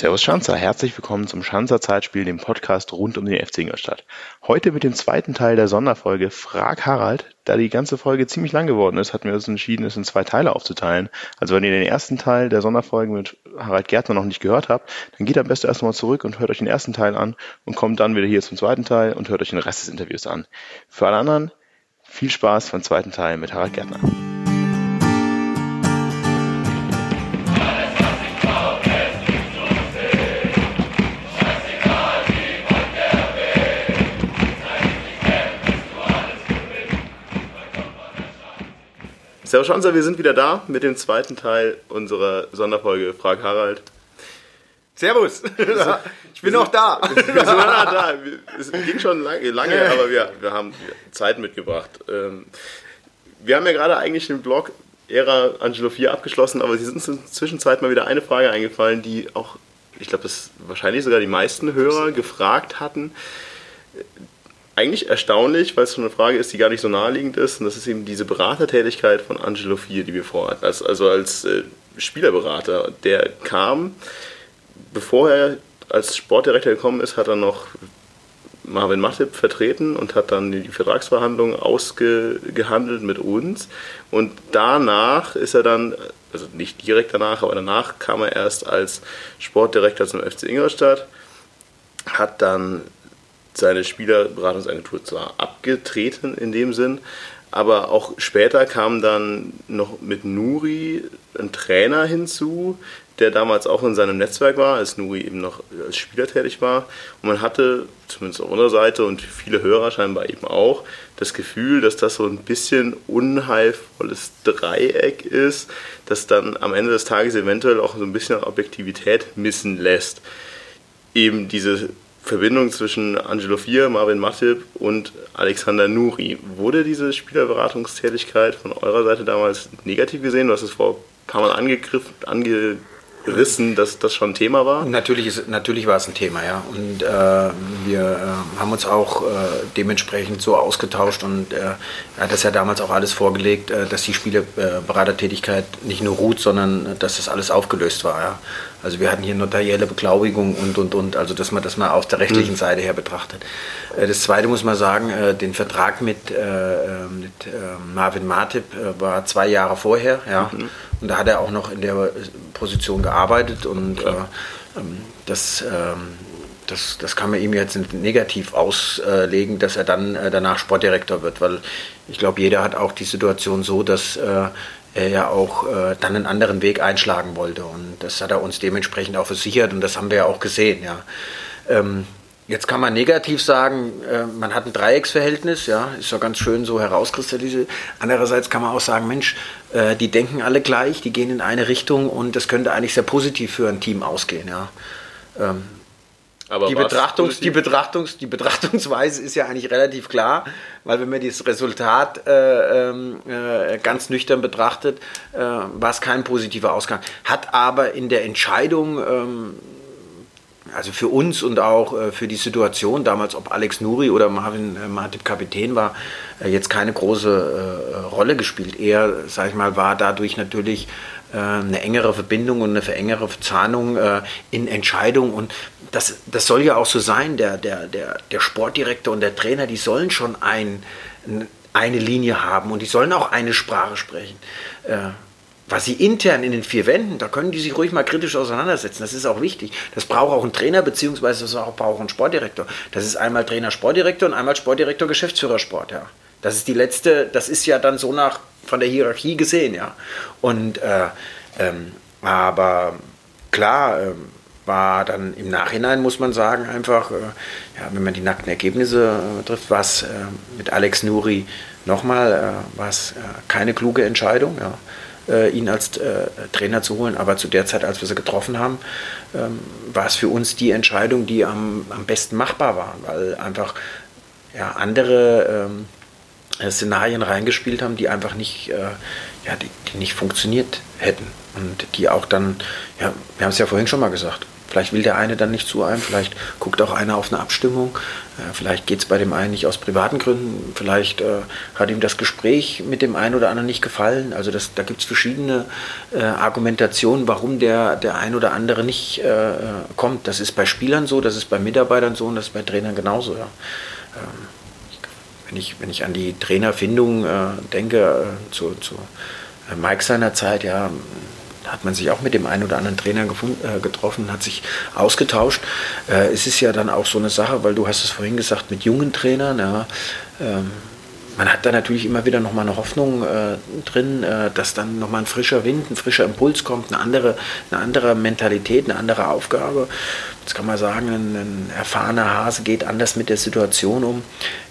Servus Schanzer, herzlich willkommen zum Schanzer Zeitspiel, dem Podcast rund um den FC Ingolstadt. Heute mit dem zweiten Teil der Sonderfolge Frag Harald. Da die ganze Folge ziemlich lang geworden ist, hatten wir uns entschieden, es in zwei Teile aufzuteilen. Also wenn ihr den ersten Teil der Sonderfolge mit Harald Gärtner noch nicht gehört habt, dann geht am besten erstmal zurück und hört euch den ersten Teil an und kommt dann wieder hier zum zweiten Teil und hört euch den Rest des Interviews an. Für alle anderen viel Spaß beim zweiten Teil mit Harald Gärtner. Servus Schanzer, wir sind wieder da mit dem zweiten Teil unserer Sonderfolge Frag Harald. Servus! ich bin noch da. Wir sind noch da. Es ging schon lange, lange aber wir, wir haben Zeit mitgebracht. Ähm, wir haben ja gerade eigentlich den Blog Ära Angelo 4 abgeschlossen, aber ist uns in der Zwischenzeit mal wieder eine Frage eingefallen, die auch, ich glaube, das wahrscheinlich sogar die meisten Hörer gefragt hatten eigentlich erstaunlich, weil es schon eine Frage ist, die gar nicht so naheliegend ist. Und das ist eben diese Beratertätigkeit von Angelo Fier, die wir vorhatten. Also, also als äh, Spielerberater. Der kam, bevor er als Sportdirektor gekommen ist, hat er noch Marvin Mattip vertreten und hat dann die Vertragsverhandlungen ausgehandelt mit uns. Und danach ist er dann, also nicht direkt danach, aber danach kam er erst als Sportdirektor zum FC Ingolstadt, hat dann seine Spielerberatungsagentur zwar abgetreten in dem Sinn, aber auch später kam dann noch mit Nuri ein Trainer hinzu, der damals auch in seinem Netzwerk war, als Nuri eben noch als Spieler tätig war. Und man hatte, zumindest auf unserer Seite und viele Hörer scheinbar eben auch, das Gefühl, dass das so ein bisschen unheilvolles Dreieck ist, das dann am Ende des Tages eventuell auch so ein bisschen Objektivität missen lässt. Eben diese Verbindung zwischen Angelo Fier, Marvin Matip und Alexander Nuri. Wurde diese Spielerberatungstätigkeit von eurer Seite damals negativ gesehen? Du hast es vor ein paar Mal angegriffen, ange, gerissen, dass das schon ein Thema war? Natürlich, ist, natürlich war es ein Thema, ja. Und äh, wir äh, haben uns auch äh, dementsprechend so ausgetauscht und äh, er hat das ja damals auch alles vorgelegt, äh, dass die Spieleberatertätigkeit nicht nur ruht, sondern äh, dass das alles aufgelöst war, ja. Also wir hatten hier notarielle Beglaubigung und, und, und, also dass man das mal auf der rechtlichen mhm. Seite her betrachtet. Das Zweite muss man sagen, den Vertrag mit, mit Marvin Martip war zwei Jahre vorher, ja. Mhm. Und da hat er auch noch in der Position gearbeitet und äh, ähm, das, ähm, das, das kann man ihm jetzt negativ auslegen, dass er dann äh, danach Sportdirektor wird, weil ich glaube, jeder hat auch die Situation so, dass äh, er ja auch äh, dann einen anderen Weg einschlagen wollte und das hat er uns dementsprechend auch versichert und das haben wir ja auch gesehen, ja. Ähm, Jetzt kann man negativ sagen, äh, man hat ein Dreiecksverhältnis, ja, ist ja ganz schön so herauskristallisiert. Andererseits kann man auch sagen, Mensch, äh, die denken alle gleich, die gehen in eine Richtung und das könnte eigentlich sehr positiv für ein Team ausgehen, ja. Ähm, aber die, Betrachtungs, die, Betrachtungs, die Betrachtungsweise ist ja eigentlich relativ klar, weil wenn man das Resultat äh, ähm, äh, ganz nüchtern betrachtet, äh, war es kein positiver Ausgang. Hat aber in der Entscheidung ähm, also für uns und auch äh, für die Situation damals, ob Alex Nuri oder Marvin äh, Martip Kapitän war, äh, jetzt keine große Rolle gespielt. Er, sag ich mal, war dadurch natürlich eine engere Verbindung und eine verengere Verzahnung in Entscheidungen und das, das soll ja auch so sein, der, der, der, der Sportdirektor und der Trainer, die sollen schon ein, eine Linie haben und die sollen auch eine Sprache sprechen was sie intern in den vier Wänden, da können die sich ruhig mal kritisch auseinandersetzen. Das ist auch wichtig. Das braucht auch ein Trainer, beziehungsweise das braucht auch ein Sportdirektor. Das ist einmal Trainer, Sportdirektor und einmal Sportdirektor, Geschäftsführer Sport, ja. Das ist die letzte, das ist ja dann so nach von der Hierarchie gesehen, ja. Und äh, ähm, aber klar, äh, war dann im Nachhinein, muss man sagen, einfach, äh, ja, wenn man die nackten Ergebnisse äh, trifft, war es äh, mit Alex Nuri nochmal, äh, war es keine kluge Entscheidung, ja äh, ihn als äh, Trainer zu holen. Aber zu der Zeit, als wir sie getroffen haben, ähm, war es für uns die Entscheidung, die am, am besten machbar war, weil einfach ja, andere ähm, äh, Szenarien reingespielt haben, die einfach nicht, äh, ja, die, die, nicht funktioniert hätten. Und die auch dann, ja, wir haben es ja vorhin schon mal gesagt, vielleicht will der eine dann nicht zu einem, vielleicht guckt auch einer auf eine Abstimmung, äh, vielleicht geht es bei dem einen nicht aus privaten Gründen, vielleicht äh, hat ihm das Gespräch mit dem einen oder anderen nicht gefallen. Also das, da gibt es verschiedene äh, Argumentationen, warum der, der ein oder andere nicht äh, kommt. Das ist bei Spielern so, das ist bei Mitarbeitern so und das ist bei Trainern genauso. Ja. Ähm, wenn ich, wenn ich an die Trainerfindung äh, denke, äh, zu, zu äh, Mike seiner Zeit, ja, hat man sich auch mit dem einen oder anderen Trainer gefunden, äh, getroffen, hat sich ausgetauscht. Äh, es ist ja dann auch so eine Sache, weil du hast es vorhin gesagt, mit jungen Trainern, ja, ähm, man hat da natürlich immer wieder nochmal eine Hoffnung äh, drin, äh, dass dann nochmal ein frischer Wind, ein frischer Impuls kommt, eine andere, eine andere Mentalität, eine andere Aufgabe. Jetzt kann man sagen, ein, ein erfahrener Hase geht anders mit der Situation um.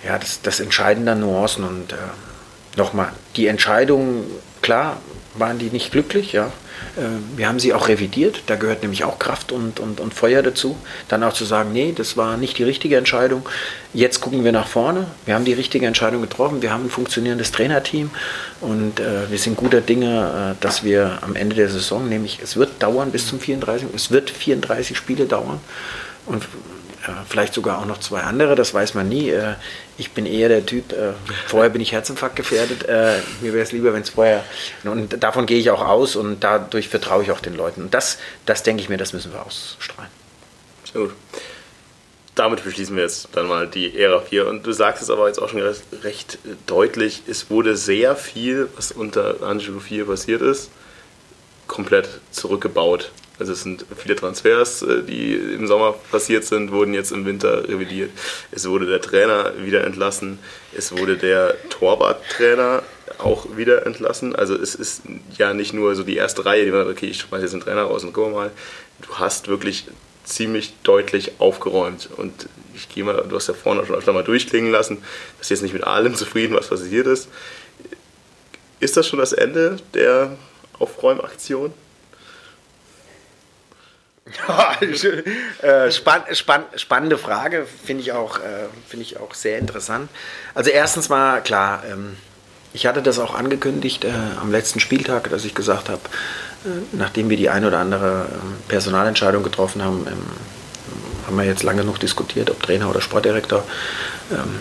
Ja, das, das entscheiden dann Nuancen und äh, nochmal, die Entscheidungen, klar, waren die nicht glücklich, ja. Äh, wir haben sie auch revidiert, da gehört nämlich auch Kraft und, und, und Feuer dazu. Dann auch zu sagen, nee, das war nicht die richtige Entscheidung. Jetzt gucken wir nach vorne. Wir haben die richtige Entscheidung getroffen. Wir haben ein funktionierendes Trainerteam und äh, wir sind guter Dinge, äh, dass wir am Ende der Saison, nämlich es wird dauern bis zum 34. Es wird 34 Spiele dauern. Und vielleicht sogar auch noch zwei andere, das weiß man nie. Äh, ich bin eher der Typ, äh, vorher bin ich Herzinfarkt gefährdet, äh, mir wäre es lieber, wenn es vorher, und davon gehe ich auch aus und dadurch vertraue ich auch den Leuten. Und das, das denke ich mir, das müssen wir ausstrahlen. Sehr gut. Damit beschließen wir jetzt dann mal die Ära 4. Und du sagst es aber jetzt auch schon recht, recht deutlich, es wurde sehr viel, was unter Angelo 4 passiert ist, komplett zurückgebaut. Also es sind viele Transfers, äh, die im Sommer passiert sind, wurden jetzt im Winter revidiert. Es wurde der Trainer wieder entlassen. Es wurde der Torwarttrainer auch wieder entlassen. Also es ist ja nicht nur so die erste Reihe, die man sagt, okay, ich schmeiße jetzt den Trainer raus und guck mal. Du hast wirklich ziemlich deutlich aufgeräumt. Und ich gehe mal, du hast ja vorne schon öfter mal durchklingen lassen, dass jetzt nicht mit allem zufrieden, was passiert ist. Ist das schon das Ende der Aufräumaktion? Äh, spann, spann, spannende Frage, finde ich, auch, äh, find ich auch sehr interessant. Also erstens mal, klar, ähm, ich hatte das auch angekündigt äh, am letzten Spieltag, dass ich gesagt habe, äh, nachdem wir die ein oder andere ähm, Personalentscheidung getroffen haben, ähm, haben wir jetzt lange genug diskutiert, ob Trainer oder Sportdirektor. Ähm,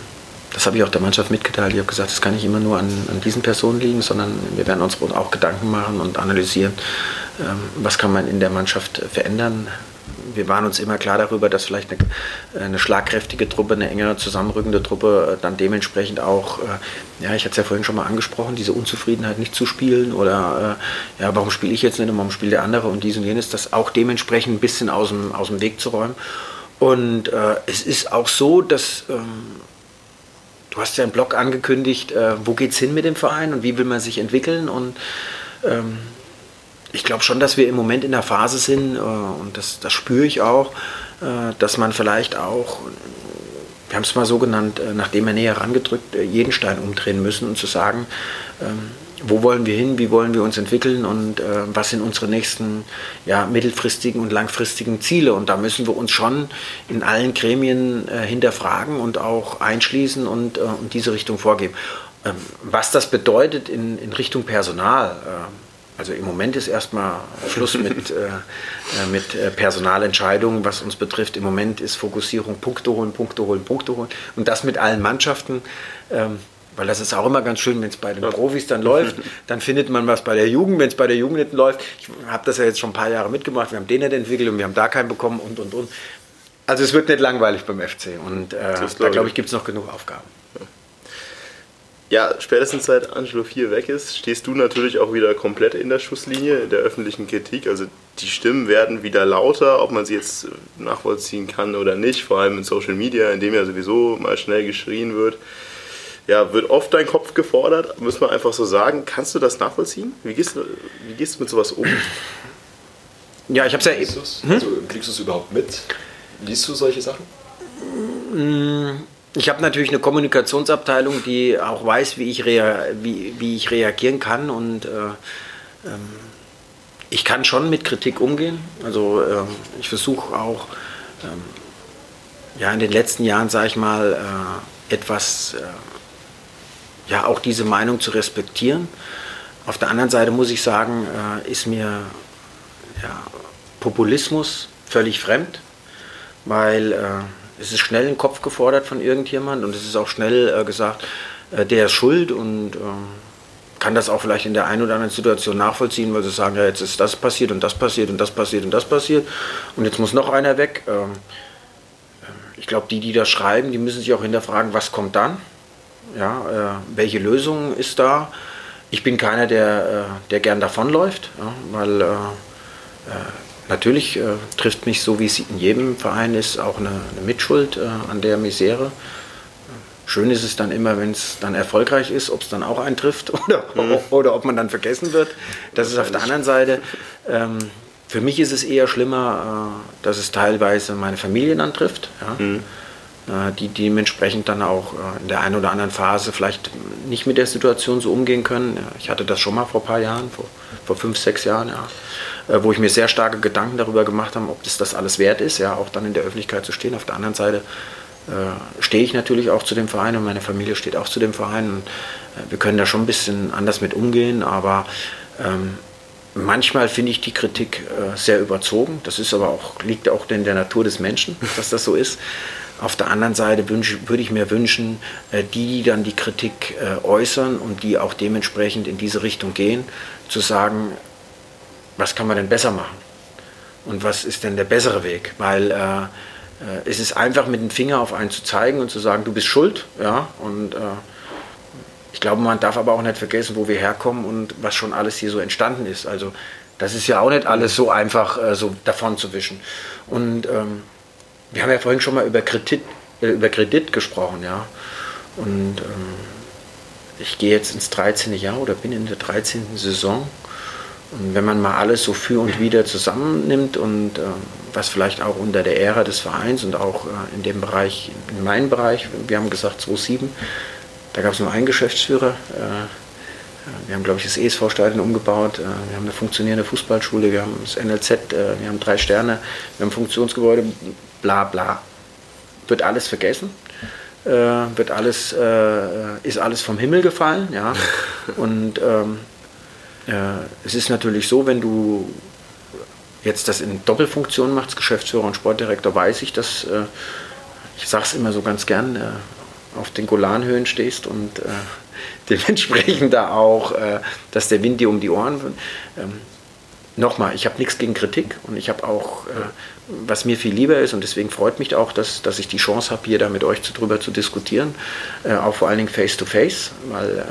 das habe ich auch der Mannschaft mitgeteilt. Ich habe gesagt, das kann nicht immer nur an, an diesen Personen liegen, sondern wir werden uns auch Gedanken machen und analysieren, ähm, was kann man in der Mannschaft verändern. Wir waren uns immer klar darüber, dass vielleicht eine, eine schlagkräftige Truppe, eine enger zusammenrückende Truppe äh, dann dementsprechend auch, äh, ja, ich hatte es ja vorhin schon mal angesprochen, diese Unzufriedenheit nicht zu spielen oder äh, ja, warum spiele ich jetzt nicht und warum spielt der andere und dies und jenes, das auch dementsprechend ein bisschen aus dem, aus dem Weg zu räumen. Und äh, es ist auch so, dass ähm, du hast ja einen Blog angekündigt, äh, wo geht es hin mit dem Verein und wie will man sich entwickeln? Und ähm, ich glaube schon, dass wir im Moment in der Phase sind, äh, und das, das spüre ich auch, äh, dass man vielleicht auch, wir haben es mal so genannt, äh, nachdem wir näher herangedrückt, äh, jeden Stein umdrehen müssen und zu sagen, ähm, wo wollen wir hin, wie wollen wir uns entwickeln und äh, was sind unsere nächsten ja, mittelfristigen und langfristigen Ziele. Und da müssen wir uns schon in allen Gremien äh, hinterfragen und auch einschließen und, und diese Richtung vorgeben. Ähm, was das bedeutet in, in Richtung Personal, also im Moment ist erstmal Schluss mit, äh, äh, mit äh, Personalentscheidungen, was uns betrifft. Im Moment ist Fokussierung Punkte holen, Punkte holen, Punkte holen. Und das mit allen Mannschaften. Ähm, weil das ist auch immer ganz schön, wenn es bei den Profis dann läuft, dann findet man was bei der Jugend, wenn es bei der Jugend nicht läuft. Ich habe das ja jetzt schon ein paar Jahre mitgemacht, wir haben den nicht entwickelt und wir haben da keinen bekommen und, und, und. Also es wird nicht langweilig beim FC und äh, da glaube ich, gibt es noch genug Aufgaben ja, spätestens seit Angelo 4 weg ist, stehst du natürlich auch wieder komplett in der Schusslinie der öffentlichen Kritik. Also die Stimmen werden wieder lauter, ob man sie jetzt nachvollziehen kann oder nicht, vor allem in Social Media, in dem ja sowieso mal schnell geschrien wird. Ja, wird oft dein Kopf gefordert, muss man einfach so sagen. Kannst du das nachvollziehen? Wie gehst du, wie gehst du mit sowas um? Ja, ich habe es ja eben. Hm? Also, kriegst du es überhaupt mit? Liest du solche Sachen? Mmh ich habe natürlich eine Kommunikationsabteilung, die auch weiß, wie ich, wie, wie ich reagieren kann und äh, ähm, ich kann schon mit Kritik umgehen. Also äh, ich versuche auch ähm, ja, in den letzten Jahren, sage ich mal, äh, etwas ja, auch diese Meinung zu respektieren. Auf der anderen Seite muss ich sagen, äh, ist mir ja, Populismus völlig fremd, weil äh, es ist schnell ein Kopf gefordert von irgendjemand und es ist auch schnell äh, gesagt, äh, der ist schuld und äh, kann das auch vielleicht in der einen oder anderen Situation nachvollziehen, weil sie sagen, ja, jetzt ist das passiert und das passiert und das passiert und das passiert und jetzt muss noch einer weg. Ähm, ich glaube, die, die das schreiben, die müssen sich auch hinterfragen, was kommt dann? Ja, äh, welche Lösung ist da? Ich bin keiner, der, äh, der gern davonläuft, ja, weil äh, natürlich trifft mich so, wie es in jedem Verein ist, auch eine, eine Mitschuld an der Misere. Schön ist es dann immer, wenn es dann erfolgreich ist, ob es dann auch eintrifft oder, mhm. oder ob man dann vergessen wird. Das ist auf der anderen Seite. Ähm, für mich ist es eher schlimmer, äh, dass es teilweise meine Familie dann trifft. Ja? Mhm. Äh, die dementsprechend dann auch äh, in der einen oder anderen Phase vielleicht nicht mit der Situation so umgehen können. Ich hatte das schon mal vor ein paar Jahren, vor, vor fünf, sechs Jahren, ja, äh, wo ich mir sehr starke Gedanken darüber gemacht habe, ob das das alles wert ist, ja, auch dann in der Öffentlichkeit zu stehen. Auf der anderen Seite äh, stehe ich natürlich auch zu dem Verein und meine Familie steht auch zu dem Verein. Und, äh, wir können da schon ein bisschen anders mit umgehen, aber ähm, manchmal finde ich die Kritik äh, sehr überzogen. Das ist aber auch, liegt auch in der Natur des Menschen, dass das so ist. Auf der anderen Seite würde ich mir wünschen, äh, die, die dann die Kritik äh, äußern und die auch dementsprechend in diese Richtung gehen, zu sagen, was kann man denn besser machen? Und was ist denn der bessere Weg? Weil äh, es ist einfach mit dem Finger auf einen zu zeigen und zu sagen, du bist schuld. Ja? Und äh, ich glaube, man darf aber auch nicht vergessen, wo wir herkommen und was schon alles hier so entstanden ist. Also das ist ja auch nicht alles so einfach äh, so davon zu wischen. Und ähm, wir haben ja vorhin schon mal über Kredit, äh, über Kredit gesprochen, ja. Und ähm, ich gehe jetzt ins 13. Jahr oder bin in der 13. Saison. Und wenn man mal alles so für und wieder zusammennimmt und äh, was vielleicht auch unter der Ära des Vereins und auch äh, in dem Bereich, in meinem Bereich, wir haben gesagt 2007, da gab es nur einen Geschäftsführer. Äh, wir haben, glaube ich, das ESV-Stadion umgebaut. Äh, wir haben eine funktionierende Fußballschule, wir haben das NLZ, äh, wir haben drei Sterne, wir haben Funktionsgebäude, bla bla. Wird alles vergessen. wird alles, ist alles vom Himmel gefallen. Ja? Und ähm, es ist natürlich so, wenn du jetzt das in Doppelfunktion machst, Geschäftsführer und Sportdirektor, weiß ich, dass, ich sage es immer so ganz gern, auf den Golanhöhen stehst und äh, dementsprechend da auch, äh, dass der Wind dir um die Ohren wird. Ähm, Nochmal, ich habe nichts gegen Kritik und ich habe auch, äh, was mir viel lieber ist und deswegen freut mich auch, dass, dass ich die Chance habe, hier da mit euch zu, drüber zu diskutieren, äh, auch vor allen Dingen face-to-face, -face, weil äh,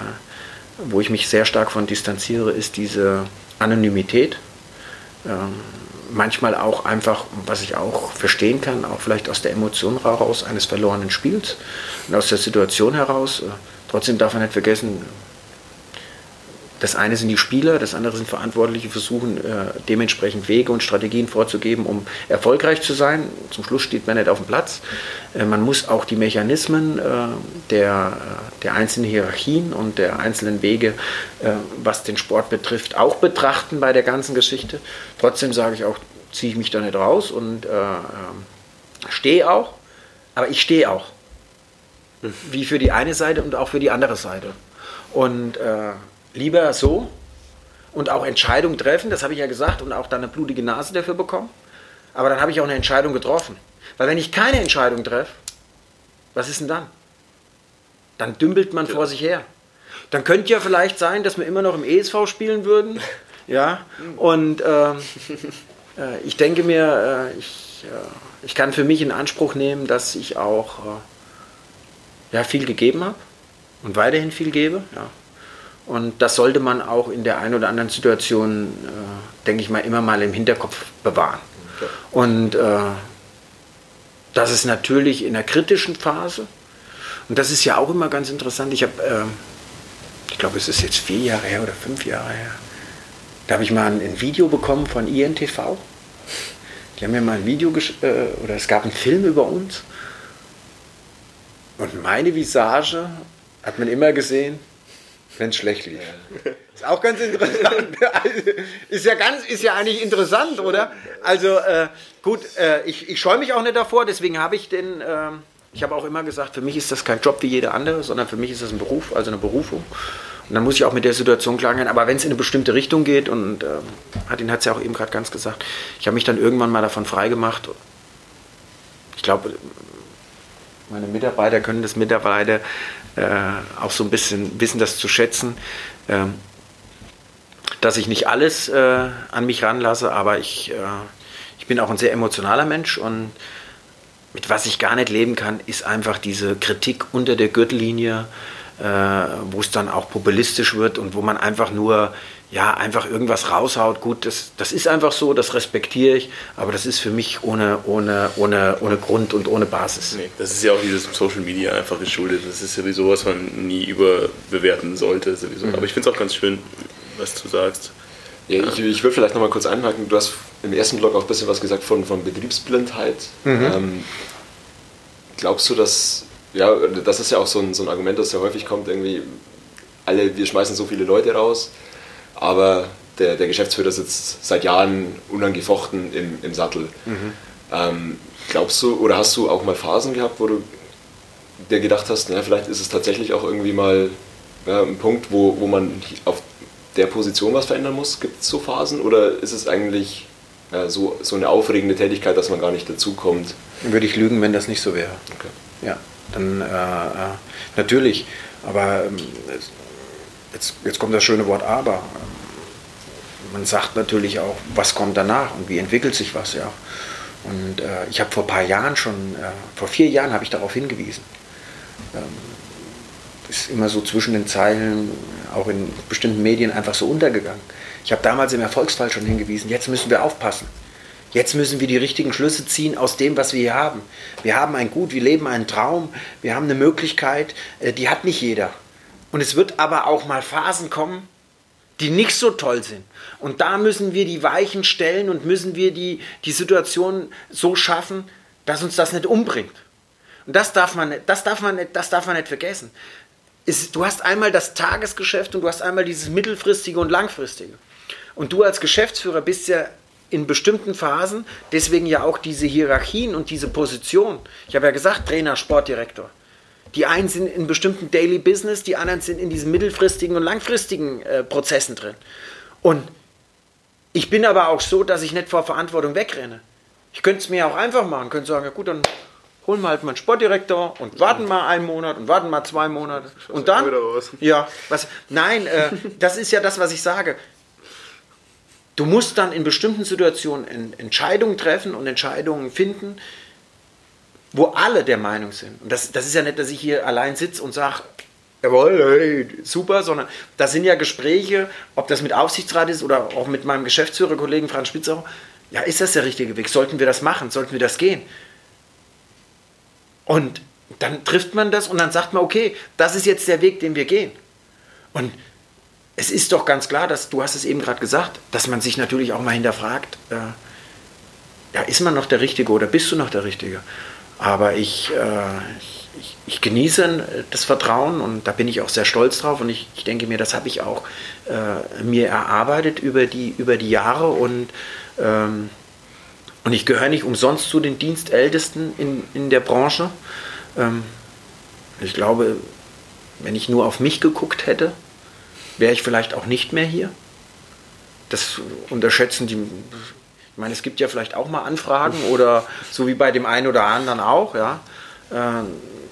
wo ich mich sehr stark von distanziere, ist diese Anonymität. Ähm, manchmal auch einfach, was ich auch verstehen kann, auch vielleicht aus der Emotion heraus eines verlorenen Spiels und aus der Situation heraus. Äh, trotzdem darf man nicht vergessen, das eine sind die Spieler, das andere sind Verantwortliche, versuchen äh, dementsprechend Wege und Strategien vorzugeben, um erfolgreich zu sein. Zum Schluss steht man nicht auf dem Platz. Äh, man muss auch die Mechanismen äh, der, äh, der einzelnen Hierarchien und der einzelnen Wege, äh, was den Sport betrifft, auch betrachten bei der ganzen Geschichte. Trotzdem sage ich auch, ziehe ich mich da nicht raus und äh, stehe auch, aber ich stehe auch. Wie für die eine Seite und auch für die andere Seite. Und lieber so und auch Entscheidungen treffen, das habe ich ja gesagt, und auch dann eine blutige Nase dafür bekommen. Aber dann habe ich auch eine Entscheidung getroffen. Weil wenn ich keine Entscheidung treffe, was ist denn dann? Dann dümpelt man ja. vor sich her. Dann könnte ja vielleicht sein, dass wir immer noch im ESV spielen würden. Ja, und äh, äh, ich denke mir, äh, ich, äh, ich kann für mich in Anspruch nehmen, dass ich auch äh, ja, viel gegeben habe und weiterhin viel gebe. Ja. Und das sollte man auch in der einen oder anderen Situation, äh, denke ich mal, immer mal im Hinterkopf bewahren. Okay. Und äh, das ist natürlich in der kritischen Phase. Und das ist ja auch immer ganz interessant. Ich habe, äh, ich glaube, es ist jetzt vier Jahre her oder fünf Jahre her. Da habe ich mal ein, ein, Video bekommen von INTV. Die haben mir mal ein Video, äh, oder es gab einen Film über uns. Und meine Visage hat man immer gesehen, wenn es schlecht lief. Ist auch ganz interessant. ist, ja ganz, ist ja eigentlich interessant, oder? Also äh, gut, äh, ich, ich scheue mich auch nicht davor, deswegen habe ich den, äh, Ich habe auch immer gesagt, für mich ist das kein Job wie jeder andere, sondern für mich ist das ein Beruf, also eine Berufung. Und dann muss ich auch mit der Situation klar gehen. Aber wenn es in eine bestimmte Richtung geht, und äh, Martin hat es ja auch eben gerade ganz gesagt, ich habe mich dann irgendwann mal davon freigemacht. Ich glaube, meine Mitarbeiter können das mittlerweile äh, auch so ein bisschen wissen, das zu schätzen. Ähm, dass ich nicht alles äh, an mich ranlasse, aber ich, äh, ich bin auch ein sehr emotionaler Mensch und mit was ich gar nicht leben kann, ist einfach diese Kritik unter der Gürtellinie, äh, wo es dann auch populistisch wird und wo man einfach nur ja, einfach irgendwas raushaut. Gut, das, das ist einfach so, das respektiere ich, aber das ist für mich ohne, ohne, ohne, ohne Grund und ohne Basis. Nee, das ist ja auch dieses Social Media einfach geschuldet. Das ist sowieso, was man nie überbewerten sollte. Sowieso. Mhm. Aber ich finde es auch ganz schön, was du sagst. Ja, ich, ich würde vielleicht nochmal kurz einhaken. Du hast im ersten Blog auch ein bisschen was gesagt von, von Betriebsblindheit. Mhm. Ähm, glaubst du, dass, ja, das ist ja auch so ein, so ein Argument, das sehr häufig kommt, irgendwie, alle, wir schmeißen so viele Leute raus, aber der, der Geschäftsführer sitzt seit Jahren unangefochten im, im Sattel. Mhm. Ähm, glaubst du, oder hast du auch mal Phasen gehabt, wo du dir gedacht hast, naja, vielleicht ist es tatsächlich auch irgendwie mal ja, ein Punkt, wo, wo man auf der Position was verändern muss? Gibt es so Phasen oder ist es eigentlich ja, so, so eine aufregende Tätigkeit, dass man gar nicht dazukommt? Würde ich lügen, wenn das nicht so wäre. Okay. Ja, dann äh, äh, natürlich, aber ähm, jetzt, jetzt kommt das schöne Wort aber. Man sagt natürlich auch, was kommt danach und wie entwickelt sich was, ja. Und äh, ich habe vor ein paar Jahren schon, äh, vor vier Jahren habe ich darauf hingewiesen. Ähm, ist immer so zwischen den Zeilen, auch in bestimmten Medien einfach so untergegangen. Ich habe damals im Erfolgsfall schon hingewiesen, jetzt müssen wir aufpassen. Jetzt müssen wir die richtigen Schlüsse ziehen aus dem, was wir hier haben. Wir haben ein Gut, wir leben einen Traum, wir haben eine Möglichkeit, äh, die hat nicht jeder. Und es wird aber auch mal Phasen kommen, die nicht so toll sind. Und da müssen wir die Weichen stellen und müssen wir die, die Situation so schaffen, dass uns das nicht umbringt. Und das darf man, das darf man, das darf man nicht vergessen ist, du hast einmal das Tagesgeschäft und du hast einmal dieses mittelfristige und langfristige. Und du als Geschäftsführer bist ja in bestimmten Phasen, deswegen ja auch diese Hierarchien und diese Position. Ich habe ja gesagt, Trainer, Sportdirektor. Die einen sind in bestimmten Daily Business, die anderen sind in diesen mittelfristigen und langfristigen äh, Prozessen drin. Und ich bin aber auch so, dass ich nicht vor Verantwortung wegrenne. Ich könnte es mir auch einfach machen, könnte sagen, ja gut, dann holen wir halt mal einen Sportdirektor und warten mal einen Monat und warten mal zwei Monate. Und dann. Ja, was. Nein, äh, das ist ja das, was ich sage. Du musst dann in bestimmten Situationen Entscheidungen treffen und Entscheidungen finden, wo alle der Meinung sind. Und das, das ist ja nicht, dass ich hier allein sitze und sage, jawohl, hey, super, sondern das sind ja Gespräche, ob das mit Aufsichtsrat ist oder auch mit meinem Geschäftsführerkollegen Franz Spitzauer. Ja, ist das der richtige Weg? Sollten wir das machen? Sollten wir das gehen? Und dann trifft man das und dann sagt man, okay, das ist jetzt der Weg, den wir gehen. Und es ist doch ganz klar, dass du hast es eben gerade gesagt, dass man sich natürlich auch mal hinterfragt, äh, ja, ist man noch der Richtige oder bist du noch der Richtige? Aber ich, äh, ich, ich, genieße das Vertrauen und da bin ich auch sehr stolz drauf und ich, ich denke mir, das habe ich auch äh, mir erarbeitet über die, über die Jahre und ähm, und ich gehöre nicht umsonst zu den Dienstältesten in, in der Branche. Ähm, ich glaube, wenn ich nur auf mich geguckt hätte, wäre ich vielleicht auch nicht mehr hier. Das unterschätzen die. Ich meine, es gibt ja vielleicht auch mal Anfragen oder so wie bei dem einen oder anderen auch, ja. Äh,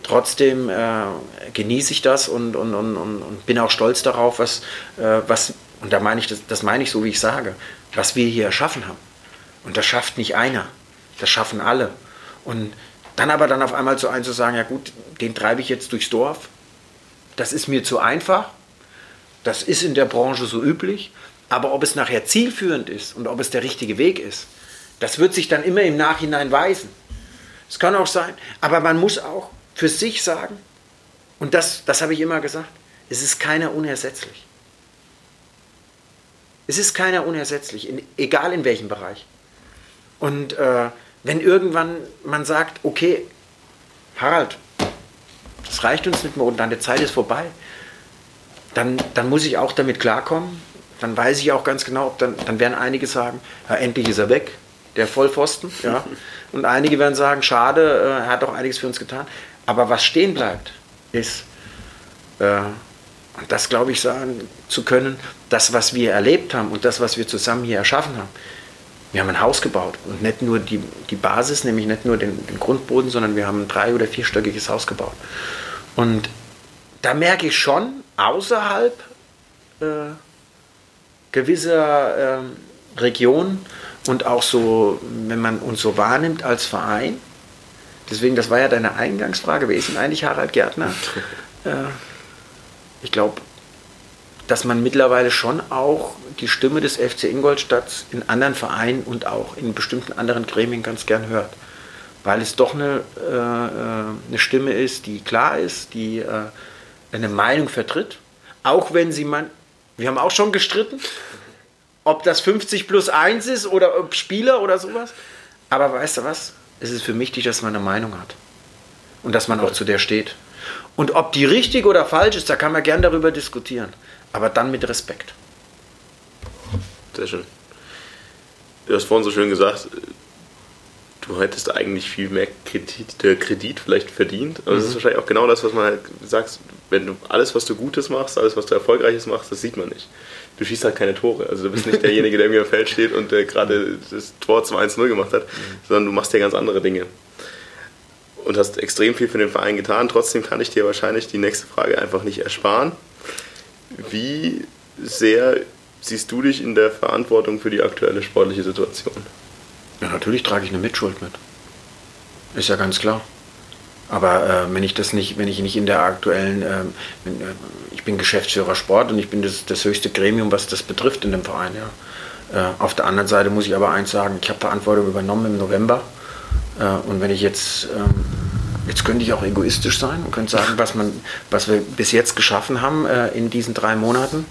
trotzdem äh, genieße ich das und, und, und, und, bin auch stolz darauf, was, äh, was und da meine ich, das, das meine ich so, wie ich sage, was wir hier erschaffen haben. Und das schafft nicht einer, das schaffen alle. Und dann aber dann auf einmal zu einem zu sagen, ja gut, den treibe ich jetzt durchs Dorf, das ist mir zu einfach, das ist in der Branche so üblich, aber ob es nachher zielführend ist und ob es der richtige Weg ist, das wird sich dann immer im Nachhinein weisen. Es kann auch sein, aber man muss auch für sich sagen, und das, das habe ich immer gesagt, es ist keiner unersetzlich. Es ist keiner unersetzlich, in, egal in welchem Bereich. Und äh, wenn irgendwann man sagt, okay, Harald, das reicht uns nicht mehr und deine Zeit ist vorbei, dann, dann muss ich auch damit klarkommen. Dann weiß ich auch ganz genau, ob dann, dann werden einige sagen, ja, endlich ist er weg, der Vollpfosten. Ja. Und einige werden sagen, schade, äh, er hat doch einiges für uns getan. Aber was stehen bleibt, ist, äh, und das glaube ich sagen zu können, das, was wir erlebt haben und das, was wir zusammen hier erschaffen haben. Wir haben ein Haus gebaut und nicht nur die, die Basis, nämlich nicht nur den, den Grundboden, sondern wir haben ein drei- oder vierstöckiges Haus gebaut. Und da merke ich schon außerhalb äh, gewisser äh, Regionen und auch so, wenn man uns so wahrnimmt als Verein, deswegen, das war ja deine Eingangsfrage, wer ist denn eigentlich Harald Gärtner? äh, ich glaube, dass man mittlerweile schon auch die Stimme des FC Ingolstadt in anderen Vereinen und auch in bestimmten anderen Gremien ganz gern hört. Weil es doch eine, äh, äh eine Stimme ist, die klar ist, die äh, eine Meinung vertritt. Auch wenn sie man, wir haben auch schon gestritten, ob das 50 plus 1 ist oder ob Spieler oder sowas. Aber weißt du was? Es ist für mich wichtig, dass man eine Meinung hat. Und dass man auch zu der steht. Und ob die richtig oder falsch ist, da kann man gern darüber diskutieren. Aber dann mit Respekt. Sehr schön. Du hast vorhin so schön gesagt, du hättest eigentlich viel mehr Kredit, äh, Kredit vielleicht verdient. Aber mhm. das ist wahrscheinlich auch genau das, was man halt sagt, wenn du alles, was du Gutes machst, alles, was du Erfolgreiches machst, das sieht man nicht. Du schießt halt keine Tore. Also du bist nicht derjenige, der mir im Feld steht und der gerade das Tor 2-1-0 gemacht hat, mhm. sondern du machst ja ganz andere Dinge. Und hast extrem viel für den Verein getan. Trotzdem kann ich dir wahrscheinlich die nächste Frage einfach nicht ersparen. Wie sehr siehst du dich in der Verantwortung für die aktuelle sportliche Situation? Ja, natürlich trage ich eine Mitschuld mit. Ist ja ganz klar. Aber äh, wenn ich das nicht, wenn ich nicht in der aktuellen, äh, wenn, äh, ich bin Geschäftsführer Sport und ich bin das, das höchste Gremium, was das betrifft in dem Verein. Ja. Äh, auf der anderen Seite muss ich aber eins sagen: Ich habe Verantwortung übernommen im November. Äh, und wenn ich jetzt, ähm, jetzt könnte ich auch egoistisch sein und könnte sagen, was man, was wir bis jetzt geschaffen haben äh, in diesen drei Monaten,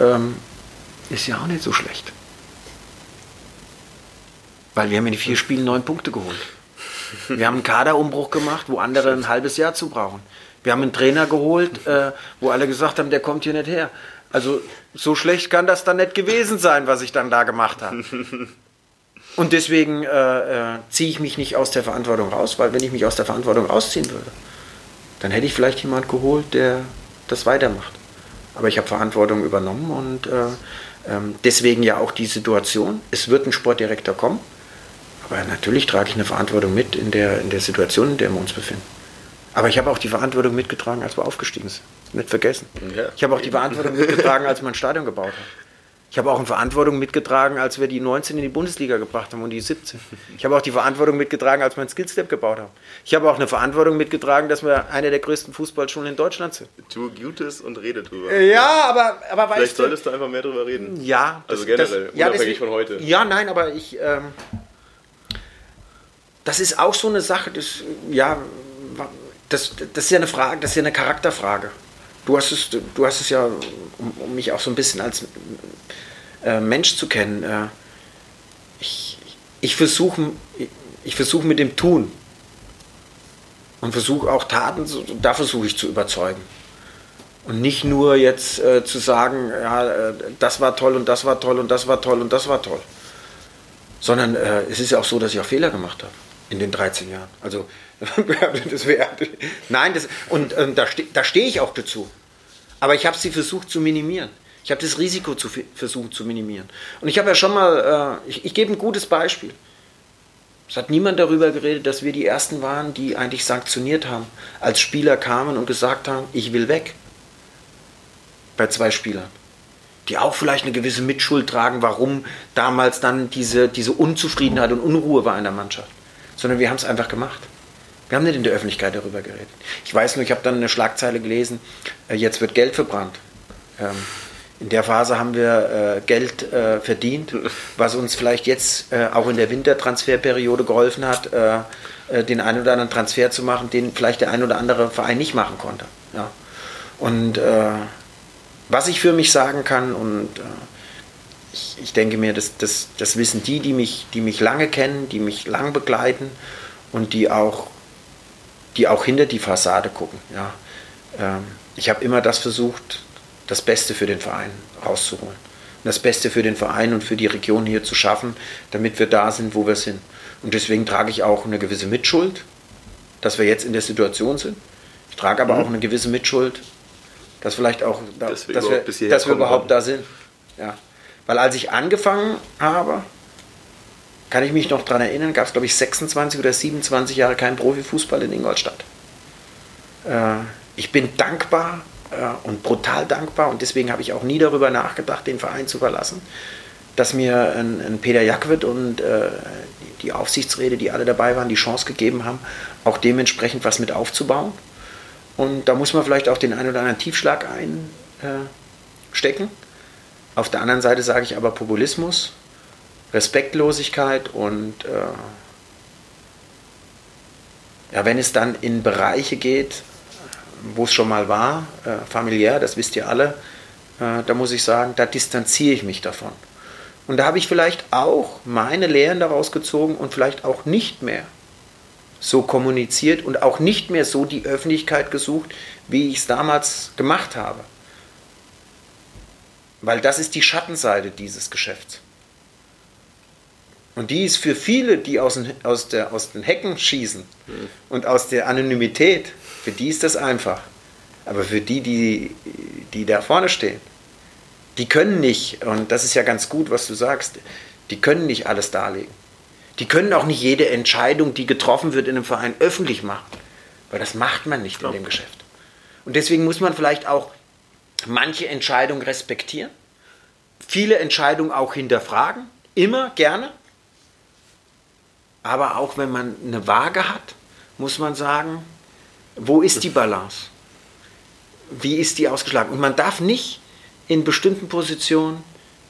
ähm, ist ja auch nicht so schlecht. Weil wir haben in vier Spielen neun Punkte geholt. Wir haben einen Kaderumbruch gemacht, wo andere ein halbes Jahr zu brauchen. Wir haben einen Trainer geholt, äh, wo alle gesagt haben, der kommt hier nicht her. Also so schlecht kann das dann nicht gewesen sein, was ich dann da gemacht habe. Und deswegen äh, äh, ziehe ich mich nicht aus der Verantwortung raus, weil wenn ich mich aus der Verantwortung rausziehen würde, dann hätte ich vielleicht jemand geholt, der das weitermacht. Aber ich habe Verantwortung übernommen und äh, ähm, deswegen ja auch die Situation. Es wird ein Sportdirektor kommen, aber natürlich trage ich eine Verantwortung mit in der, in der Situation, in der wir uns befinden. Aber ich habe auch die Verantwortung mitgetragen, als wir aufgestiegen sind. Nicht vergessen. Ja. Ich habe auch die Verantwortung mitgetragen, als wir ein Stadion gebaut haben. Ich habe auch eine Verantwortung mitgetragen, als wir die 19 in die Bundesliga gebracht haben und die 17. Ich habe auch die Verantwortung mitgetragen, als wir ein Skillstep gebaut haben. Ich habe auch eine Verantwortung mitgetragen, dass wir eine der größten Fußballschulen in Deutschland sind. Tu Gutes und rede drüber. Ja, aber, aber weißt Vielleicht solltest du einfach mehr drüber reden. Ja. Also das, generell, das, ja, unabhängig das, von heute. Ja, nein, aber ich... Ähm, das ist auch so eine Sache, das, ja, das, das ist ja eine Frage, das ist ja eine Charakterfrage. Du hast es, du hast es ja, um, um mich auch so ein bisschen als äh, Mensch zu kennen. Äh, ich ich versuche ich versuch mit dem Tun und versuche auch Taten, da versuche ich zu überzeugen. Und nicht nur jetzt äh, zu sagen, ja, äh, das war toll und das war toll und das war toll und das war toll. Sondern äh, es ist ja auch so, dass ich auch Fehler gemacht habe in den 13 Jahren. Also, das wäre. Nein, das, und ähm, da, ste, da stehe ich auch dazu. Aber ich habe sie versucht zu minimieren. Ich habe das Risiko zu, versucht zu minimieren. Und ich habe ja schon mal, äh, ich, ich gebe ein gutes Beispiel. Es hat niemand darüber geredet, dass wir die Ersten waren, die eigentlich sanktioniert haben, als Spieler kamen und gesagt haben, ich will weg. Bei zwei Spielern. Die auch vielleicht eine gewisse Mitschuld tragen, warum damals dann diese, diese Unzufriedenheit und Unruhe war in der Mannschaft sondern wir haben es einfach gemacht. Wir haben nicht in der Öffentlichkeit darüber geredet. Ich weiß nur, ich habe dann eine Schlagzeile gelesen, äh, jetzt wird Geld verbrannt. Ähm, in der Phase haben wir äh, Geld äh, verdient, was uns vielleicht jetzt äh, auch in der Wintertransferperiode geholfen hat, äh, äh, den einen oder anderen Transfer zu machen, den vielleicht der ein oder andere Verein nicht machen konnte. Ja. Und was ich für mich sagen kann und ich, ich denke mir, das, das, das wissen die, die mich, die mich lange kennen, die mich lang begleiten und die auch, die auch hinter die Fassade gucken. Ja. Ähm, ich habe immer das versucht, das Beste für den Verein rauszuholen. Und das Beste für den Verein und für die Region hier zu schaffen, damit wir da sind, wo wir sind. Und deswegen trage ich auch eine gewisse Mitschuld. dass wir jetzt in der Situation sind. Ich trage aber mhm. auch eine gewisse Mitschuld, dass vielleicht auch, da, dass wir, dass überhaupt, wir, dass wir überhaupt da sind. Ja. Weil als ich angefangen habe, kann ich mich noch daran erinnern, gab es glaube ich 26 oder 27 Jahre keinen Profifußball in Ingolstadt. Äh, ich bin dankbar äh, und brutal dankbar und deswegen habe ich auch nie darüber nachgedacht, den Verein zu verlassen, dass mir ein, ein Peter Jackwit und äh, die Aufsichtsräte, die alle dabei waren, die Chance gegeben haben, auch dementsprechend was mit aufzubauen. Und da muss man vielleicht auch den einen oder anderen Tiefschlag einstecken. Auf der anderen Seite sage ich aber Populismus, Respektlosigkeit und äh, ja, wenn es dann in Bereiche geht, wo es schon mal war, äh, familiär, das wisst ihr alle, äh, da muss ich sagen, da distanziere ich mich davon. Und da habe ich vielleicht auch meine Lehren daraus gezogen und vielleicht auch nicht mehr so kommuniziert und auch nicht mehr so die Öffentlichkeit gesucht, wie ich es damals gemacht habe. Weil das ist die Schattenseite dieses Geschäfts. Und die ist für viele, die aus den, aus der, aus den Hecken schießen mhm. und aus der Anonymität, für die ist das einfach. Aber für die, die, die da vorne stehen, die können nicht, und das ist ja ganz gut, was du sagst, die können nicht alles darlegen. Die können auch nicht jede Entscheidung, die getroffen wird in einem Verein, öffentlich machen. Weil das macht man nicht in dem Geschäft. Und deswegen muss man vielleicht auch manche Entscheidungen respektieren, viele Entscheidungen auch hinterfragen, immer gerne. Aber auch wenn man eine Waage hat, muss man sagen, wo ist die Balance? Wie ist die ausgeschlagen? Und man darf nicht in bestimmten Positionen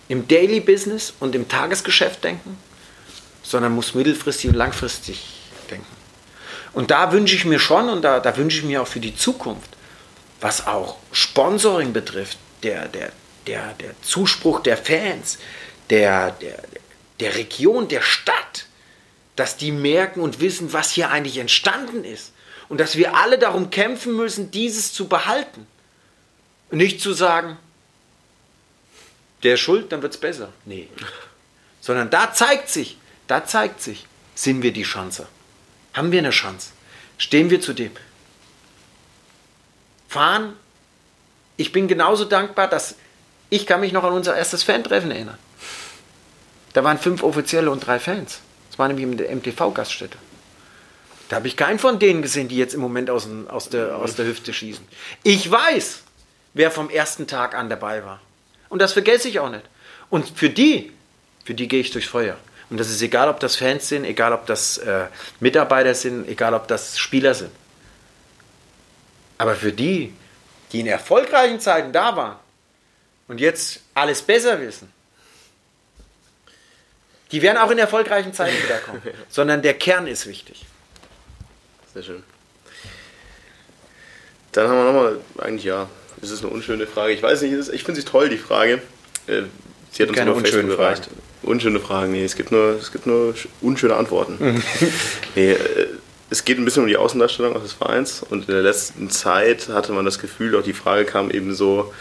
im Daily Business und im Tagesgeschäft denken, sondern muss mittelfristig und langfristig denken. Und da wünsche ich mir schon und da, da wünsche ich mir auch für die Zukunft, was auch Sponsoring betrifft, der, der, der, der Zuspruch der Fans, der, der, der Region, der Stadt, dass die merken und wissen, was hier eigentlich entstanden ist. Und dass wir alle darum kämpfen müssen, dieses zu behalten. Und nicht zu sagen, der ist schuld, dann wird es besser. Nee. Sondern da zeigt sich, da zeigt sich, sind wir die Chance. Haben wir eine Chance? Stehen wir zu dem? Fahren. Ich bin genauso dankbar, dass ich kann mich noch an unser erstes Fan-Treffen erinnern. Da waren fünf Offizielle und drei Fans. Das war nämlich in der MTV-Gaststätte. Da habe ich keinen von denen gesehen, die jetzt im Moment aus, aus, der, aus der Hüfte schießen. Ich weiß, wer vom ersten Tag an dabei war. Und das vergesse ich auch nicht. Und für die, für die gehe ich durchs Feuer. Und das ist egal, ob das Fans sind, egal, ob das äh, Mitarbeiter sind, egal, ob das Spieler sind. Aber für die, die in erfolgreichen Zeiten da waren und jetzt alles besser wissen, die werden auch in erfolgreichen Zeiten wiederkommen. Sondern der Kern ist wichtig. Sehr schön. Dann haben wir nochmal, eigentlich ja, ist eine unschöne Frage. Ich weiß nicht, ich finde sie toll, die Frage. Äh, sie hat uns Keine über Facebook erreicht. Unschöne Fragen, nee, es gibt nur, es gibt nur unschöne Antworten. Mhm. nee, äh, es geht ein bisschen um die Außendarstellung des Vereins und in der letzten Zeit hatte man das Gefühl, auch die Frage kam eben so,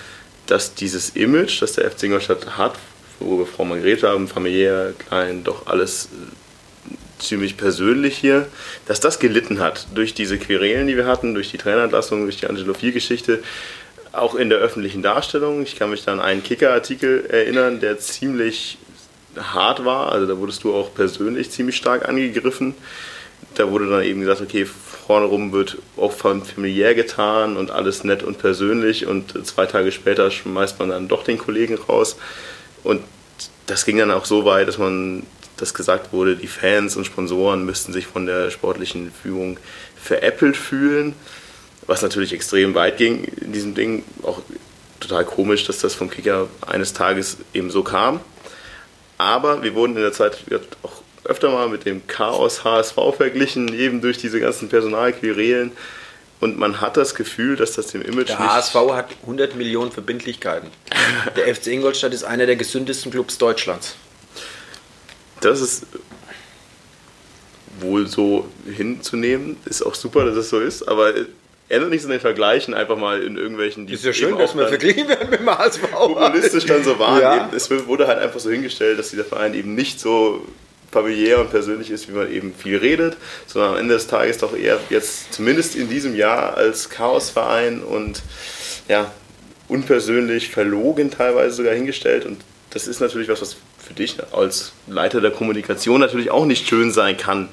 dass dieses Image, das der FC Ingolstadt hat, worüber Frau mal geredet haben, familiär, klein, doch alles äh, ziemlich persönlich hier, dass das gelitten hat durch diese Querelen, die wir hatten, durch die Trainerentlassung, durch die Angelo 4-Geschichte auch in der öffentlichen Darstellung. Ich kann mich dann an einen Kicker-Artikel erinnern, der ziemlich hart war. Also da wurdest du auch persönlich ziemlich stark angegriffen. Da wurde dann eben gesagt, okay, vorne rum wird auch familiär getan und alles nett und persönlich und zwei Tage später schmeißt man dann doch den Kollegen raus. Und das ging dann auch so weit, dass man das gesagt wurde, die Fans und Sponsoren müssten sich von der sportlichen Führung veräppelt fühlen was natürlich extrem weit ging in diesem Ding. Auch total komisch, dass das vom Kicker eines Tages eben so kam. Aber wir wurden in der Zeit auch öfter mal mit dem Chaos HSV verglichen, eben durch diese ganzen Personalquerelen. Und man hat das Gefühl, dass das dem Image. Der HSV hat 100 Millionen Verbindlichkeiten. Der FC Ingolstadt ist einer der gesündesten Clubs Deutschlands. Das ist wohl so hinzunehmen. Ist auch super, dass es so ist, aber ändert nichts an den Vergleichen, einfach mal in irgendwelchen. Die ist ja schön, dass wir verglichen werden mit dem HSV. Populistisch dann so waren. Ja. es wurde halt einfach so hingestellt, dass dieser Verein eben nicht so familiär und persönlich ist, wie man eben viel redet, sondern am Ende des Tages doch eher jetzt zumindest in diesem Jahr als Chaosverein und ja, unpersönlich, verlogen teilweise sogar hingestellt. Und das ist natürlich was, was für dich als Leiter der Kommunikation natürlich auch nicht schön sein kann.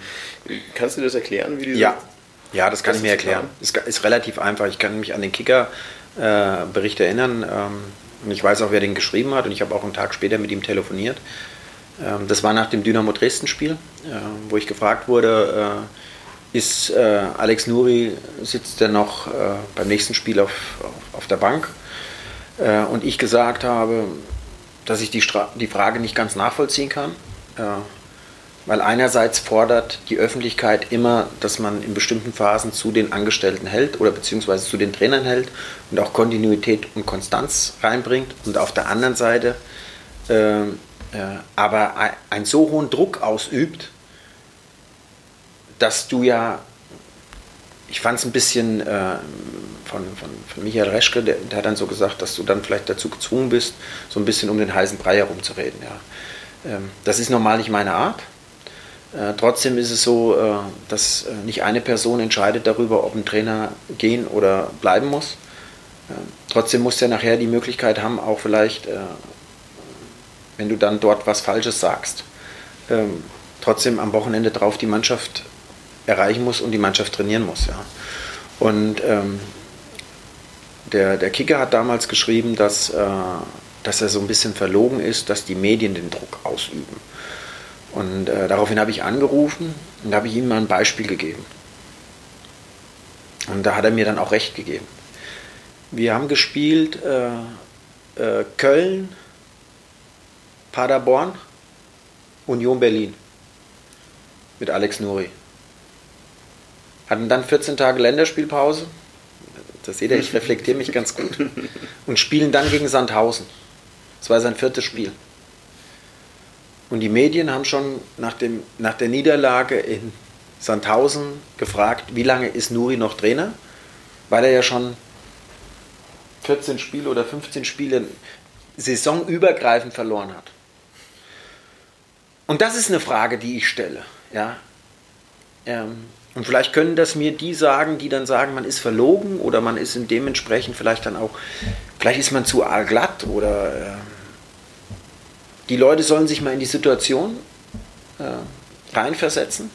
Kannst du dir das erklären, wie diese Ja, ja das kann ich mir erklären. Es ist, ist relativ einfach. Ich kann mich an den Kicker-Bericht äh, erinnern. Ähm, und ich weiß auch, wer den geschrieben hat. Und ich habe auch einen Tag später mit ihm telefoniert. Ähm, das war nach dem Dynamo Dresden-Spiel, äh, wo ich gefragt wurde, äh, ist äh, Alex Nuri, sitzt er noch beim nächsten Spiel auf, auf, der Bank? Und ich gesagt habe, dass ich die, Stra die Frage nicht ganz nachvollziehen kann. Weil einerseits fordert die Öffentlichkeit immer, dass man in bestimmten Phasen zu den Angestellten hält oder beziehungsweise zu den Trainern hält und auch Kontinuität und Konstanz reinbringt. Und auf der anderen Seite aber einen so hohen Druck ausübt, dass du ja, ich fand es ein bisschen äh, von, von, von, Michael Reschke, der, der, hat dann so gesagt, dass du dann vielleicht dazu gezwungen bist, so ein bisschen um den heißen Brei herumzureden. Ja. Ähm, das ist normal nicht meine Art. Äh, trotzdem ist es so, äh, dass äh, nicht eine Person entscheidet darüber, ob ein Trainer gehen oder bleiben muss. trotzdem muss er nachher die Möglichkeit haben, auch vielleicht, wenn du dann dort was Falsches sagst, ähm, trotzdem am Wochenende drauf die Mannschaft erreichen muss und die Mannschaft trainieren muss. Ja. Und ähm, der, der Kicker hat damals geschrieben, dass, äh, dass er so ein bisschen verlogen ist, dass die Medien den Druck ausüben. Und äh, daraufhin habe ich angerufen und habe ich ihm mal ein Beispiel gegeben. Und da hat er mir dann auch recht gegeben. Wir haben gespielt äh, äh, Köln, Paderborn, Union Berlin mit Alex Nuri. Hatten dann 14 Tage Länderspielpause. Das seht ihr, ich reflektiere mich ganz gut. Und spielen dann gegen Sandhausen. Das war sein viertes Spiel. Und die Medien haben schon nach, dem, nach der Niederlage in Sandhausen gefragt, wie lange ist Nuri noch Trainer? Weil er ja schon 14 Spiele oder 15 Spiele saisonübergreifend verloren hat. Und das ist eine Frage, die ich stelle. Ja? Ähm, und vielleicht können das mir die sagen, die dann sagen, man ist verlogen oder man ist in dementsprechend vielleicht dann auch, vielleicht ist man zu allglatt oder äh, die Leute sollen sich mal in die Situation äh, reinversetzen,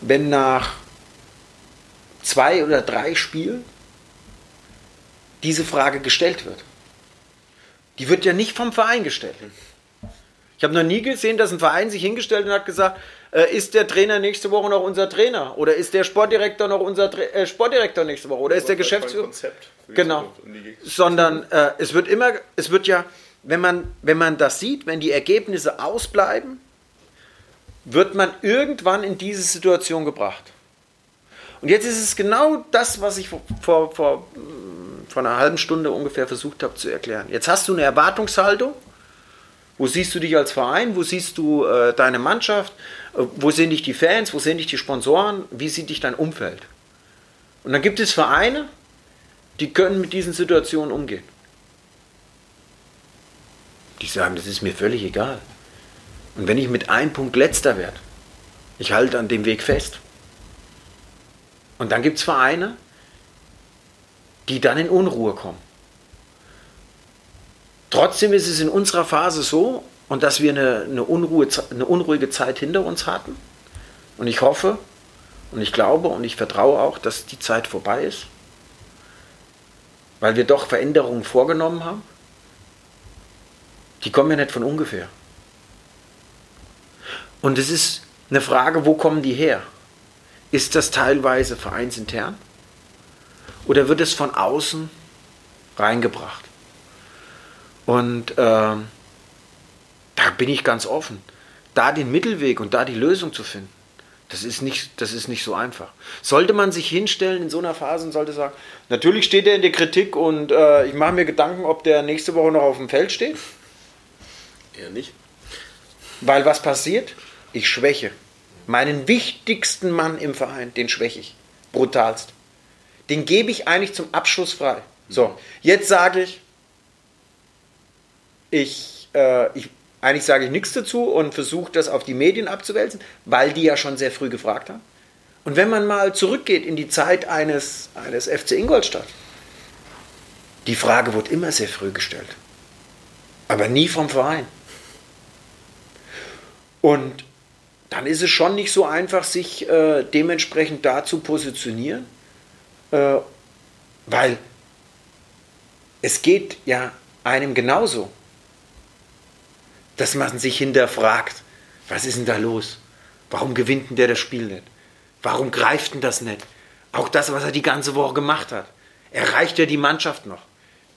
wenn nach zwei oder drei Spielen diese Frage gestellt wird. Die wird ja nicht vom Verein gestellt. Ich habe noch nie gesehen, dass ein Verein sich hingestellt und hat gesagt, äh, ist der Trainer nächste Woche noch unser Trainer? Oder ist der Sportdirektor noch unser Tra äh, Sportdirektor nächste Woche? Oder ist der Geschäftsführer? Genau. Sondern äh, es wird immer, es wird ja, wenn man, wenn man das sieht, wenn die Ergebnisse ausbleiben, wird man irgendwann in diese Situation gebracht. Und jetzt ist es genau das, was ich vor, vor, vor, vor einer halben Stunde ungefähr versucht habe zu erklären. Jetzt hast du eine Erwartungshaltung. Wo siehst du dich als Verein? Wo siehst du äh, deine Mannschaft? Äh, wo sehen dich die Fans? Wo sehen dich die Sponsoren? Wie sieht dich dein Umfeld? Und dann gibt es Vereine, die können mit diesen Situationen umgehen. Die sagen, das ist mir völlig egal. Und wenn ich mit einem Punkt letzter werde, ich halte an dem Weg fest. Und dann gibt es Vereine, die dann in Unruhe kommen. Trotzdem ist es in unserer Phase so, und dass wir eine, eine, Unruhe, eine unruhige Zeit hinter uns hatten. Und ich hoffe und ich glaube und ich vertraue auch, dass die Zeit vorbei ist, weil wir doch Veränderungen vorgenommen haben die kommen ja nicht von ungefähr. Und es ist eine Frage, wo kommen die her? Ist das teilweise vereinsintern? Oder wird es von außen reingebracht? Und äh, da bin ich ganz offen. Da den Mittelweg und da die Lösung zu finden, das ist nicht, das ist nicht so einfach. Sollte man sich hinstellen in so einer Phase und sollte sagen, natürlich steht er in der Kritik und äh, ich mache mir Gedanken, ob der nächste Woche noch auf dem Feld steht. Eher nicht. Weil was passiert? Ich schwäche. Meinen wichtigsten Mann im Verein, den schwäche ich. Brutalst. Den gebe ich eigentlich zum Abschluss frei. So, jetzt sage ich, ich, äh, ich, Eigentlich sage ich nichts dazu und versuche das auf die Medien abzuwälzen, weil die ja schon sehr früh gefragt haben. Und wenn man mal zurückgeht in die Zeit eines, eines FC Ingolstadt, die Frage wurde immer sehr früh gestellt, aber nie vom Verein. Und dann ist es schon nicht so einfach, sich äh, dementsprechend da zu positionieren, äh, weil es geht ja einem genauso dass man sich hinterfragt, was ist denn da los? Warum gewinnt denn der das Spiel nicht? Warum greift denn das nicht? Auch das, was er die ganze Woche gemacht hat. Erreicht er die Mannschaft noch?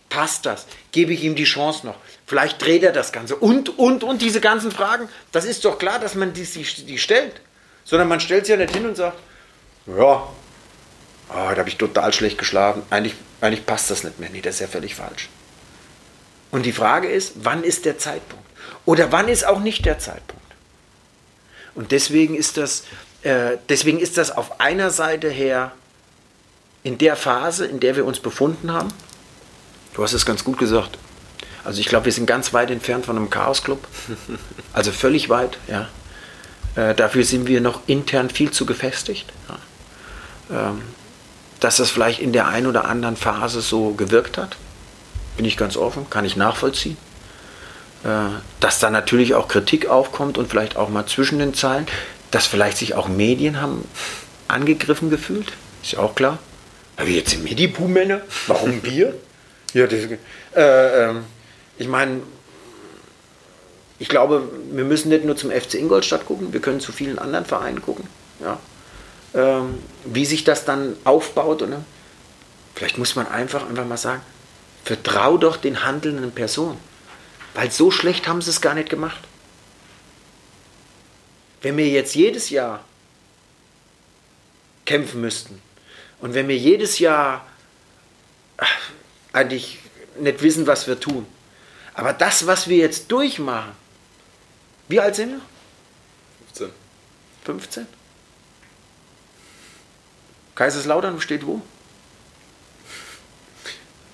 Passt das? Gebe ich ihm die Chance noch? Vielleicht dreht er das Ganze. Und, und, und diese ganzen Fragen, das ist doch klar, dass man die, die, die stellt. Sondern man stellt sich ja nicht hin und sagt, ja, oh, da habe ich total schlecht geschlafen. Eigentlich, eigentlich passt das nicht mehr. Nee, das ist ja völlig falsch. Und die Frage ist, wann ist der Zeitpunkt? Oder wann ist auch nicht der Zeitpunkt? Und deswegen ist das, äh, deswegen ist das auf einer Seite her in der Phase, in der wir uns befunden haben, du hast es ganz gut gesagt, also ich glaube, wir sind ganz weit entfernt von einem Chaos-Club, also völlig weit, ja. Äh, dafür sind wir noch intern viel zu gefestigt. Ja. Ähm, dass das vielleicht in der einen oder anderen Phase so gewirkt hat, bin ich ganz offen, kann ich nachvollziehen. Äh, dass da natürlich auch Kritik aufkommt und vielleicht auch mal zwischen den Zeilen, dass vielleicht sich auch Medien haben angegriffen gefühlt, ist ja auch klar. Aber jetzt sind wir die Buhmänner, warum wir? ja, das, äh, äh, ich meine, ich glaube, wir müssen nicht nur zum FC Ingolstadt gucken, wir können zu vielen anderen Vereinen gucken. Ja. Ähm, wie sich das dann aufbaut. Oder? Vielleicht muss man einfach, einfach mal sagen, vertrau doch den handelnden Personen. Weil so schlecht haben sie es gar nicht gemacht. Wenn wir jetzt jedes Jahr kämpfen müssten und wenn wir jedes Jahr eigentlich nicht wissen, was wir tun, aber das, was wir jetzt durchmachen, wie alt sind wir? 15. 15? Kaiserslautern steht wo?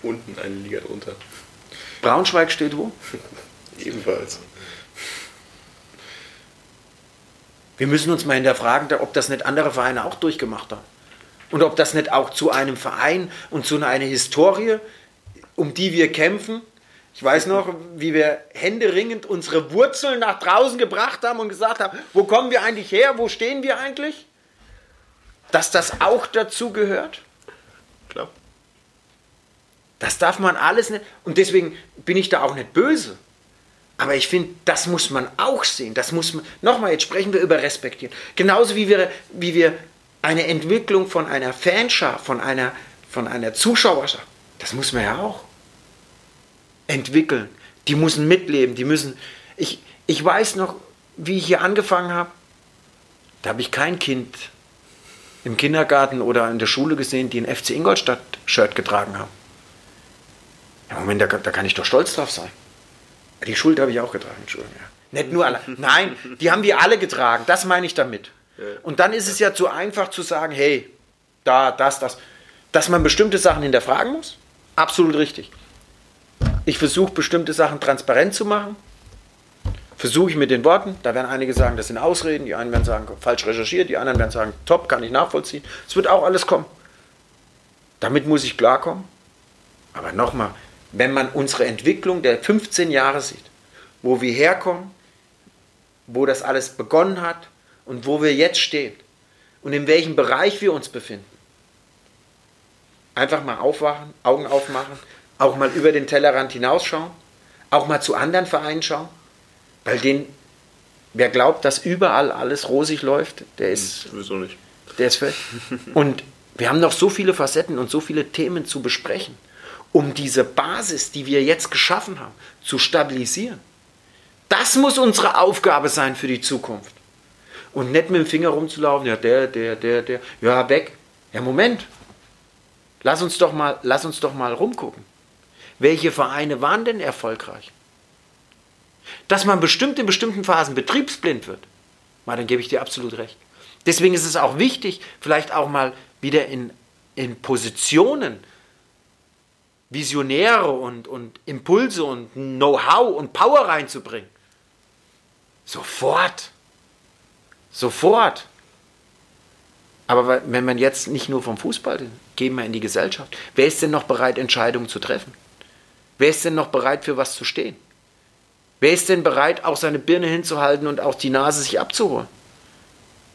Unten eine Liga drunter. Braunschweig steht wo? Ebenfalls. Wir müssen uns mal hinterfragen, ob das nicht andere Vereine auch durchgemacht haben. Und ob das nicht auch zu einem Verein und zu einer Historie, um die wir kämpfen. Ich weiß noch, wie wir händeringend unsere Wurzeln nach draußen gebracht haben und gesagt haben, wo kommen wir eigentlich her, wo stehen wir eigentlich? Dass das auch dazu gehört. Das darf man alles nicht. Und deswegen bin ich da auch nicht böse. Aber ich finde, das muss man auch sehen. Das muss man. Nochmal, jetzt sprechen wir über respektieren. Genauso wie wir, wie wir eine Entwicklung von einer Fanschar, von einer, von einer Zuschauerschaft, das muss man ja auch entwickeln. Die müssen mitleben, die müssen. Ich, ich weiß noch, wie ich hier angefangen habe. Da habe ich kein Kind im Kindergarten oder in der Schule gesehen, die ein FC Ingolstadt-Shirt getragen haben. Ja, Moment, da, da kann ich doch stolz drauf sein. Die Schuld habe ich auch getragen, Entschuldigung. Ja. Nicht nur alle. Nein, die haben wir alle getragen. Das meine ich damit. Und dann ist es ja zu einfach zu sagen, hey, da, das, das. Dass man bestimmte Sachen hinterfragen muss, absolut richtig. Ich versuche bestimmte Sachen transparent zu machen. Versuche ich mit den Worten. Da werden einige sagen, das sind Ausreden. Die einen werden sagen, falsch recherchiert. Die anderen werden sagen, top, kann ich nachvollziehen. Es wird auch alles kommen. Damit muss ich klarkommen. Aber nochmal, wenn man unsere Entwicklung der 15 Jahre sieht, wo wir herkommen, wo das alles begonnen hat und wo wir jetzt stehen und in welchem Bereich wir uns befinden. Einfach mal aufwachen, Augen aufmachen, auch mal über den Tellerrand hinausschauen, auch mal zu anderen Vereinen schauen, weil den, wer glaubt, dass überall alles rosig läuft, der ist. Hm, sowieso nicht. Der ist völlig. Und wir haben noch so viele Facetten und so viele Themen zu besprechen um diese Basis, die wir jetzt geschaffen haben, zu stabilisieren. Das muss unsere Aufgabe sein für die Zukunft. Und nicht mit dem Finger rumzulaufen, ja, der, der, der, der, ja, weg. Ja, Moment. Lass uns doch mal, lass uns doch mal rumgucken. Welche Vereine waren denn erfolgreich? Dass man bestimmt in bestimmten Phasen betriebsblind wird, mal, dann gebe ich dir absolut recht. Deswegen ist es auch wichtig, vielleicht auch mal wieder in, in Positionen Visionäre und, und Impulse und Know-how und Power reinzubringen. Sofort. Sofort. Aber wenn man jetzt nicht nur vom Fußball, gehen wir in die Gesellschaft. Wer ist denn noch bereit, Entscheidungen zu treffen? Wer ist denn noch bereit, für was zu stehen? Wer ist denn bereit, auch seine Birne hinzuhalten und auch die Nase sich abzuholen?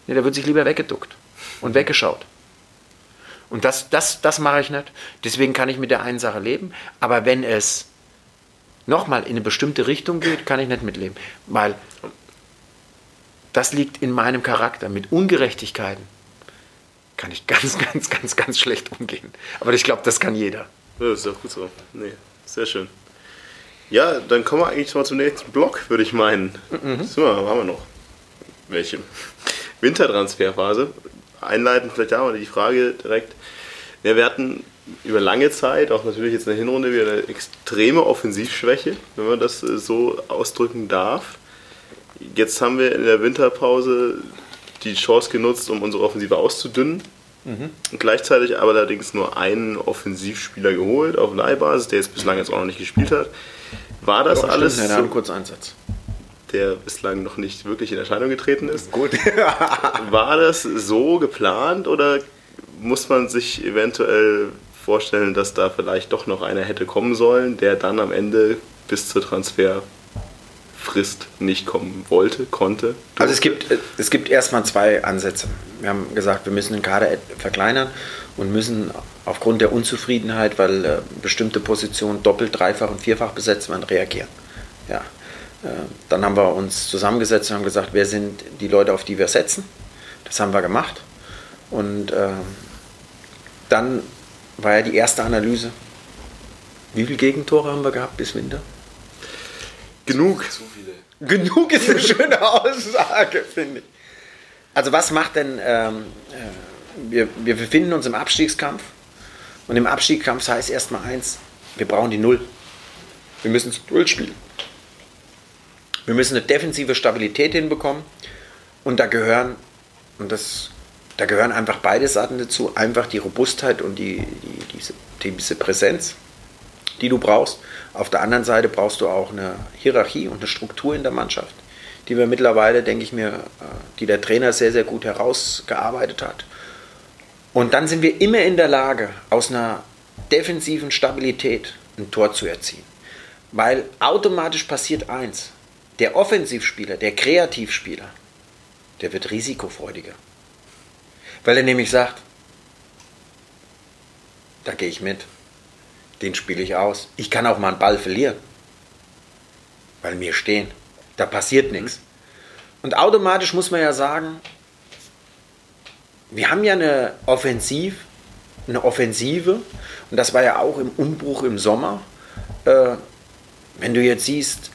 Nee, der wird sich lieber weggeduckt und weggeschaut. Und das, das, das mache ich nicht. Deswegen kann ich mit der einen Sache leben. Aber wenn es nochmal in eine bestimmte Richtung geht, kann ich nicht mitleben. Weil das liegt in meinem Charakter. Mit Ungerechtigkeiten kann ich ganz, ganz, ganz, ganz schlecht umgehen. Aber ich glaube, das kann jeder. Ja, das ist auch gut so. Nee, sehr schön. Ja, dann kommen wir eigentlich mal zum nächsten Block, würde ich meinen. Mhm. So, haben wir noch welche? Wintertransferphase. Einleitend vielleicht da mal die Frage direkt. Ja, wir hatten über lange Zeit, auch natürlich jetzt in der Hinrunde, wieder eine extreme Offensivschwäche, wenn man das äh, so ausdrücken darf. Jetzt haben wir in der Winterpause die Chance genutzt, um unsere Offensive auszudünnen. Mhm. Gleichzeitig aber allerdings nur einen Offensivspieler geholt auf Leihbasis, der jetzt bislang jetzt auch noch nicht gespielt hat. War das alles. Stimmt, so, kurz Einsatz. Der bislang noch nicht wirklich in Erscheinung getreten ist. Gut. War das so geplant oder muss man sich eventuell vorstellen, dass da vielleicht doch noch einer hätte kommen sollen, der dann am Ende bis zur Transfer Frist nicht kommen wollte, konnte? Also es gibt, es gibt erstmal zwei Ansätze. Wir haben gesagt, wir müssen den Kader verkleinern und müssen aufgrund der Unzufriedenheit, weil äh, bestimmte Positionen doppelt, dreifach und vierfach besetzt werden, reagieren. Ja. Dann haben wir uns zusammengesetzt und haben gesagt, wer sind die Leute, auf die wir setzen. Das haben wir gemacht. Und äh, dann war ja die erste Analyse. Wie viele Gegentore haben wir gehabt bis Winter? Genug. Zu viele. Genug ist eine schöne Aussage, finde ich. Also was macht denn, ähm, äh, wir, wir befinden uns im Abstiegskampf und im Abstiegskampf heißt erstmal eins, wir brauchen die Null. Wir müssen zu Null spielen. Wir müssen eine defensive Stabilität hinbekommen und da gehören, und das, da gehören einfach beide Seiten dazu, einfach die Robustheit und die, die, diese, diese Präsenz, die du brauchst auf der anderen Seite brauchst du auch eine Hierarchie und eine Struktur in der Mannschaft, die wir mittlerweile, denke ich mir, äh, die der Trainer sehr, sehr gut herausgearbeitet hat. Und dann sind wir immer in der Lage, aus einer defensiven Stabilität ein Tor zu erzielen. Weil automatisch passiert eins. Der Offensivspieler, der Kreativspieler, der wird risikofreudiger. Weil er nämlich sagt, da gehe ich mit den spiele ich aus. Ich kann auch mal einen Ball verlieren, weil wir stehen. Da passiert mhm. nichts. Und automatisch muss man ja sagen, wir haben ja eine Offensiv, eine Offensive, und das war ja auch im Umbruch im Sommer. Äh, wenn du jetzt siehst,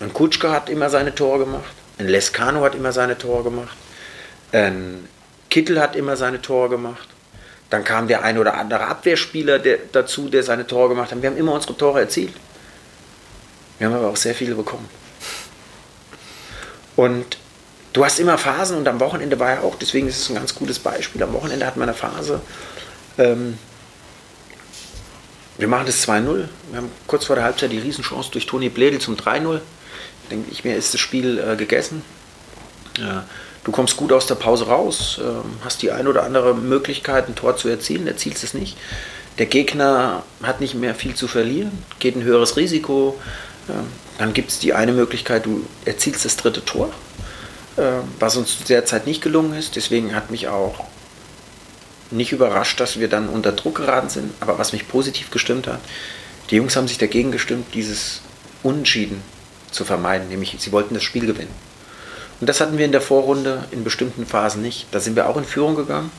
ein Kutschka hat immer seine Tore gemacht, ein Lescano hat immer seine Tore gemacht, ein Kittel hat immer seine Tore gemacht. Dann kam der ein oder andere Abwehrspieler der, dazu, der seine Tore gemacht hat. Wir haben immer unsere Tore erzielt. Wir haben aber auch sehr viele bekommen. Und du hast immer Phasen und am Wochenende war ja auch, deswegen ist es ein ganz gutes Beispiel. Am Wochenende hat man eine Phase, ähm, wir machen das 2-0. Wir haben kurz vor der Halbzeit die Riesenchance durch Toni Bledel zum 3-0. Denke ich mir, ist das Spiel äh, gegessen. Ja. Du kommst gut aus der Pause raus, ähm, hast die ein oder andere Möglichkeit, ein Tor zu erzielen, erzielst es nicht. Der Gegner hat nicht mehr viel zu verlieren, geht ein höheres Risiko. Ähm, dann gibt es die eine Möglichkeit, du erzielst das dritte Tor, ähm, was uns derzeit nicht gelungen ist. Deswegen hat mich auch nicht überrascht, dass wir dann unter Druck geraten sind. Aber was mich positiv gestimmt hat, die Jungs haben sich dagegen gestimmt, dieses Unentschieden zu vermeiden, nämlich sie wollten das Spiel gewinnen. Und das hatten wir in der Vorrunde in bestimmten Phasen nicht. Da sind wir auch in Führung gegangen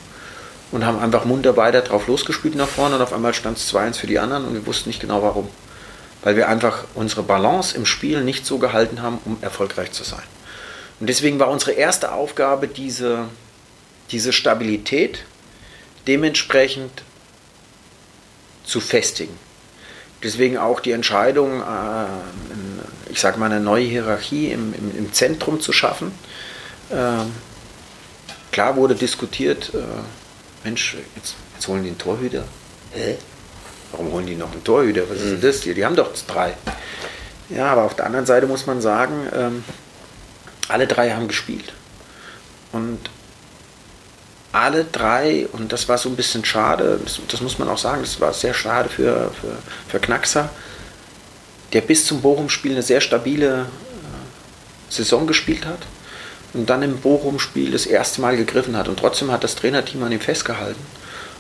und haben einfach munter weiter drauf losgespielt nach vorne und auf einmal stand es 2-1 für die anderen und wir wussten nicht genau warum. Weil wir einfach unsere Balance im Spiel nicht so gehalten haben, um erfolgreich zu sein. Und deswegen war unsere erste Aufgabe, diese, diese Stabilität dementsprechend zu festigen. Deswegen auch die Entscheidung, äh, ich sage mal, eine neue Hierarchie im, im, im Zentrum zu schaffen. Ähm, klar wurde diskutiert, äh, Mensch, jetzt, jetzt holen die einen Torhüter. Hä? Warum holen die noch einen Torhüter? Was ist denn mhm. das hier? Die haben doch drei. Ja, aber auf der anderen Seite muss man sagen, ähm, alle drei haben gespielt. Und alle drei, und das war so ein bisschen schade, das, das muss man auch sagen, das war sehr schade für, für, für Knackser, der bis zum Bochum-Spiel eine sehr stabile äh, Saison gespielt hat und dann im Bochum-Spiel das erste Mal gegriffen hat. Und trotzdem hat das Trainerteam an ihm festgehalten.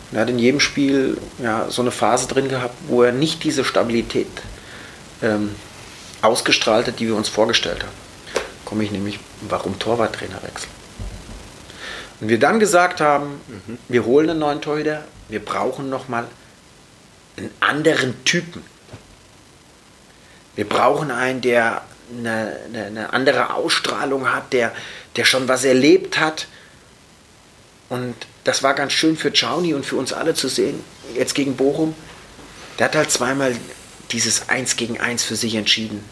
Und er hat in jedem Spiel ja, so eine Phase drin gehabt, wo er nicht diese Stabilität ähm, ausgestrahlt hat, die wir uns vorgestellt haben. Komme ich nämlich, warum Torwarttrainer wechseln. Und wir dann gesagt haben, mhm. wir holen einen neuen Torhüter, wir brauchen nochmal einen anderen Typen. Wir brauchen einen, der eine, eine, eine, andere Ausstrahlung hat, der, der schon was erlebt hat. Und das war ganz schön für Chauni und für uns alle zu sehen, jetzt gegen Bochum. Der hat halt zweimal dieses Eins gegen Eins für sich entschieden.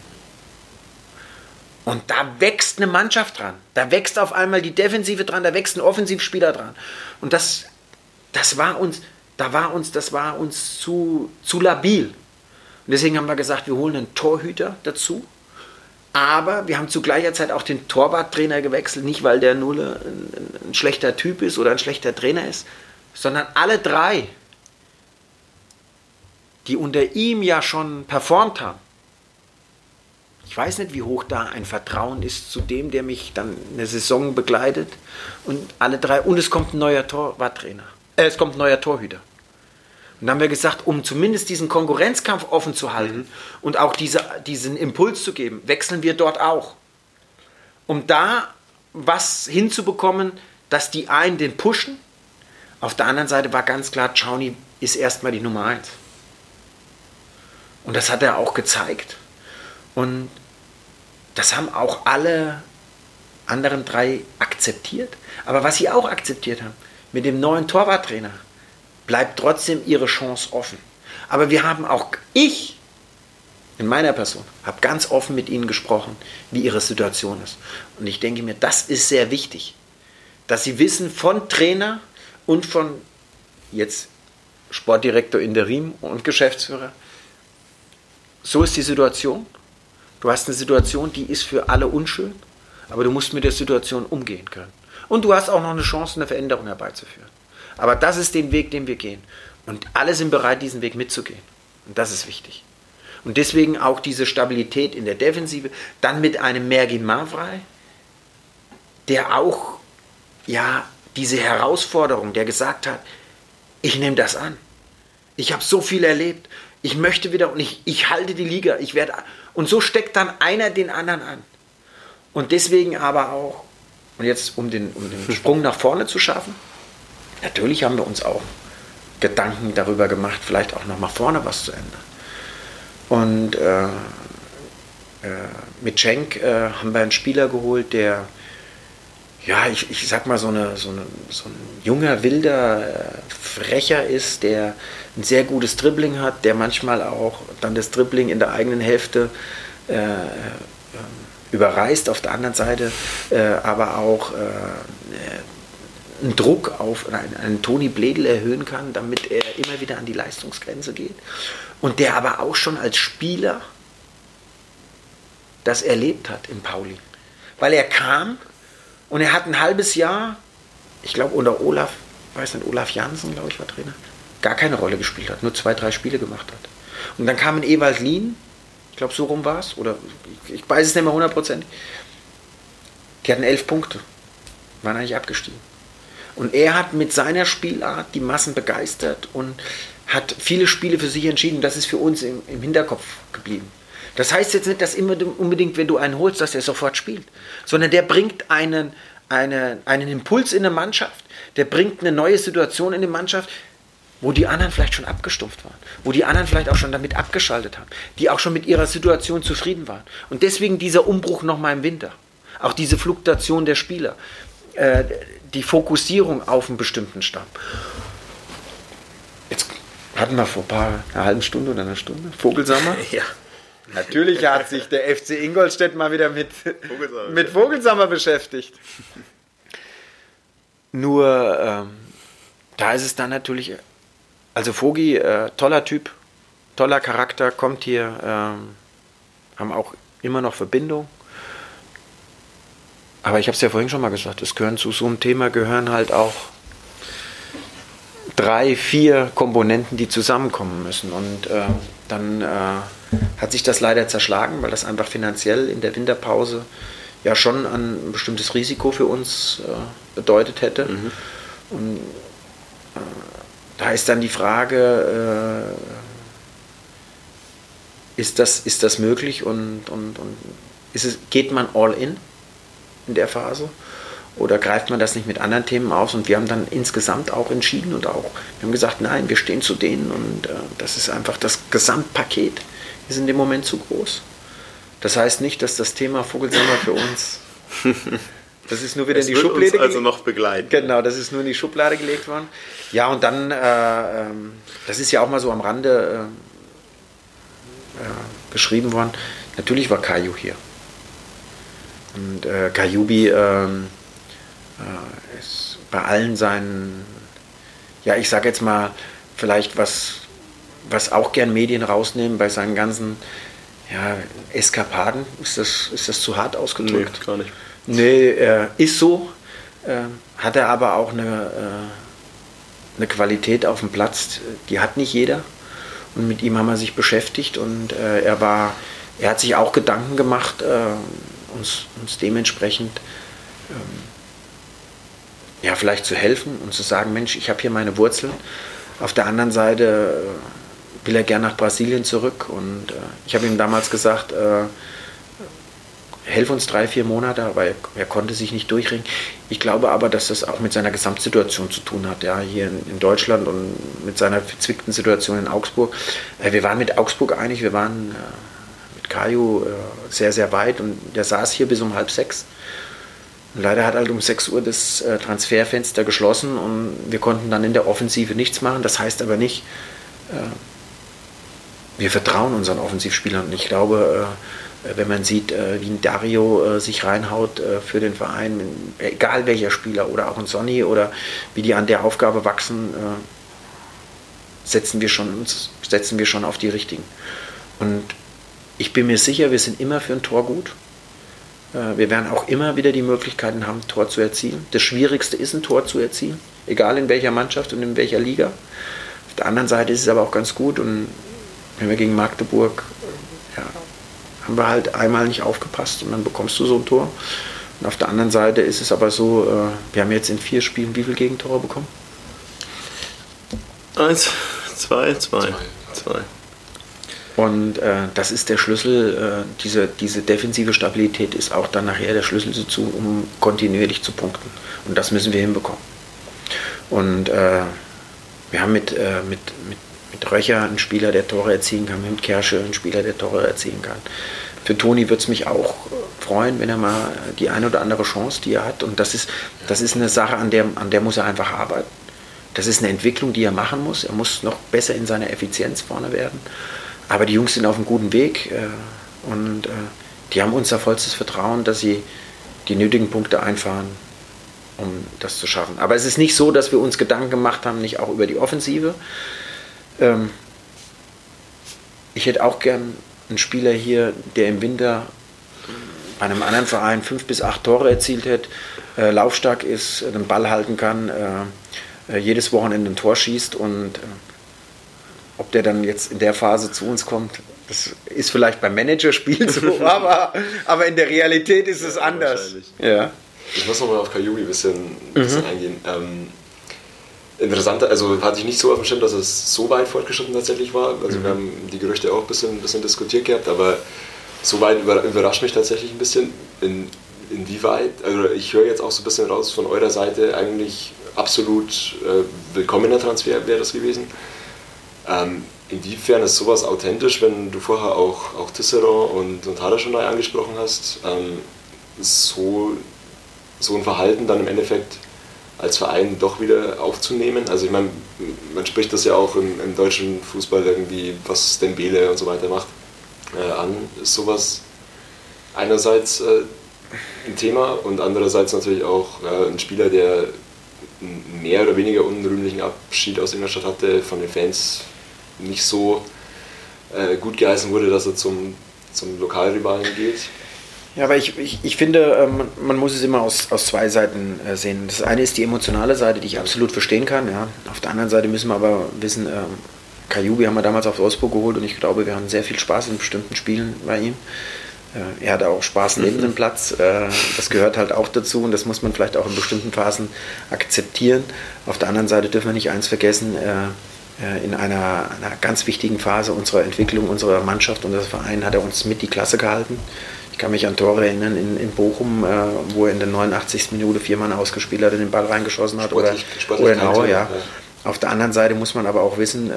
Und da wächst eine Mannschaft dran. Da wächst auf einmal die Defensive dran, da wächst ein Offensivspieler dran. Und das, das war uns, da war uns, das war uns zu, zu labil. Und deswegen haben wir gesagt, wir holen einen Torhüter dazu. Aber wir haben zu gleicher Zeit auch den Torwarttrainer gewechselt, nicht weil der Nulle ein, ein schlechter Typ ist oder ein schlechter Trainer ist, sondern alle drei, die unter ihm ja schon performt haben, ich weiß nicht, wie hoch da ein Vertrauen ist zu dem, der mich dann eine Saison begleitet. Und alle drei. Und es kommt ein neuer Torwarttrainer. Äh, es kommt ein neuer Torhüter. Und dann haben wir gesagt, um zumindest diesen Konkurrenzkampf offen zu halten mhm. und auch diese, diesen Impuls zu geben, wechseln wir dort auch. Um da was hinzubekommen, dass die einen den pushen. Auf der anderen Seite war ganz klar, Chauni ist erstmal die Nummer eins. Und das hat er auch gezeigt. Und das haben auch alle anderen drei akzeptiert. Aber was sie auch akzeptiert haben, mit dem neuen Torwarttrainer bleibt trotzdem ihre Chance offen. Aber wir haben auch, ich in meiner Person, habe ganz offen mit ihnen gesprochen, wie ihre Situation ist. Und ich denke mir, das ist sehr wichtig, dass sie wissen von Trainer und von jetzt Sportdirektor Interim und Geschäftsführer, so ist die Situation Du hast eine Situation, die ist für alle unschön, aber du musst mit der Situation umgehen können. Und du hast auch noch eine Chance, eine Veränderung herbeizuführen. Aber das ist den Weg, den wir gehen. Und alle sind bereit, diesen Weg mitzugehen. Und das ist wichtig. Und deswegen auch diese Stabilität in der Defensive, dann mit einem Mergin Mavrei, der auch ja diese Herausforderung, der gesagt hat, ich nehme das an. Ich habe so viel erlebt. Ich möchte wieder und ich, ich halte die Liga. Ich werde und so steckt dann einer den anderen an. Und deswegen aber auch, und jetzt um den, um den Sprung nach vorne zu schaffen, natürlich haben wir uns auch Gedanken darüber gemacht, vielleicht auch noch mal vorne was zu ändern. Und äh, äh, mit Schenk äh, haben wir einen Spieler geholt, der, ja, ich, ich sag mal, so, eine, so, eine, so ein junger, wilder äh, Frecher ist, der ein sehr gutes Dribbling hat, der manchmal auch dann das Dribbling in der eigenen Hälfte äh, äh, überreißt, auf der anderen Seite äh, aber auch äh, einen Druck auf einen, einen Toni Bledel erhöhen kann, damit er immer wieder an die Leistungsgrenze geht. Und der aber auch schon als Spieler das erlebt hat in Pauli. Weil er kam und er hat ein halbes Jahr, ich glaube unter Olaf, weiß nicht, Olaf Jansen, glaube ich, war Trainer, gar keine Rolle gespielt hat, nur zwei, drei Spiele gemacht hat. Und dann kam ein Ewald Lien, ich glaube, so rum war es, oder ich, weiß es nicht mehr hundertprozentig. Die hatten elf Punkte, waren eigentlich abgestiegen. Und er hat mit seiner Spielart die Massen begeistert und hat viele Spiele für sich entschieden. Das ist für uns im, im Hinterkopf geblieben. Das heißt jetzt nicht, dass immer unbedingt, wenn du einen holst, dass er sofort spielt, sondern der bringt einen, einen, einen Impuls in eine Mannschaft, der bringt eine neue Situation in die Mannschaft, wo die anderen vielleicht schon abgestumpft waren, wo die anderen vielleicht auch schon damit abgeschaltet haben, die auch schon mit ihrer Situation zufrieden waren. Und deswegen dieser Umbruch nochmal im Winter. Auch diese Fluktuation der Spieler, äh, die Fokussierung auf einen bestimmten Stamm. Jetzt hatten wir vor ein paar, einer halben Stunde oder einer Stunde Vogelsammer. Ja. Natürlich hat sich der FC Ingolstadt mal wieder mit Vogelsammer, mit Vogelsammer beschäftigt. Nur ähm, da ist es dann natürlich also Vogi, äh, toller Typ, toller Charakter, kommt hier, ähm, haben auch immer noch Verbindung. aber ich habe es ja vorhin schon mal gesagt, es gehören zu so einem Thema gehören halt auch drei, vier Komponenten, die zusammenkommen müssen. Und äh, dann äh, hat sich das leider zerschlagen, weil das einfach finanziell in der Winterpause ja schon ein bestimmtes Risiko für uns äh, bedeutet hätte. Mhm. Und äh, da ist dann die Frage, äh, ist, das, ist das möglich und, und, und ist es, geht man all in in der Phase? Oder greift man das nicht mit anderen Themen aus? Und wir haben dann insgesamt auch entschieden und auch, wir haben gesagt, nein, wir stehen zu denen und äh, das ist einfach das Gesamtpaket ist in dem Moment zu groß. Das heißt nicht, dass das Thema Vogelsammer für uns, das ist nur wieder es in die Schublade uns also noch begleiten. Genau, das ist nur in die Schublade gelegt worden. Ja, und dann, äh, ähm, das ist ja auch mal so am Rande äh, äh, beschrieben worden, natürlich war Kaiju hier. Und äh, Kajubi ähm, äh, ist bei allen seinen, ja, ich sage jetzt mal, vielleicht was, was auch gern Medien rausnehmen, bei seinen ganzen ja, Eskapaden. Ist das, ist das zu hart ausgedrückt? Nee, gar nicht. Nee, äh, ist so. Äh, hat er aber auch eine, äh, eine Qualität auf dem Platz, die hat nicht jeder. Und mit ihm haben wir sich beschäftigt und äh, er war, er hat sich auch Gedanken gemacht, uns, uns dementsprechend ähm, ja, vielleicht zu helfen und zu sagen, Mensch, ich habe hier meine Wurzeln. Auf der anderen Seite will er gern nach Brasilien zurück und äh, ich habe ihm damals gesagt, äh, helf uns drei, vier Monate, aber er, konnte sich nicht durchringen. Ich glaube aber, dass das auch mit seiner Gesamtsituation zu tun hat, ja, hier in, in Deutschland und mit seiner verzwickten Situation in Augsburg. Äh, wir waren mit Augsburg einig, wir waren äh, mit Kaju äh, sehr, sehr weit und der saß hier bis um halb sechs. Und leider hat halt um 6 Uhr das äh, Transferfenster geschlossen und wir konnten dann in der Offensive nichts machen. Das heißt aber nicht, wir vertrauen unseren Offensivspielern. Und ich glaube, äh, wenn man sieht, äh, wie ein Dario äh, sich reinhaut für den Verein, egal welcher Spieler oder auch ein Sonny oder wie die an der Aufgabe wachsen, setzen wir schon setzen wir schon auf die richtigen. Und ich bin mir sicher, wir sind immer für ein Tor gut. Wir werden auch immer wieder die Möglichkeiten haben, ein Tor zu erzielen. Das Schwierigste ist, ein Tor zu erzielen, egal in welcher Mannschaft und in welcher Liga. Auf der anderen Seite ist es aber auch ganz gut und wenn wir gegen Magdeburg, ja, haben wir halt einmal nicht aufgepasst und dann bekommst du so ein Tor. Und auf der anderen Seite ist es aber so, äh, wir haben jetzt in vier Spielen wie viele Gegentore bekommen? Eins, zwei, zwei. Zwei. Und äh, das ist der Schlüssel, äh, diese, diese defensive Stabilität ist auch dann nachher der Schlüssel dazu, um kontinuierlich zu punkten. Und das müssen wir hinbekommen. Und äh, wir haben mit, äh, mit, mit, mit Röcher einen Spieler, der Tore erzielen kann, mit Kersche einen Spieler, der Tore erzielen kann. Für Toni würde es mich auch freuen, wenn er mal die eine oder andere Chance, die er hat. Und das ist, das ist eine Sache, an der, an der muss er einfach arbeiten. Das ist eine Entwicklung, die er machen muss. Er muss noch besser in seiner Effizienz vorne werden. Aber die Jungs sind auf einem guten Weg äh, und äh, die haben unser vollstes Vertrauen, dass sie die nötigen Punkte einfahren, um das zu schaffen. Aber es ist nicht so, dass wir uns Gedanken gemacht haben, nicht auch über die Offensive. Ähm, ich hätte auch gern einen Spieler hier, der im Winter bei einem anderen Verein fünf bis acht Tore erzielt hätte, äh, laufstark ist, den Ball halten kann, äh, äh jedes Wochenende ein Tor schießt und äh, ob der dann jetzt in der Phase zu uns kommt, das ist vielleicht beim Managerspiel so, aber, aber in der Realität ist es anders. Ja. Ich muss nochmal auf Kayumi ein bisschen, ein bisschen mhm. eingehen. Ähm, interessant, also hatte ich nicht so auf dem Schirm, dass es so weit fortgeschritten tatsächlich war. Also mhm. wir haben die Gerüchte auch ein bisschen, ein bisschen diskutiert gehabt, aber so weit überrascht mich tatsächlich ein bisschen, in, inwieweit, also ich höre jetzt auch so ein bisschen raus von eurer Seite, eigentlich absolut äh, willkommener Transfer wäre das gewesen. Ähm, inwiefern ist sowas authentisch, wenn du vorher auch, auch Tisserand und, und Hara schon neu angesprochen hast, ähm, so, so ein Verhalten dann im Endeffekt als Verein doch wieder aufzunehmen? Also ich meine, man spricht das ja auch im, im deutschen Fußball irgendwie, was Dembele und so weiter macht, äh, an. Ist sowas einerseits äh, ein Thema und andererseits natürlich auch äh, ein Spieler, der einen mehr oder weniger unrühmlichen Abschied aus Ingolstadt hatte, von den Fans nicht so äh, gut geheißen wurde, dass er zum, zum Lokalrivalen geht. Ja, aber ich, ich, ich finde, ähm, man muss es immer aus, aus zwei Seiten äh, sehen. Das eine ist die emotionale Seite, die ich absolut verstehen kann. Ja. Auf der anderen Seite müssen wir aber wissen, ähm, Kajubi haben wir damals auf Wolfsburg geholt und ich glaube, wir haben sehr viel Spaß in bestimmten Spielen bei ihm. Äh, er hatte auch Spaß neben dem Platz. Das gehört halt auch dazu und das muss man vielleicht auch in bestimmten Phasen akzeptieren. Auf der anderen Seite dürfen wir nicht eins vergessen, in einer, einer ganz wichtigen Phase unserer Entwicklung, unserer Mannschaft, und unseres Vereins hat er uns mit die Klasse gehalten. Ich kann mich an Tore erinnern in, in Bochum, äh, wo er in der 89. Minute vier Mann ausgespielt hat und den Ball reingeschossen hat. Sportlich, oder, sportlich oder in Aue, ja. ja. Auf der anderen Seite muss man aber auch wissen, äh,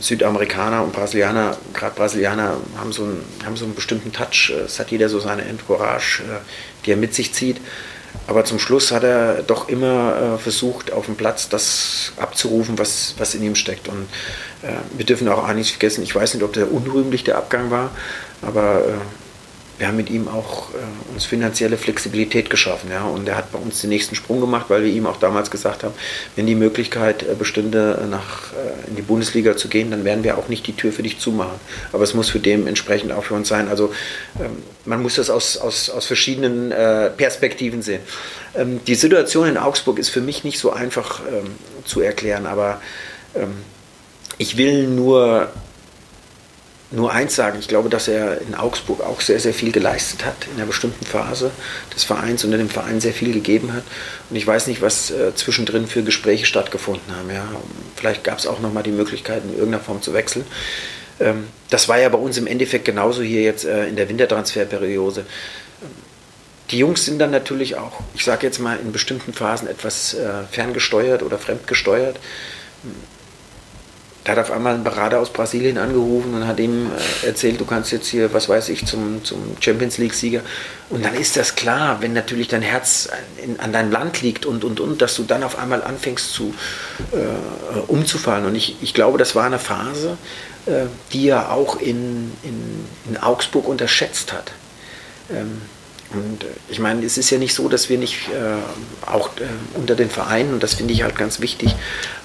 Südamerikaner und Brasilianer, gerade Brasilianer, haben so, einen, haben so einen bestimmten Touch. Es hat jeder so seine Entourage, äh, die er mit sich zieht. Aber zum Schluss hat er doch immer äh, versucht, auf dem Platz das abzurufen, was, was in ihm steckt. Und äh, wir dürfen auch eines vergessen, ich weiß nicht, ob der unrühmlich der Abgang war, aber äh, wir haben mit ihm auch äh, uns finanzielle Flexibilität geschaffen. Ja? Und er hat bei uns den nächsten Sprung gemacht, weil wir ihm auch damals gesagt haben, wenn die Möglichkeit äh, bestünde, nach, äh, in die Bundesliga zu gehen, dann werden wir auch nicht die Tür für dich zumachen. Aber es muss für dementsprechend auch für uns sein. Also ähm, man muss das aus, aus, aus verschiedenen äh, Perspektiven sehen. Ähm, die Situation in Augsburg ist für mich nicht so einfach ähm, zu erklären, aber ähm, ich will nur nur eins sagen, ich glaube, dass er in Augsburg auch sehr, sehr viel geleistet hat in einer bestimmten Phase des Vereins und in dem Verein sehr viel gegeben hat. Und ich weiß nicht, was äh, zwischendrin für Gespräche stattgefunden haben. Ja. Vielleicht gab es auch nochmal die Möglichkeit, in irgendeiner Form zu wechseln. Ähm, das war ja bei uns im Endeffekt genauso hier jetzt äh, in der Wintertransferperiode. Die Jungs sind dann natürlich auch, ich sage jetzt mal, in bestimmten Phasen etwas äh, ferngesteuert oder fremdgesteuert da hat auf einmal ein Berater aus Brasilien angerufen und hat ihm äh, erzählt, du kannst jetzt hier, was weiß ich, zum, zum Champions League-Sieger. Und dann ist das klar, wenn natürlich dein Herz in, an deinem Land liegt und, und, und, dass du dann auf einmal anfängst zu äh, umzufallen. Und ich, ich glaube, das war eine Phase, äh, die er auch in, in, in Augsburg unterschätzt hat. Ähm, und äh, ich meine, es ist ja nicht so, dass wir nicht äh, auch äh, unter den Vereinen, und das finde ich halt ganz wichtig,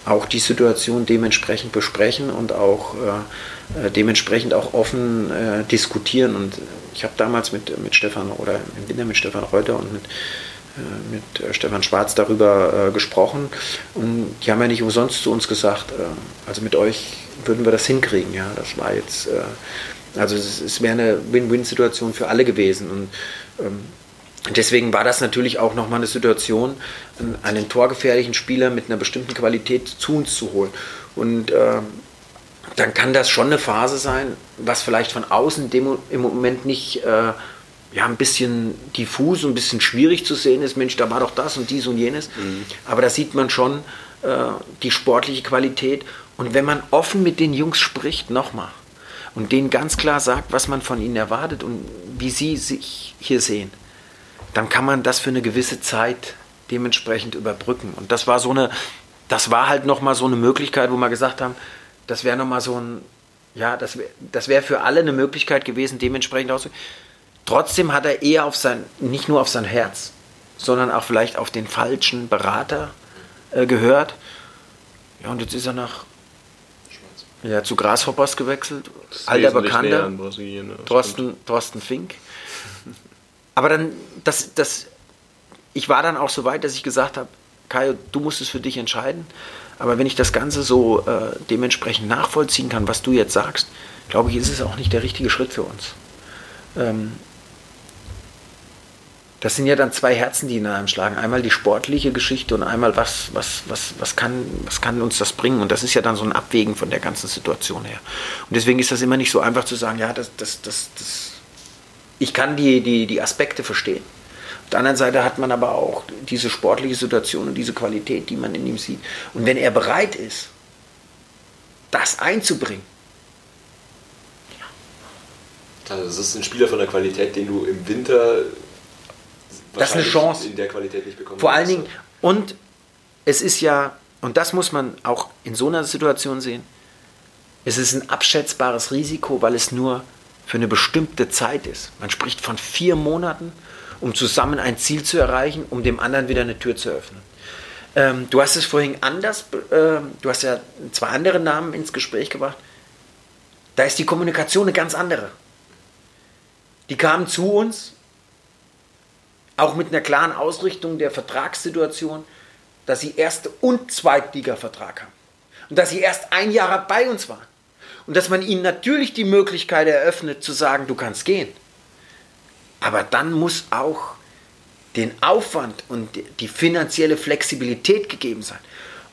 auch die Situation dementsprechend besprechen und auch äh, äh dementsprechend auch offen äh, diskutieren. Und ich habe damals mit, mit Stefan oder im Winter mit Stefan Reuter und mit, mit Stefan Schwarz darüber gesprochen. Und die haben ja nicht umsonst zu uns gesagt, also mit euch würden wir das hinkriegen. Ja, das war jetzt, also es, es wäre eine Win-Win-Situation für alle gewesen. Und deswegen war das natürlich auch nochmal eine Situation, einen torgefährlichen Spieler mit einer bestimmten Qualität zu uns zu holen. Und äh, dann kann das schon eine Phase sein, was vielleicht von außen dem, im Moment nicht äh, ja, ein bisschen diffus und ein bisschen schwierig zu sehen ist. Mensch, da war doch das und dies und jenes. Mhm. Aber da sieht man schon äh, die sportliche Qualität. Und wenn man offen mit den Jungs spricht, nochmal, und denen ganz klar sagt, was man von ihnen erwartet und wie sie sich hier sehen, dann kann man das für eine gewisse Zeit dementsprechend überbrücken. Und das war so eine, das war halt nochmal so eine Möglichkeit, wo wir gesagt haben, das wäre nochmal so ein, ja, das wäre das wär für alle eine Möglichkeit gewesen, dementsprechend auszugehen. Trotzdem hat er eher auf sein, nicht nur auf sein Herz, sondern auch vielleicht auf den falschen Berater äh, gehört. Ja, und jetzt ist er nach ja, zu Grasshoppers gewechselt. Alter Bekannter. Ne? Thorsten, Thorsten Fink. Aber dann, das, das, ich war dann auch so weit, dass ich gesagt habe, Kai, du musst es für dich entscheiden. Aber wenn ich das Ganze so äh, dementsprechend nachvollziehen kann, was du jetzt sagst, glaube ich, ist es auch nicht der richtige Schritt für uns. Ähm, das sind ja dann zwei Herzen, die in einem schlagen. Einmal die sportliche Geschichte und einmal, was, was, was, was, kann, was kann uns das bringen? Und das ist ja dann so ein Abwägen von der ganzen Situation her. Und deswegen ist das immer nicht so einfach zu sagen, ja, das, das, das, das ich kann die, die, die Aspekte verstehen. Auf der anderen Seite hat man aber auch diese sportliche Situation und diese Qualität, die man in ihm sieht. Und wenn er bereit ist, das einzubringen, also das ist ein Spieler von der Qualität, den du im Winter das ist eine Chance. in der Qualität nicht bekommen. Vor allen Dingen, und es ist ja, und das muss man auch in so einer Situation sehen, es ist ein abschätzbares Risiko, weil es nur für eine bestimmte Zeit ist. Man spricht von vier Monaten, um zusammen ein Ziel zu erreichen, um dem anderen wieder eine Tür zu öffnen. Ähm, du hast es vorhin anders, äh, du hast ja zwei andere Namen ins Gespräch gebracht. Da ist die Kommunikation eine ganz andere. Die kamen zu uns, auch mit einer klaren Ausrichtung der Vertragssituation, dass sie Erste- und Zweitliga-Vertrag haben. Und dass sie erst ein Jahr bei uns waren. Und dass man ihnen natürlich die Möglichkeit eröffnet, zu sagen, du kannst gehen. Aber dann muss auch den Aufwand und die finanzielle Flexibilität gegeben sein.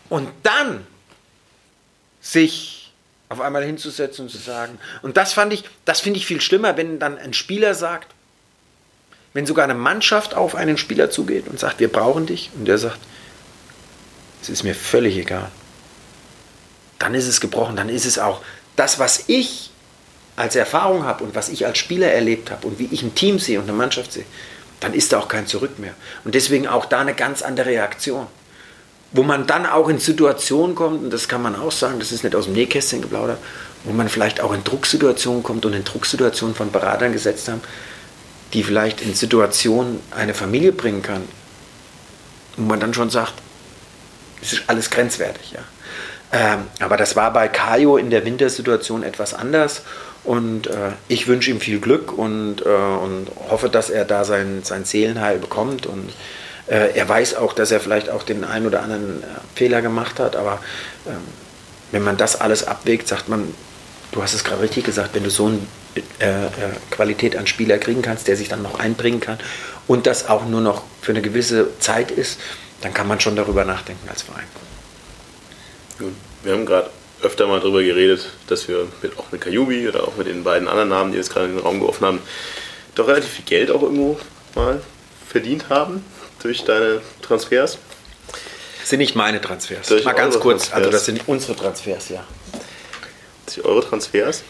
Und dann sich auf einmal hinzusetzen und zu sagen, und das fand ich, das finde ich viel schlimmer, wenn dann ein Spieler sagt, wenn sogar eine Mannschaft auf einen Spieler zugeht und sagt, wir brauchen dich, und der sagt, es ist mir völlig egal. Dann ist es gebrochen, dann ist es auch das, was ich als Erfahrung habe und was ich als Spieler erlebt habe und wie ich ein Team sehe und eine Mannschaft sehe, dann ist da auch kein Zurück mehr. Und deswegen auch da eine ganz andere Reaktion. Wo man dann auch in Situationen kommt, und das kann man auch sagen, das ist nicht aus dem Nähkästchen geplaudert, wo man vielleicht auch in Drucksituationen kommt und in Drucksituationen von Beratern gesetzt haben, die vielleicht in Situationen eine Familie bringen kann, wo man dann schon sagt, es ist alles grenzwertig. Ja. Ähm, aber das war bei Kajo in der Wintersituation etwas anders. Und äh, ich wünsche ihm viel Glück und, äh, und hoffe, dass er da sein, sein Seelenheil bekommt. Und äh, er weiß auch, dass er vielleicht auch den einen oder anderen äh, Fehler gemacht hat. Aber ähm, wenn man das alles abwägt, sagt man, du hast es gerade richtig gesagt, wenn du so eine äh, Qualität an Spieler kriegen kannst, der sich dann noch einbringen kann und das auch nur noch für eine gewisse Zeit ist, dann kann man schon darüber nachdenken als Verein. Gut. Wir haben gerade öfter mal darüber geredet, dass wir mit, auch mit Kajubi oder auch mit den beiden anderen Namen, die jetzt gerade in den Raum geworfen haben, doch relativ viel Geld auch irgendwo mal verdient haben durch deine Transfers. Das sind nicht meine Transfers. Durch mal ganz kurz, also Transfers. das sind unsere Transfers, ja. Durch eure Transfers.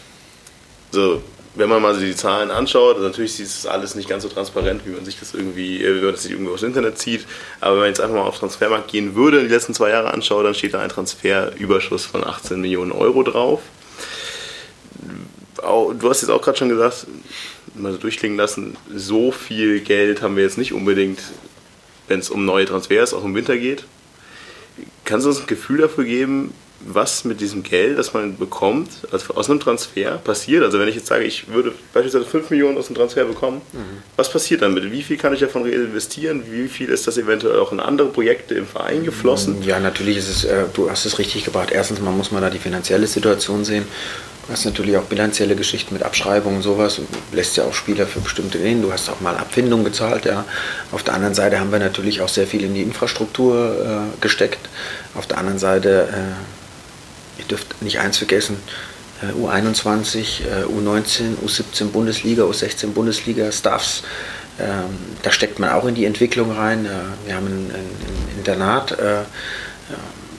So, wenn man mal so die Zahlen anschaut, also natürlich ist das alles nicht ganz so transparent, wie man sich das irgendwie, äh, wie man das sich irgendwo aufs Internet zieht. Aber wenn man jetzt einfach mal auf Transfermarkt gehen würde, die letzten zwei Jahre anschaut, dann steht da ein Transferüberschuss von 18 Millionen Euro drauf. Au- Du hast jetzt auch gerade schon gesagt, mal so durchklingen lassen, so viel Geld haben wir jetzt nicht unbedingt, wenn es um neue Transfers auch im Winter geht. Kannst du uns ein Gefühl dafür geben, was mit diesem Geld, das man bekommt, also aus einem Transfer passiert? Also wenn ich jetzt sage, ich würde beispielsweise 5 Millionen aus einem Transfer bekommen, was passiert damit? Wie viel kann ich davon investieren? Wie viel ist das eventuell auch in andere Projekte im Verein geflossen? Ja, natürlich ist es, äh, du hast es richtig gebracht. Erstens mal muss man da die finanzielle Situation sehen. Du hast natürlich auch bilanzielle Geschichten mit Abschreibungen und sowas. Du lässt ja auch Spieler für bestimmte Dinge. Du hast auch mal Abfindungen gezahlt, ja. Auf der anderen Seite haben wir natürlich auch sehr viel in die Infrastruktur äh, gesteckt. Auf der anderen Seite, äh, ihr dürft nicht eins vergessen, äh, U21, äh, U19, U17 Bundesliga, U16 Bundesliga, Staffs. Ähm, da steckt man auch in die Entwicklung rein. Äh, wir haben ein, Internat, äh,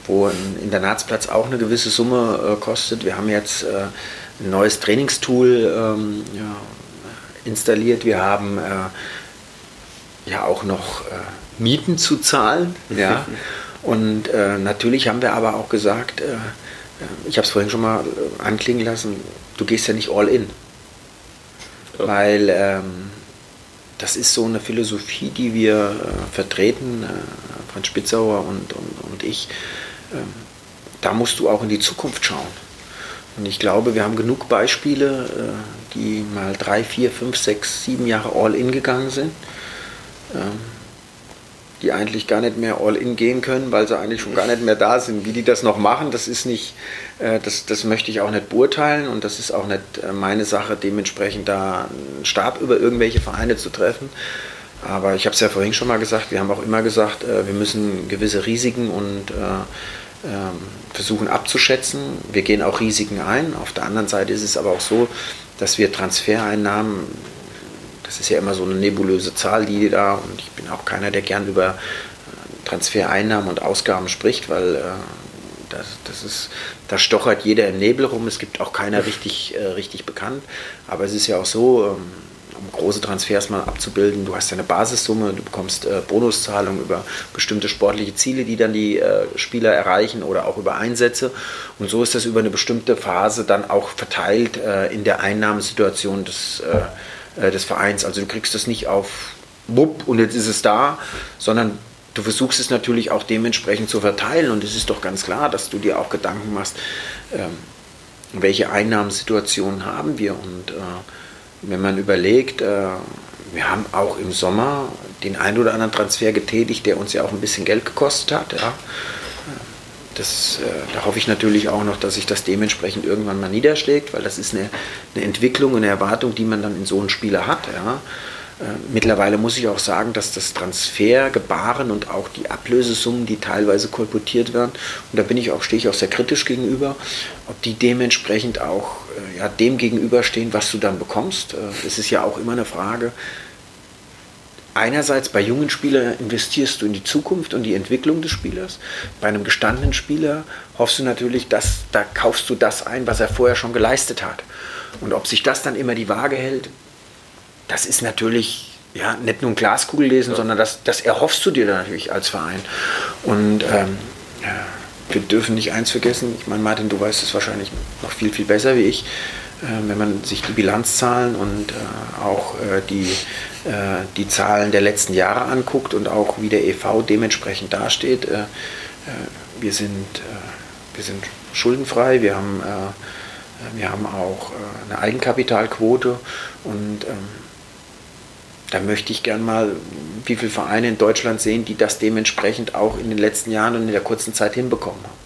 wo ein Internatsplatz auch eine gewisse Summe äh, kostet. Wir haben jetzt äh, ein neues Trainingstool ähm, ja, installiert. Wir haben äh, ja auch noch äh, Mieten zu zahlen. Ja. Und äh, natürlich haben wir aber auch gesagt, äh, ich habe es vorhin schon mal äh, anklingen lassen, du gehst ja nicht all in. Ja. Weil ähm, das ist so eine Philosophie, die wir äh, vertreten, äh, Franz Spitzauer und, und, und ich. Ähm, da musst du auch in die Zukunft schauen. Und ich glaube, wir haben genug Beispiele, äh, die mal drei, vier, fünf, sechs, sieben Jahre all in gegangen sind. Ähm, die eigentlich gar nicht mehr all in gehen können, weil sie eigentlich schon gar nicht mehr da sind. Wie die das noch machen, das ist nicht, äh, das, das möchte ich auch nicht beurteilen und das ist auch nicht äh, meine Sache, dementsprechend da einen Stab über irgendwelche Vereine zu treffen. Aber ich habe es ja vorhin schon mal gesagt, wir haben auch immer gesagt, äh, wir müssen gewisse Risiken und äh, ähm, versuchen abzuschätzen. Wir gehen auch Risiken ein. Auf der anderen Seite ist es aber auch so, dass wir Transfereinnahmen das ist ja immer so eine nebulöse Zahl, die da, und ich bin auch keiner, der gern über äh, Transfereinnahmen und Ausgaben spricht, weil äh, das, das ist, da stochert jeder im Nebel rum, es gibt auch keiner richtig, äh, richtig bekannt. Aber es ist ja auch so, ähm, um große Transfers mal abzubilden, du hast ja eine Basissumme, du bekommst äh, Bonuszahlungen über bestimmte sportliche Ziele, die dann die äh, Spieler erreichen oder auch über Einsätze. Und so ist das über eine bestimmte Phase dann auch verteilt äh, in der Einnahmensituation des äh, des Vereins. Also du kriegst das nicht auf Wupp und jetzt ist es da, sondern du versuchst es natürlich auch dementsprechend zu verteilen und es ist doch ganz klar, dass du dir auch Gedanken machst, ähm, welche Einnahmensituationen haben wir und äh, wenn man überlegt, äh, wir haben auch im Sommer den einen oder anderen Transfer getätigt, der uns ja auch ein bisschen Geld gekostet hat. Ja. Das, äh, da hoffe ich natürlich auch noch, dass sich das dementsprechend irgendwann mal niederschlägt, weil das ist eine, eine Entwicklung, eine Erwartung, die man dann in so einem Spieler hat. Ja. Äh, mittlerweile muss ich auch sagen, dass das Transfergebaren und auch die Ablösesummen, die teilweise kolportiert werden, und da bin ich auch, stehe ich auch sehr kritisch gegenüber, ob die dementsprechend auch äh, ja, dem gegenüberstehen, was du dann bekommst. Es ist ja auch immer eine Frage, einerseits bei jungen Spielern investierst du in die Zukunft und die Entwicklung des Spielers. Bei einem gestandenen Spieler hoffst du natürlich, dass da kaufst du das ein, was er vorher schon geleistet hat. Und ob sich das dann immer die Waage hält, das ist natürlich ja, nicht nur ein Glaskugel lesen, ja. sondern das, das erhoffst du dir dann natürlich als Verein. Und ähm, wir dürfen nicht eins vergessen, ich meine, Martin, du weißt es wahrscheinlich noch viel, viel besser wie ich, wenn man sich die Bilanzzahlen und äh, auch äh, die äh, die Zahlen der letzten Jahre anguckt und auch wie der EV dementsprechend dasteht. Äh, äh, wir, sind, wir sind schuldenfrei, wir haben, wir haben auch eine Eigenkapitalquote und ähm, da möchte ich gern mal, wie viele Vereine in Deutschland sehen, die das dementsprechend auch in den letzten Jahren und in der kurzen Zeit hinbekommen haben.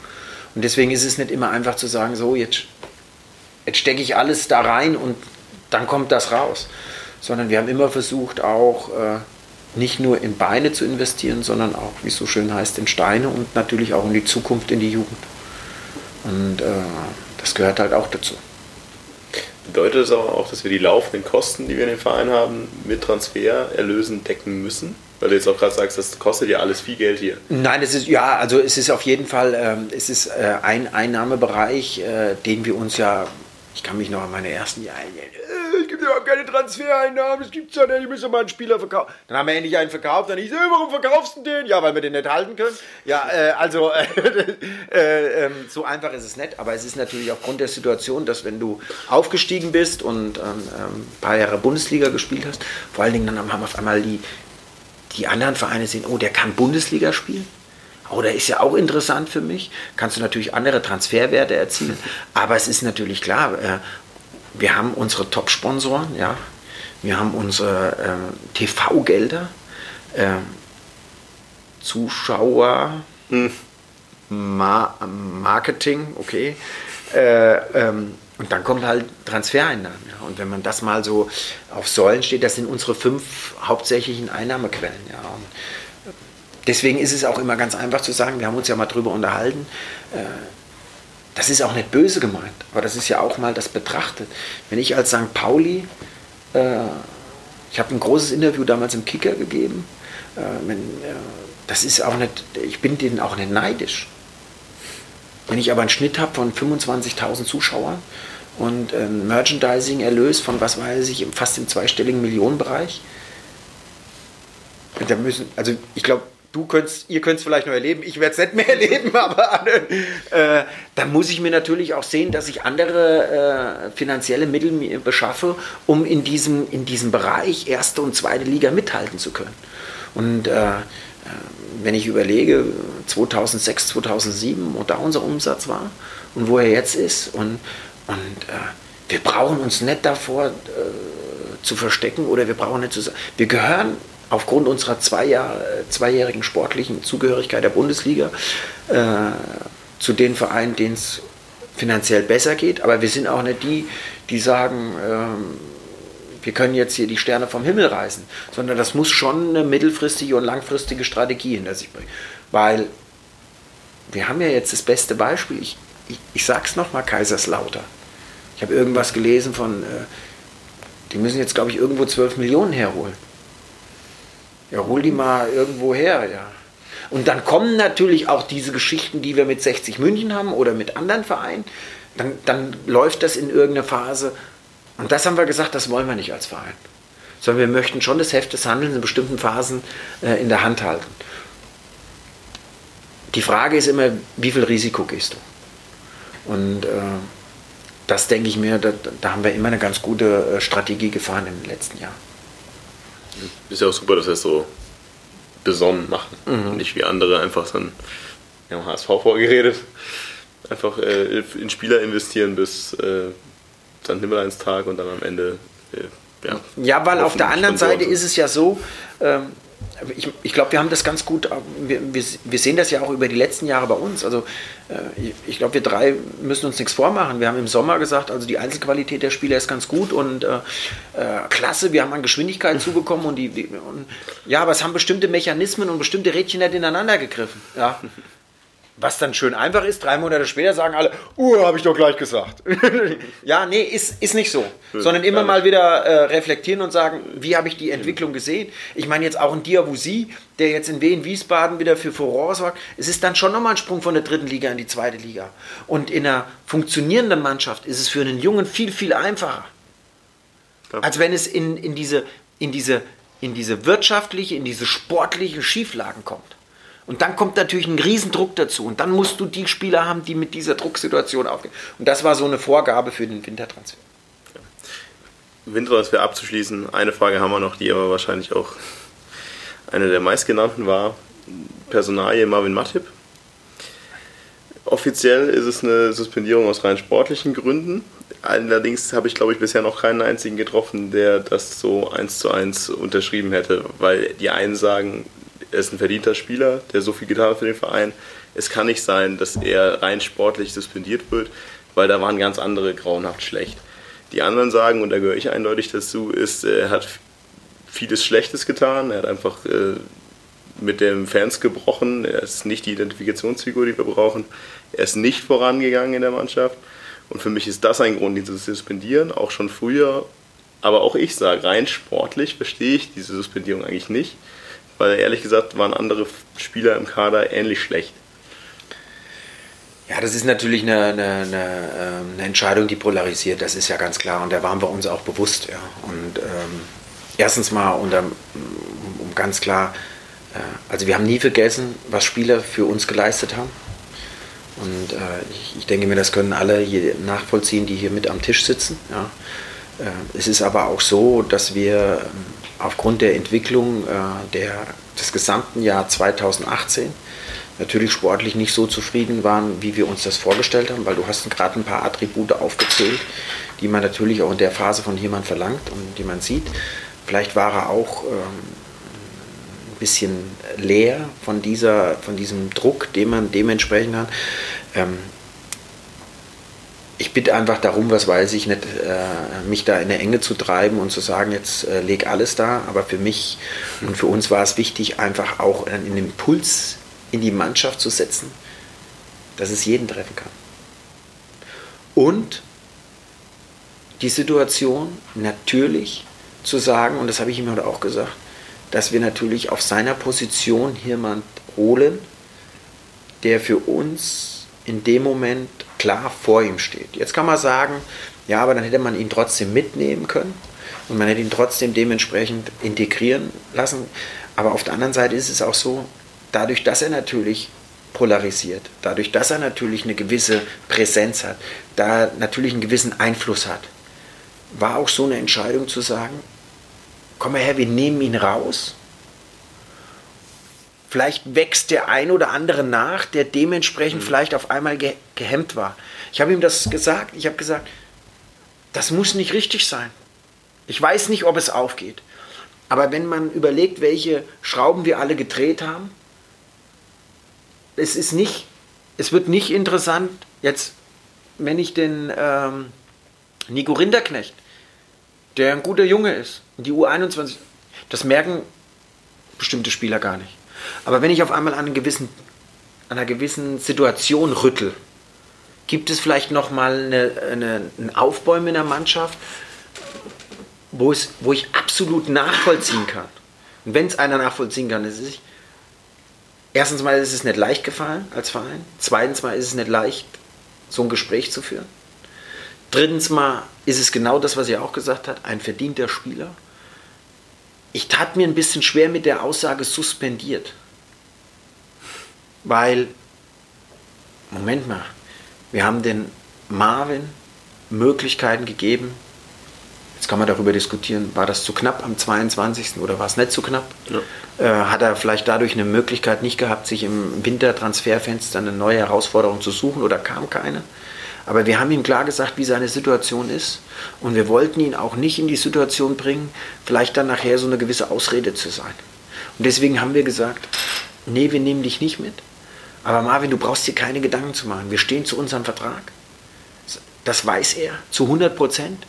Und deswegen ist es nicht immer einfach zu sagen, so jetzt, jetzt stecke ich alles da rein und dann kommt das raus sondern wir haben immer versucht, auch äh, nicht nur in Beine zu investieren, sondern auch, wie es so schön heißt, in Steine und natürlich auch in die Zukunft, in die Jugend. Und äh, das gehört halt auch dazu. Bedeutet das aber auch, dass wir die laufenden Kosten, die wir in den Verein haben, mit Transfererlösen decken müssen? Weil du jetzt auch gerade sagst, das kostet ja alles viel Geld hier. Nein, es ist ja, also es ist auf jeden Fall, ähm, es ist äh, ein Einnahmebereich, äh, den wir uns ja, ich kann mich noch an meine ersten Jahre es gibt überhaupt keine Transfereinnahmen, das gibt's ja nicht, ich doch mal einen Spieler verkaufen. Dann haben wir endlich einen verkauft, dann hieß es, warum verkaufst du den? Ja, weil wir den nicht halten können. Ja, äh, also äh, äh, ähm, so einfach ist es nicht, aber es ist natürlich aufgrund der Situation, dass wenn du aufgestiegen bist und ähm, ähm ein paar Jahre Bundesliga gespielt hast, vor allen Dingen dann haben auf einmal die, die anderen Vereine sehen, oh, der kann Bundesliga spielen. Oh, der ist ja auch interessant für mich. Kannst du natürlich andere Transferwerte erzielen. Aber es ist natürlich klar, äh, wir haben unsere Top-Sponsoren, ja. Wir haben unsere äh, TV-Gelder, äh, Zuschauer, hm. Ma Marketing, okay. Äh, ähm, und dann kommt halt Transfereinnahmen. Ja. Und wenn man das mal so auf Säulen steht, das sind unsere fünf hauptsächlichen Einnahmequellen. Ja. Und deswegen ist es auch immer ganz einfach zu sagen, wir haben uns ja mal drüber unterhalten, äh, das ist auch nicht böse gemeint, aber das ist ja auch mal das betrachtet. Wenn ich als St. Pauli, äh, ich habe ein großes Interview damals im Kicker gegeben, äh, äh, das ist auch nicht, ich bin denen auch nicht neidisch. Wenn ich aber einen Schnitt habe von 25.000 Zuschauern und ein Merchandising-Erlös von, was weiß ich, fast im zweistelligen Millionenbereich, da müssen, also ich glaube, du könntest, ihr könnt es vielleicht noch erleben, ich werde es nicht mehr erleben, aber äh, da muss ich mir natürlich auch sehen, dass ich andere äh, finanzielle Mittel mir beschaffe, um in diesem, in diesem Bereich erste und zweite Liga mithalten zu können. Und äh, äh wenn ich überlege, 2006, 2007, wo da unser Umsatz war und wo er jetzt ist, und, und äh, wir brauchen uns nicht davor äh, zu verstecken oder wir brauchen nicht zu sagen, wir gehören aufgrund unserer Zweijahr, zweijährigen sportlichen Zugehörigkeit der Bundesliga äh, zu den Vereinen, denen es finanziell besser geht. Aber wir sind auch nicht die, die sagen, ähm, wir können jetzt hier die Sterne vom Himmel reißen, sondern das muss schon eine mittelfristige und langfristige Strategie hinter sich bringen. Weil wir haben ja jetzt das beste Beispiel, ich, ich, ich sag's nochmal, Kaiserslautern. Ich habe irgendwas gelesen von, äh, die müssen jetzt, glaube ich, irgendwo 12 Millionen herholen. Ja, hol die mal irgendwo her, ja. Und dann kommen natürlich auch diese Geschichten, die wir mit 60 München haben oder mit anderen Vereinen. Dann, dann läuft das in irgendeiner Phase. Und das haben wir gesagt, das wollen wir nicht als Verein. Sondern wir möchten schon das Heft des Handelns in bestimmten Phasen äh, in der Hand halten. Die Frage ist immer, wie viel Risiko gehst du? Und äh, das denke ich mir, da, da, haben wir immer eine ganz gute äh, Strategie gefahren in den letzten Jahren. Ist ja auch super, dass wir es so besonnen machen. Mhm. Nicht wie andere einfach so ein ja, HSV vorgeredet. Einfach äh, in Spieler investieren bis äh, St. Nimmerleins Tag und dann am Ende äh, Ja, ja weil auf der anderen Seite ist es ja so, ähm, ich, ich glaube, wir haben das ganz gut, wir, wir, wir, sehen das ja auch über die letzten Jahre bei uns. Also äh, ich, glaube, wir drei müssen uns nichts vormachen. Wir haben im Sommer gesagt, also die Einzelqualität der Spieler ist ganz gut und äh, äh, klasse, wir haben an Geschwindigkeit zubekommen und die und, ja, aber es haben bestimmte Mechanismen und bestimmte Rädchen nicht ineinander gegriffen. Ja. Was dann schön einfach ist, drei Monate später sagen alle, uh, habe ich doch gleich gesagt. ja, nee, ist, ist nicht so. Schön, Sondern immer mal wieder äh, reflektieren und sagen, wie habe ich die Entwicklung gesehen? Ich meine jetzt auch ein Diabusi, der jetzt in Wien, Wiesbaden wieder für Furore sorgt. Es ist dann schon nochmal ein Sprung von der dritten Liga in die zweite Liga. Und in einer funktionierenden Mannschaft ist es für einen Jungen viel, viel einfacher. Als wenn es in, in, diese, in, diese, in diese wirtschaftliche, in diese sportliche Schieflagen kommt. Und dann kommt natürlich ein Riesendruck dazu. Und dann musst du die Spieler haben, die mit dieser Drucksituation aufgehen. Und das war so eine Vorgabe für den Wintertransfer. Wintertransfer abzuschließen, eine Frage haben wir noch, die aber wahrscheinlich auch eine der meistgenannten war. Personalie Marvin Matip. Offiziell ist es eine Suspendierung aus rein sportlichen Gründen. Allerdings habe ich, glaube ich, bisher noch keinen einzigen getroffen, der das so eins zu eins unterschrieben hätte, weil die einen sagen, er ist ein verdienter Spieler, der so viel getan hat für den Verein. Es kann nicht sein, dass er rein sportlich suspendiert wird, weil da waren ganz andere grauenhaft schlecht. Die anderen sagen, und da gehöre ich eindeutig dazu, ist, er hat vieles Schlechtes getan. Er hat einfach äh, mit den Fans gebrochen. Er ist nicht die Identifikationsfigur, die wir brauchen. Er ist nicht vorangegangen in der Mannschaft. Und für mich ist das ein Grund, ihn zu suspendieren, auch schon früher. Aber auch ich sage, rein sportlich verstehe ich diese Suspendierung eigentlich nicht weil ehrlich gesagt waren andere Spieler im Kader ähnlich schlecht. Ja, das ist natürlich eine, eine, eine, ähm, eine, Entscheidung, die polarisiert, das ist ja ganz klar und da waren wir uns auch bewusst. Ja. Und ähm, erstens mal, unter, um ganz klar, äh, also wir haben nie vergessen, was Spieler für uns geleistet haben. Und äh, ich, ich, denke mir, das können alle hier nachvollziehen, die hier mit am Tisch sitzen. Ja. Äh, es ist aber auch so, dass wir ähm, aufgrund der Entwicklung äh, der, des gesamten Jahr 2018 natürlich sportlich nicht so zufrieden waren, wie wir uns das vorgestellt haben, weil du hast gerade ein paar Attribute aufgezählt, die man natürlich auch in der Phase von jemand verlangt und die man sieht. Vielleicht war er auch ähm, ein bisschen leer von, dieser, von diesem Druck, den man dementsprechend hat. Ähm, ich bitte einfach darum, was weiß ich nicht, äh, mich da in der Enge zu treiben und zu sagen, jetzt äh, leg alles da. Aber für mich und für uns war es wichtig, einfach auch einen Impuls in die Mannschaft zu setzen, dass es jeden treffen kann. Und die Situation natürlich zu sagen, und das habe ich ihm heute auch gesagt, dass wir natürlich auf seiner Position jemand holen, der für uns in dem Moment klar vor ihm steht. Jetzt kann man sagen, ja, aber dann hätte man ihn trotzdem mitnehmen können und man hätte ihn trotzdem dementsprechend integrieren lassen. Aber auf der anderen Seite ist es auch so, dadurch, dass er natürlich polarisiert, dadurch, dass er natürlich eine gewisse Präsenz hat, da natürlich einen gewissen Einfluss hat, war auch so eine Entscheidung zu sagen, komm mal her, wir nehmen ihn raus Vielleicht wächst der ein oder andere nach, der dementsprechend mhm. vielleicht auf einmal ge gehemmt war. Ich habe ihm das gesagt. Ich habe gesagt, das muss nicht richtig sein. Ich weiß nicht, ob es aufgeht. Aber wenn man überlegt, welche Schrauben wir alle gedreht haben, es ist nicht, es wird nicht interessant, jetzt, wenn ich den ähm, Nico Rinderknecht, der ein guter Junge ist, die U21, das merken bestimmte Spieler gar nicht. Aber wenn ich auf einmal an, gewissen, an einer gewissen Situation rüttel, gibt es vielleicht nochmal eine, eine, ein Aufbäumen in der Mannschaft, wo, es, wo ich absolut nachvollziehen kann. Und wenn es einer nachvollziehen kann, ist es, erstens mal ist es nicht leicht gefallen als Verein, zweitens mal ist es nicht leicht, so ein Gespräch zu führen. Drittens mal ist es genau das, was er auch gesagt hat, ein verdienter Spieler. Ich tat mir ein bisschen schwer mit der Aussage suspendiert. Weil, Moment mal, wir haben den Marvin Möglichkeiten gegeben. Jetzt kann man darüber diskutieren, war das zu knapp am 22. oder war es nicht zu knapp? Ja. Äh, hat er vielleicht dadurch eine Möglichkeit nicht gehabt, sich im Wintertransferfenster eine neue Herausforderung zu suchen oder kam keine? Aber wir haben ihm klar gesagt, wie seine Situation ist. Und wir wollten ihn auch nicht in die Situation bringen, vielleicht dann nachher so eine gewisse Ausrede zu sein. Und deswegen haben wir gesagt, nee, wir nehmen dich nicht mit. Aber Marvin, du brauchst dir keine Gedanken zu machen. Wir stehen zu unserem Vertrag. Das weiß er zu 100 Prozent.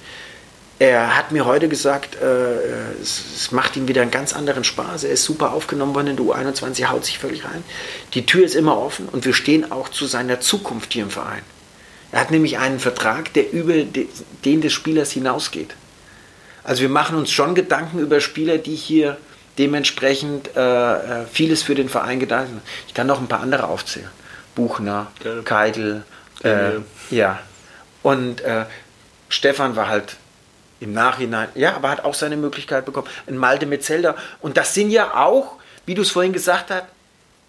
Er hat mir heute gesagt, äh, es, es, macht ihm wieder einen ganz anderen Spaß. Er ist super aufgenommen worden in der U21, haut sich völlig rein. Die Tür ist immer offen und wir stehen auch zu seiner Zukunft hier im Verein. Er hat nämlich einen Vertrag, der über den des Spielers hinausgeht. Also wir machen uns schon Gedanken über Spieler, die hier dementsprechend äh, äh vieles für den Verein gedacht haben. Ich kann noch ein paar andere aufzählen. Buchner, Gerne. Keidel, äh, ja. Und äh, Stefan war halt im Nachhinein, ja, aber hat auch seine Möglichkeit bekommen. Ein Malte Metzelder. Und das sind ja auch, wie du es vorhin gesagt hast,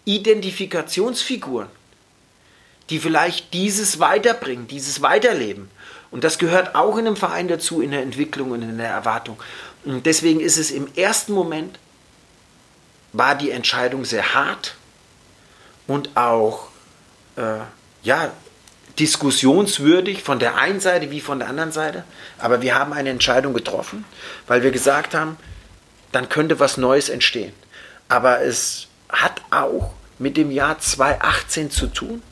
Identifikationsfiguren, die vielleicht dieses weiterbringen, dieses Weiterleben. Und das gehört auch in einem Verein dazu, in der Entwicklung und in der Erwartung. Und deswegen ist es im ersten Moment, war die Entscheidung sehr hart und auch, äh, ja, diskussionswürdig von der einen Seite wie von der anderen Seite. Aber wir haben eine Entscheidung getroffen, weil wir gesagt haben, dann könnte was Neues entstehen. Aber es hat auch mit dem Jahr 2018 zu tun.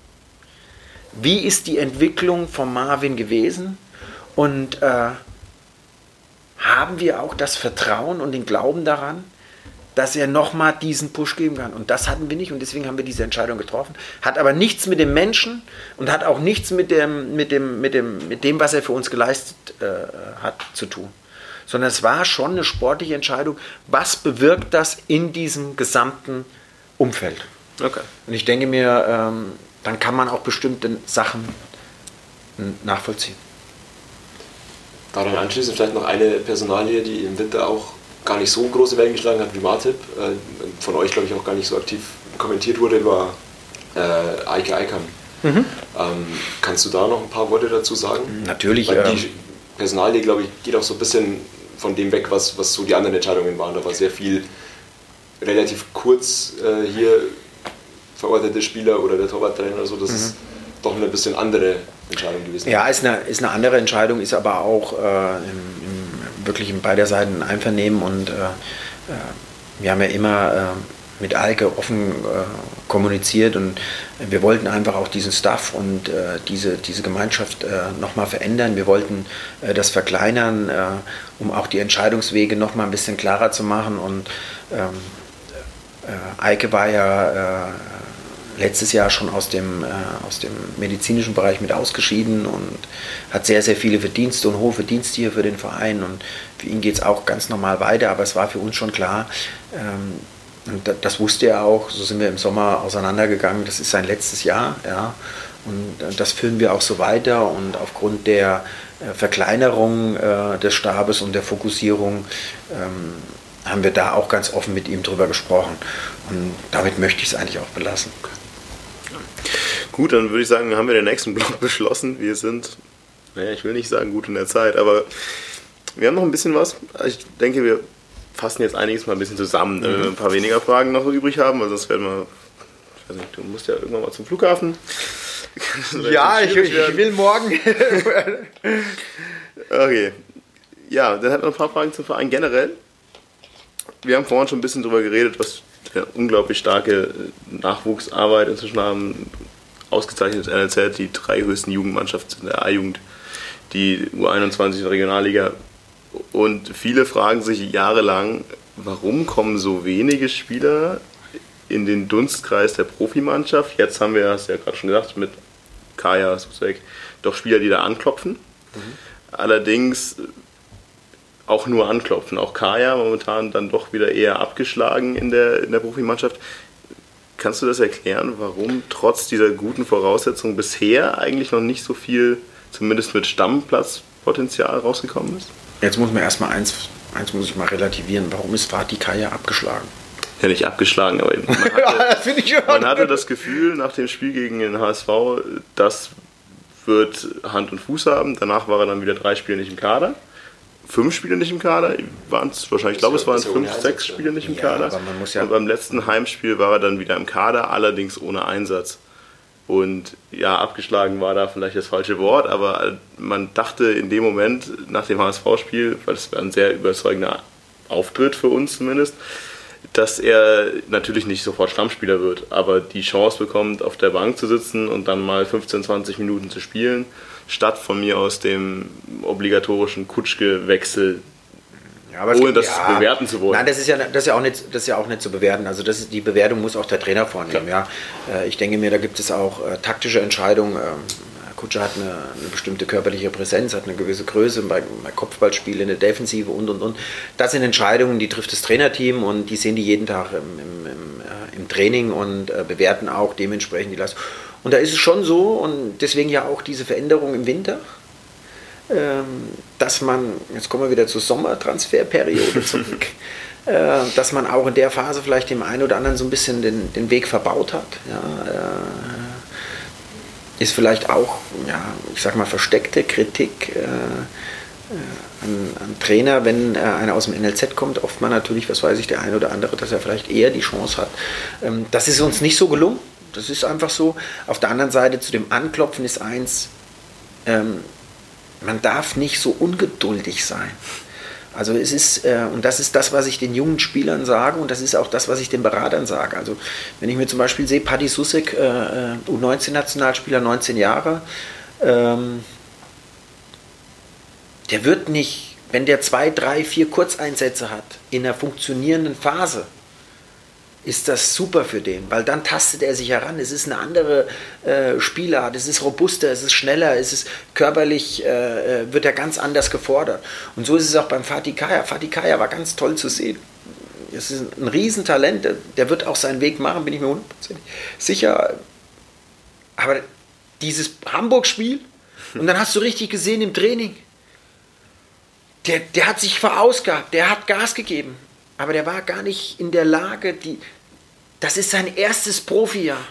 Wie ist die Entwicklung von Marvin gewesen? Und äh, haben wir auch das Vertrauen und den Glauben daran, dass er nochmal diesen Push geben kann. Und das hatten wir nicht und deswegen haben wir diese Entscheidung getroffen. Hat aber nichts mit dem Menschen und hat auch nichts mit dem, mit dem, mit dem, mit dem was er für uns geleistet äh, hat, zu tun. Sondern es war schon eine sportliche Entscheidung. Was bewirkt das in diesem gesamten Umfeld? Okay. Und ich denke mir, ähm, dann kann man auch bestimmte Sachen nachvollziehen. Daran anschließend vielleicht noch eine Personalie, die im Winter auch gar nicht so große Wellen geschlagen hat wie Martip, äh, von euch glaube ich auch gar nicht so aktiv kommentiert wurde, war äh, Eike Eikam. Mhm. Ähm, kannst du da noch ein paar Worte dazu sagen? Natürlich. Weil die Personalie, glaube ich, geht auch so ein bisschen von dem weg, was, was so die anderen Entscheidungen waren. Da war sehr viel relativ kurz äh, hier verortete Spieler oder der Torwarttrainer oder so. Das mhm. ist doch eine bisschen andere Entscheidung gewesen. Ja, ist eine, ist eine andere Entscheidung, ist aber auch äh, im, im wirklich in beider Seiten Einvernehmen und äh, äh, wir haben ja immer äh, mit Alke offen äh, kommuniziert und wir wollten einfach auch diesen Staff und äh, diese, diese Gemeinschaft äh, nochmal verändern. Wir wollten äh, das verkleinern, um auch die Entscheidungswege nochmal ein bisschen klarer zu machen und ähm, Eike war ja letztes Jahr schon aus dem, äh, aus dem medizinischen Bereich mit ausgeschieden und hat sehr, sehr viele Verdienste und hohe Verdienste hier für den Verein. Und für ihn geht es auch ganz normal weiter, aber es war für uns schon klar, ähm, und das wusste er auch, so sind wir im Sommer auseinandergegangen, das ist sein letztes Jahr. Ja, und äh, das führen wir auch so weiter und aufgrund der äh, Verkleinerung äh, des Stabes und der Fokussierung ähm, haben wir da auch ganz offen mit ihm drüber gesprochen. Und damit möchte ich es eigentlich auch belassen. Gut, dann würde ich sagen, haben wir den nächsten Block beschlossen. Wir sind, naja, ich will nicht sagen gut in der Zeit, aber wir haben noch ein bisschen was. Ich denke, wir fassen jetzt einiges mal ein bisschen zusammen, mhm. wir ein paar weniger Fragen noch übrig haben, weil sonst werden wir, ich weiß nicht, du musst ja irgendwann mal zum Flughafen. ja, ich, ich, will morgen. okay. Ja, dann hat man ein paar Fragen zum Verein generell. Wir haben vorhin schon ein bisschen darüber geredet, was eine unglaublich starke Nachwuchsarbeit inzwischen haben ausgezeichnet NLZ, die drei höchsten Jugendmannschaften in der A-Jugend, die U21 in Regionalliga. Und viele fragen sich jahrelang, warum kommen so wenige Spieler in den Dunstkreis der Profimannschaft? Jetzt haben wir, hast du ja gerade schon gesagt, mit Kaya, Susek, doch Spieler, die da anklopfen. Mhm. Allerdings auch nur anklopfen. Auch Kaya momentan dann doch wieder eher abgeschlagen in der, in der Profimannschaft. Kannst du das erklären, warum trotz dieser guten Voraussetzungen bisher eigentlich noch nicht so viel, zumindest mit Stammplatzpotenzial rausgekommen ist? Jetzt muss man erstmal eins, eins muss ich mal relativieren. Warum ist Fatih Kaya abgeschlagen? Ja, nicht abgeschlagen, aber man hatte, man hatte das Gefühl nach dem Spiel gegen den HSV, das wird Hand und Fuß haben. Danach war er dann wieder drei Spiele nicht im Kader fünf Spiele nicht im Kader. Waren es wahrscheinlich, ich glaube, es waren fünf, sechs Spiele nicht im ja, Kader. Ja und beim letzten Heimspiel war er dann wieder im Kader, allerdings ohne Einsatz. Und ja, abgeschlagen war da vielleicht das falsche Wort, aber man dachte in dem Moment nach dem HSV-Spiel, weil es war ein sehr überzeugender Auftritt für uns zumindest, dass er natürlich nicht sofort Stammspieler wird, aber die Chance bekommt, auf der Bank zu sitzen und dann mal 15, 20 Minuten zu spielen, statt von mir aus dem obligatorischen Kutschke-Wechsel ja, aber ohne das ja, bewerten zu wollen. Nein, das ist ja, das ist ja, auch, nicht, das ist ja auch nicht zu bewerten. Also das ist, die Bewertung muss auch der Trainer vornehmen. Ja. Äh, ich denke mir, da gibt es auch äh, taktische Entscheidungen. Ähm, Kutscher hat eine, eine, bestimmte körperliche Präsenz, hat eine gewisse Größe bei, bei Kopfballspielen in der Defensive und und und. Das sind Entscheidungen, die trifft das Trainerteam und die sehen die jeden Tag im, im, im, äh, im Training und äh, bewerten auch dementsprechend die Leistung. Und da ist es schon so und deswegen ja auch diese Veränderung im Winter ähm, dass man, jetzt kommen wir wieder zur Sommertransferperiode zurück, äh, dass man auch in der Phase vielleicht dem einen oder anderen so ein bisschen den, den Weg verbaut hat. Ja, äh, ist vielleicht auch, ja, ich sag mal, versteckte Kritik äh, an, an, Trainer, wenn einer aus dem NLZ kommt, oft mal natürlich, was weiß ich, der eine oder andere, dass er vielleicht eher die Chance hat. Ähm, das ist uns nicht so gelungen. Das ist einfach so. Auf der anderen Seite zu dem Anklopfen ist eins, ähm, man darf nicht so ungeduldig sein. Also es ist, äh, und das ist das, was ich den jungen Spielern sage und das ist auch das, was ich den Beratern sage. Also wenn ich mir zum Beispiel sehe, Paddy Susek, äh, äh U19-Nationalspieler, 19 Jahre, ähm, der wird nicht, wenn der zwei, drei, vier Kurzeinsätze hat, in einer funktionierenden Phase, ist das super für den, weil dann tastet er sich heran. Es ist eine andere äh, Spielart, es ist robuster, es ist schneller, es ist körperlich, äh, äh, wird er ganz anders gefordert. Und so ist es auch beim Fatih Kaya. Fatih Kaya war ganz toll zu sehen. Es ist ein Riesentalent, der, der wird auch seinen Weg machen, bin ich mir hundertprozentig sicher. Aber dieses Hamburg-Spiel, und dann hast du richtig gesehen im Training, der, der hat sich verausgabt, der hat Gas gegeben. Aber der war gar nicht in der Lage, die, das ist sein erstes Profijahr.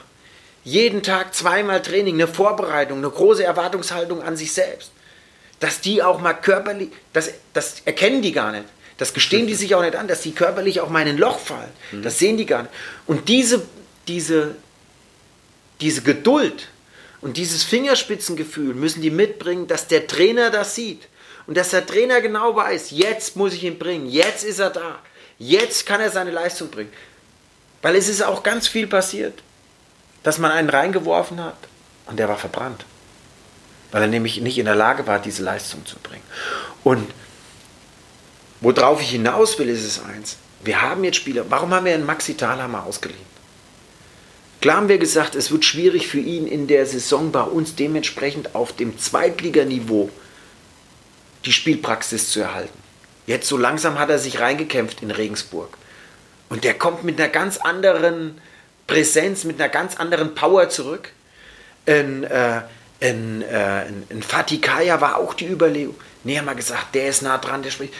Jeden Tag zweimal Training, eine Vorbereitung, eine große Erwartungshaltung an sich selbst. Dass die auch mal körperlich, das, das erkennen die gar nicht. Das gestehen die sich auch nicht an, dass die körperlich auch mal in ein Loch fallen. Mhm. Das sehen die gar nicht. Und diese, diese, diese Geduld und dieses Fingerspitzengefühl müssen die mitbringen, dass der Trainer das sieht. Und dass der Trainer genau weiß, jetzt muss ich ihn bringen, jetzt ist er da, jetzt kann er seine Leistung bringen. Weil es ist auch ganz viel passiert, dass man einen reingeworfen hat und der war verbrannt. Weil er nämlich nicht in der Lage war, diese Leistung zu bringen. Und worauf ich hinaus will, ist es eins. Wir haben jetzt Spieler. Warum haben wir einen Maxi Thalhammer ausgeliehen? Klar haben wir gesagt, es wird schwierig für ihn in der Saison bei uns dementsprechend auf dem Zweitliganiveau die Spielpraxis zu erhalten. Jetzt so langsam hat er sich reingekämpft in Regensburg. Und der kommt mit einer ganz anderen Präsenz, mit einer ganz anderen Power zurück. Ein, äh, ein, äh, ein, ein Fatikaya war auch die Überlegung. Nee, haben wir gesagt, der ist nah dran, der spricht.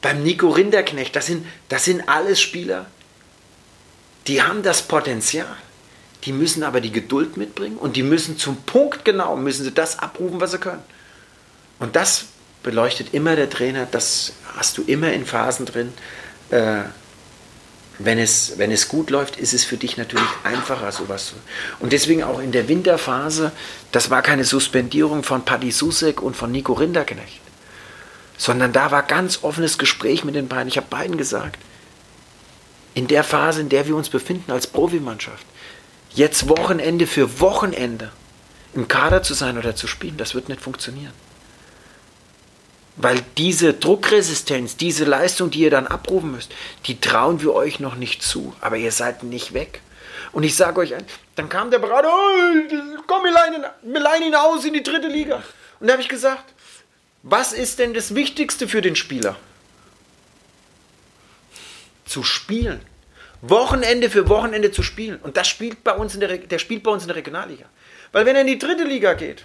Beim Nico Rinderknecht, das sind, das sind alles Spieler, die haben das Potenzial. Die müssen aber die Geduld mitbringen und die müssen zum Punkt genau, müssen sie das abrufen, was sie können. Und das beleuchtet immer der Trainer, das hast du immer in Phasen drin. Äh, wenn es, wenn es gut läuft, ist es für dich natürlich einfacher, sowas zu. Und deswegen auch in der Winterphase, das war keine Suspendierung von Paddy Susek und von Nico Rinderknecht, sondern da war ganz offenes Gespräch mit den beiden. Ich habe beiden gesagt, in der Phase, in der wir uns befinden als Profimannschaft, jetzt Wochenende für Wochenende im Kader zu sein oder zu spielen, das wird nicht funktionieren. Weil diese Druckresistenz, diese Leistung, die ihr dann abrufen müsst, die trauen wir euch noch nicht zu. Aber ihr seid nicht weg. Und ich sage euch, dann kam der Berater, oh, komm, wir leihen, ihn aus in die dritte Liga. Und da habe ich gesagt, was ist denn das Wichtigste für den Spieler? Zu spielen. Wochenende für Wochenende zu spielen. Und das spielt bei uns in der, der spielt bei uns in der Regionalliga. Weil wenn er in die dritte Liga geht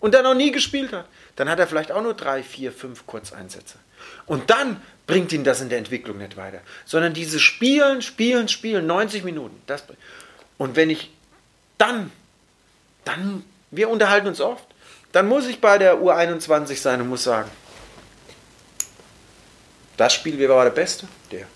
und da noch nie gespielt hat, dann hat er vielleicht auch nur drei, vier, fünf Kurzeinsätze. Und dann bringt ihn das in der Entwicklung nicht weiter. Sondern dieses Spielen, Spielen, Spielen, 90 Minuten. Das, und wenn ich dann, dann, wir unterhalten uns oft, dann muss ich bei der U21 sein und muss sagen, das Spiel, wer war der Beste? Der.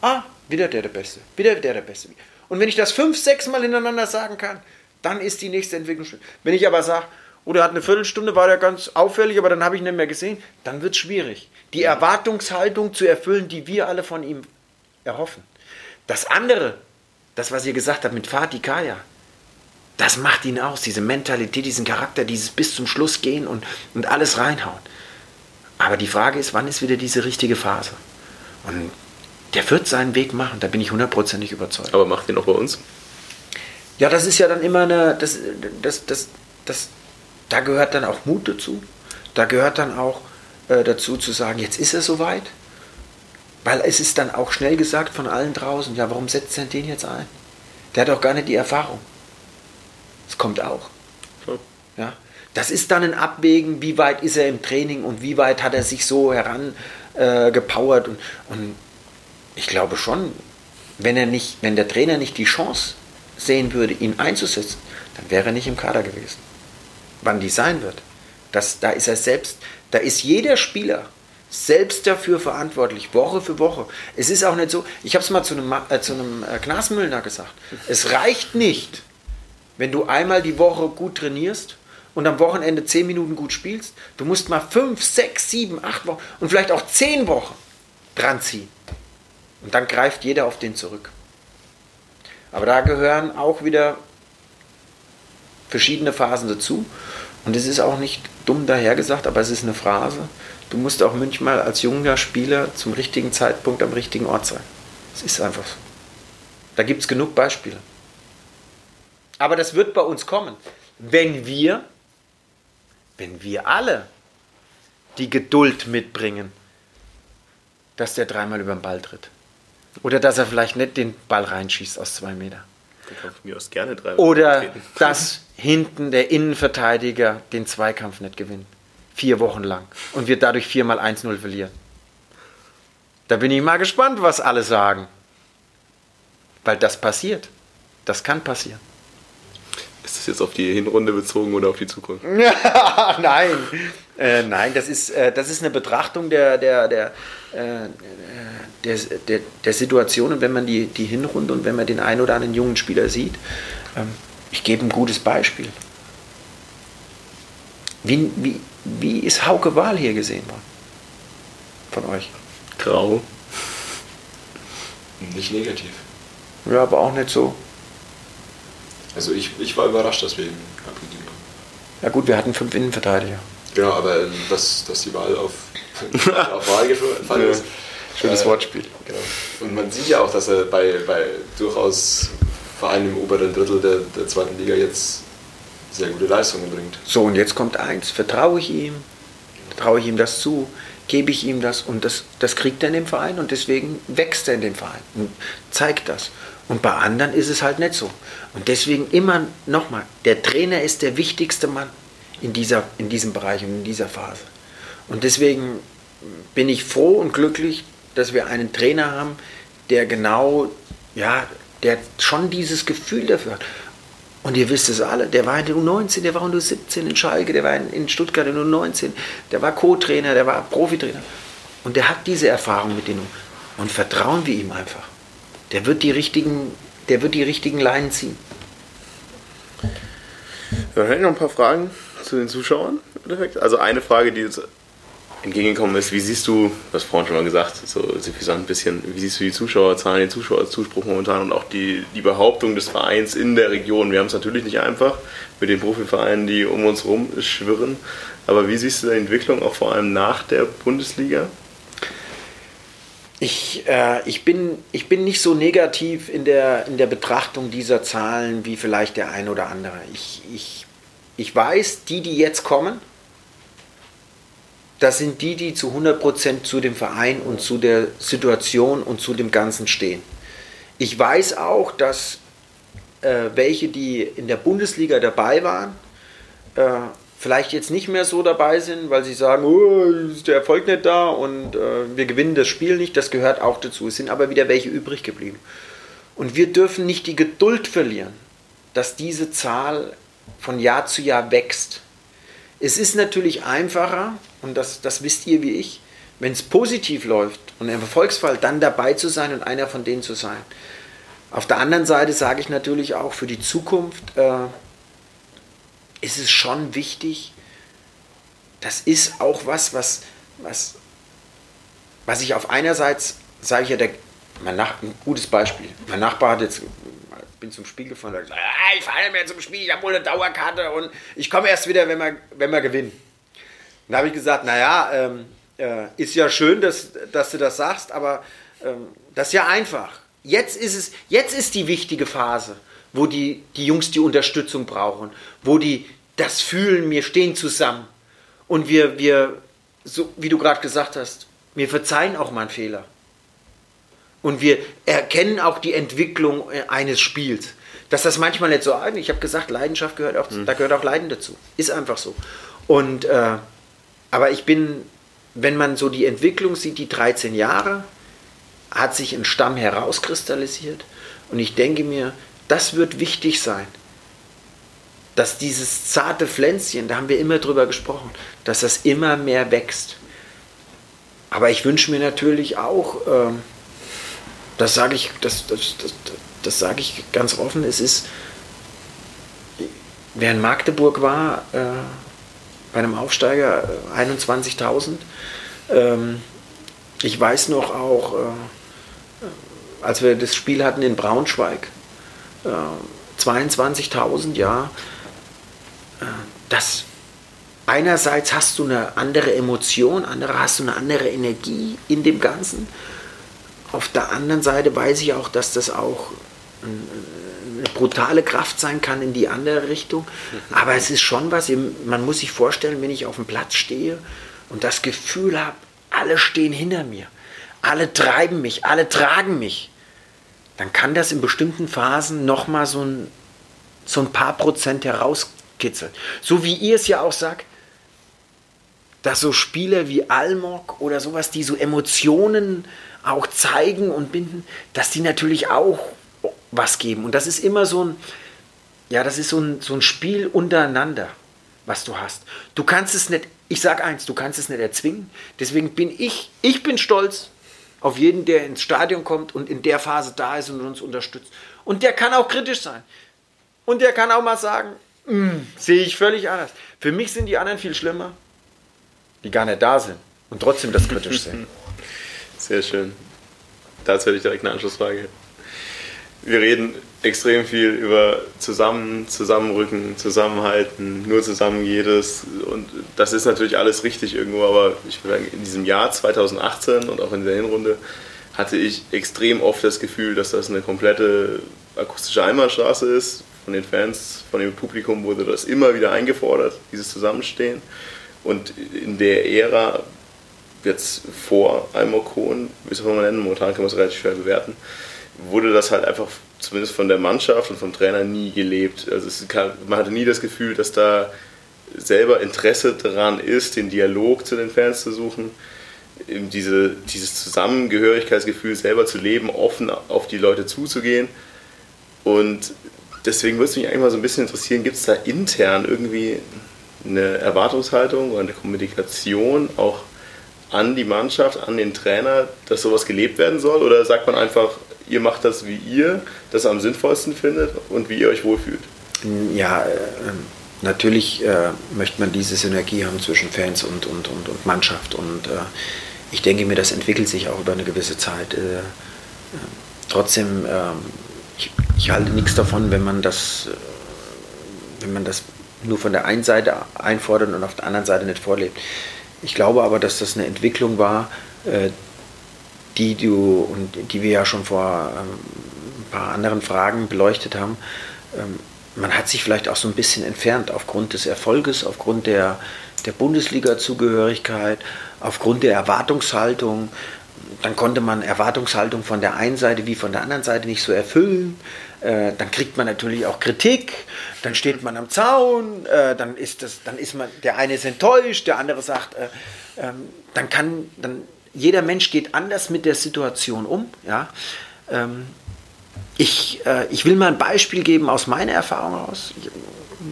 Ah, wieder der der Beste. Wieder der der Beste. Und wenn ich das fünf, sechs Mal hintereinander sagen kann, Dann ist die nächste Entwicklung. Wenn ich aber sage, oder hat eine Viertelstunde, war der ganz auffällig, aber dann habe ich ihn nicht mehr gesehen, dann wird es schwierig. Die Erwartungshaltung zu erfüllen, die wir alle von ihm erhoffen. Das andere, das, was ihr gesagt habt mit Fatih Kaya, das macht ihn aus, diese Mentalität, diesen Charakter, dieses bis zum Schluss gehen und, und alles reinhauen. Aber die Frage ist, wann ist wieder diese richtige Phase? Und der wird seinen Weg machen, da bin ich hundertprozentig überzeugt. Aber macht den auch bei uns? Ja, das ist ja dann immer eine, das, das, das, das, da gehört dann auch Mut dazu. Da gehört dann auch äh, dazu zu sagen, jetzt ist er soweit. Weil es ist dann auch schnell gesagt von allen draußen, ja, warum setzt er den jetzt ein? Der hat auch gar nicht die Erfahrung. Es kommt auch. Ja? Das ist dann ein Abwägen, wie weit ist er im Training und wie weit hat er sich so herangepowert. Äh, und, und ich glaube schon, wenn, er nicht, wenn der Trainer nicht die Chance sehen würde, ihn einzusetzen, dann wäre er nicht im Kader gewesen. Wann die sein wird, das, da ist er selbst, da ist jeder Spieler selbst dafür verantwortlich, Woche für Woche. Es ist auch nicht so, ich habe es mal zu einem, äh, zu einem äh, Glasmüllner gesagt, es reicht nicht, wenn du einmal die Woche gut trainierst und am Wochenende zehn Minuten gut spielst. Du musst mal fünf, sechs, sieben, acht Wochen und vielleicht auch zehn Wochen dran ziehen. Und dann greift jeder auf den zurück. Aber da gehören auch wieder verschiedene Phasen dazu. Und es ist auch nicht dumm dahergesagt, aber es ist eine Phrase. Du musst auch manchmal als junger Spieler zum richtigen Zeitpunkt am richtigen Ort sein. Es ist einfach so. Da gibt es genug Beispiele. Aber das wird bei uns kommen, wenn wir, wenn wir alle die Geduld mitbringen, dass der dreimal über den Ball tritt. Oder dass er vielleicht nicht den Ball reinschießt aus zwei Meter. mir aus gerne drei Oder dass hinten der Innenverteidiger den Zweikampf nicht gewinnt. Vier Wochen lang. Und wir dadurch viermal 1-0 verlieren. Da bin ich mal gespannt, was alle sagen. Weil das passiert. Das kann passieren. Ist das jetzt auf die Hinrunde bezogen oder auf die Zukunft? nein, äh, nein, das ist, äh, das ist eine Betrachtung der, der, der, äh, der, der, der Situation und wenn man die, die Hinrunde und wenn man den einen oder anderen jungen Spieler sieht, ähm, ich gebe ein gutes Beispiel. Wie, wie, wie ist Hauke Wahl hier gesehen worden? Von euch? Grau. Nicht negativ. Ja, aber auch nicht so. Also ich, ich war überrascht, dass wir ihn abgegeben haben. Ja gut, wir hatten fünf Innenverteidiger. Genau, aber ähm, dass, dass die Wahl auf, auf Wahl gefallen ist. Schönes äh, Wortspiel. Genau. Und man sieht ja auch, dass er bei, bei durchaus Vereinen im oberen Drittel der, der zweiten Liga jetzt sehr gute Leistungen bringt. So, und jetzt kommt eins. Vertraue ich ihm? Traue ich ihm das zu? Gebe ich ihm das? Und das, das kriegt er in dem Verein und deswegen wächst er in dem Verein und zeigt das. Und bei anderen ist es halt nicht so. Und deswegen immer nochmal, der Trainer ist der wichtigste Mann in, dieser, in diesem Bereich und in dieser Phase. Und deswegen bin ich froh und glücklich, dass wir einen Trainer haben, der genau, ja, der schon dieses Gefühl dafür hat. Und ihr wisst es alle, der war in der U19, der war in der U17 in Schalke, der war in Stuttgart in der U19, der war Co-Trainer, der war Profitrainer. Und der hat diese Erfahrung mit denen. Und vertrauen wir ihm einfach. Der wird die richtigen, der wird die richtigen Leinen ziehen. Dann hätte noch ein paar Fragen zu den Zuschauern. Also eine Frage, die jetzt entgegengekommen ist, wie siehst du, was vorhin schon mal gesagt, so suffisant ein bisschen, wie siehst du die Zuschauerzahlen, den Zuschauerzuspruch momentan und auch die, die Behauptung des Vereins in der Region? Wir haben es natürlich nicht einfach mit den Profivereinen, die um uns herum schwirren, aber wie siehst du die Entwicklung auch vor allem nach der Bundesliga? Ich, äh, ich, bin, ich bin nicht so negativ in der, in der Betrachtung dieser Zahlen wie vielleicht der ein oder andere. Ich, ich, ich weiß, die, die jetzt kommen, das sind die, die zu 100% zu dem Verein und zu der Situation und zu dem Ganzen stehen. Ich weiß auch, dass äh, welche, die in der Bundesliga dabei waren, äh, vielleicht jetzt nicht mehr so dabei sind, weil sie sagen, oh, ist der Erfolg nicht da und äh, wir gewinnen das Spiel nicht, das gehört auch dazu. Es sind aber wieder welche übrig geblieben. Und wir dürfen nicht die Geduld verlieren, dass diese Zahl von Jahr zu Jahr wächst. Es ist natürlich einfacher, und das, das wisst ihr wie ich, wenn es positiv läuft und im Erfolgsfall dann dabei zu sein und einer von denen zu sein. Auf der anderen Seite sage ich natürlich auch für die Zukunft, äh, ist es schon wichtig, das ist auch was, was, was, was ich auf einerseits, sage ich ja, der, mein Nach ein gutes Beispiel. Mein Nachbar hat jetzt, bin zum Spiel gefahren, sagt, ah, ich fahre mehr zum Spiel, ich habe wohl eine Dauerkarte und ich komme erst wieder, wenn wir, wenn wir gewinnen. Dann habe ich gesagt, naja, ähm, äh, ist ja schön, dass, dass du das sagst, aber ähm, das ist ja einfach. Jetzt ist es, jetzt ist die wichtige Phase, wo die, die Jungs die Unterstützung brauchen, wo die das fühlen, wir stehen zusammen. Und wir, wir so wie du gerade gesagt hast, wir verzeihen auch mal einen Fehler. Und wir erkennen auch die Entwicklung äh, eines Spiels. Dass das manchmal nicht so, ich habe gesagt, Leidenschaft gehört auch, mhm. da gehört auch Leiden dazu. Ist einfach so. Und, äh, aber ich bin, wenn man so die Entwicklung sieht, die 13 Jahre, hat sich ein Stamm herauskristallisiert. Und ich denke mir, das wird wichtig sein. Dass dieses zarte Pflänzchen, da haben wir immer drüber gesprochen, dass das immer mehr wächst. Aber ich wünsche mir natürlich auch, ähm, das sage ich, das, das, das, das sage ich ganz offen, es ist, wer in Magdeburg war, äh, bei einem Aufsteiger 21.000, äh, ähm, ich weiß noch auch, äh, als wir das Spiel hatten in Braunschweig, äh, 22.000, ja, äh, das einerseits hast du eine andere Emotion, andere hast du eine andere Energie in dem Ganzen. Auf der anderen Seite weiß ich auch, dass das auch eine brutale Kraft sein kann in die andere Richtung. Aber es ist schon was, man muss sich vorstellen, wenn ich auf dem Platz stehe und das Gefühl habe, alle stehen hinter mir, alle treiben mich, alle tragen mich, dann kann das in bestimmten Phasen nochmal so ein, so ein paar Prozent herauskitzeln. So wie ihr es ja auch sagt, dass so Spieler wie Almok oder sowas, die so Emotionen auch zeigen und binden, dass die natürlich auch was geben. Und das ist immer so ein, ja, das ist so ein, so ein Spiel untereinander, was du hast. Du kannst es nicht, ich sage eins, du kannst es nicht erzwingen. Deswegen bin ich, ich bin stolz auf jeden, der ins Stadion kommt und in der Phase da ist und uns unterstützt. Und der kann auch kritisch sein. Und der kann auch mal sagen, hm, sehe ich völlig anders. Für mich sind die anderen viel schlimmer, die gar nicht da sind und trotzdem das kritisch sehen. Sehr schön. Dazu hätte ich direkt eine Anschlussfrage. Wir reden extrem viel über zusammen, zusammenrücken, zusammenhalten, nur zusammen jedes. Und das ist natürlich alles richtig irgendwo, aber ich würde sagen, in diesem Jahr 2018 und auch in der Hinrunde hatte ich extrem oft das Gefühl, dass das eine komplette akustische Einbahnstraße ist. Von den Fans, von dem Publikum wurde das immer wieder eingefordert, dieses Zusammenstehen. Und in der Ära jetzt vor Almokon, wie soll man nennen, momentan kann man es relativ schwer bewerten, wurde das halt einfach zumindest von der Mannschaft und vom Trainer nie gelebt. Also kann, man hatte nie das Gefühl, dass da selber Interesse daran ist, den Dialog zu den Fans zu suchen, eben diese, dieses Zusammengehörigkeitsgefühl selber zu leben, offen auf die Leute zuzugehen. Und deswegen würde es mich eigentlich mal so ein bisschen interessieren, gibt es da intern irgendwie eine Erwartungshaltung oder eine Kommunikation auch an die Mannschaft, an den Trainer, dass sowas gelebt werden soll? Oder sagt man einfach, ihr macht das, wie ihr das am sinnvollsten findet und wie ihr euch wohlfühlt? Ja, äh, natürlich äh, möchte man diese Synergie haben zwischen Fans und, und, und, und Mannschaft. Und äh, ich denke mir, das entwickelt sich auch über eine gewisse Zeit. Äh, trotzdem, ähm, ich, ich, halte nichts davon, wenn man das, wenn man das nur von der einen Seite einfordert und auf der anderen Seite nicht vorlebt. Ich glaube aber, dass das eine Entwicklung war, die du und die wir ja schon vor ähm, ein paar anderen Fragen beleuchtet haben. Ähm, man hat sich vielleicht auch so ein bisschen entfernt aufgrund des Erfolges, aufgrund der, der Bundesliga-Zugehörigkeit, aufgrund der Erwartungshaltung. Dann konnte man Erwartungshaltung von der einen Seite wie von der anderen Seite nicht so erfüllen. Äh, dann kriegt man natürlich auch Kritik, dann steht man am Zaun, äh, dann ist das, dann ist man, der eine ist enttäuscht, der andere sagt, äh, ähm, dann kann, dann jeder Mensch geht anders mit der Situation um, ja. Ähm, ich, äh, ich will mal ein Beispiel geben aus meiner Erfahrung aus.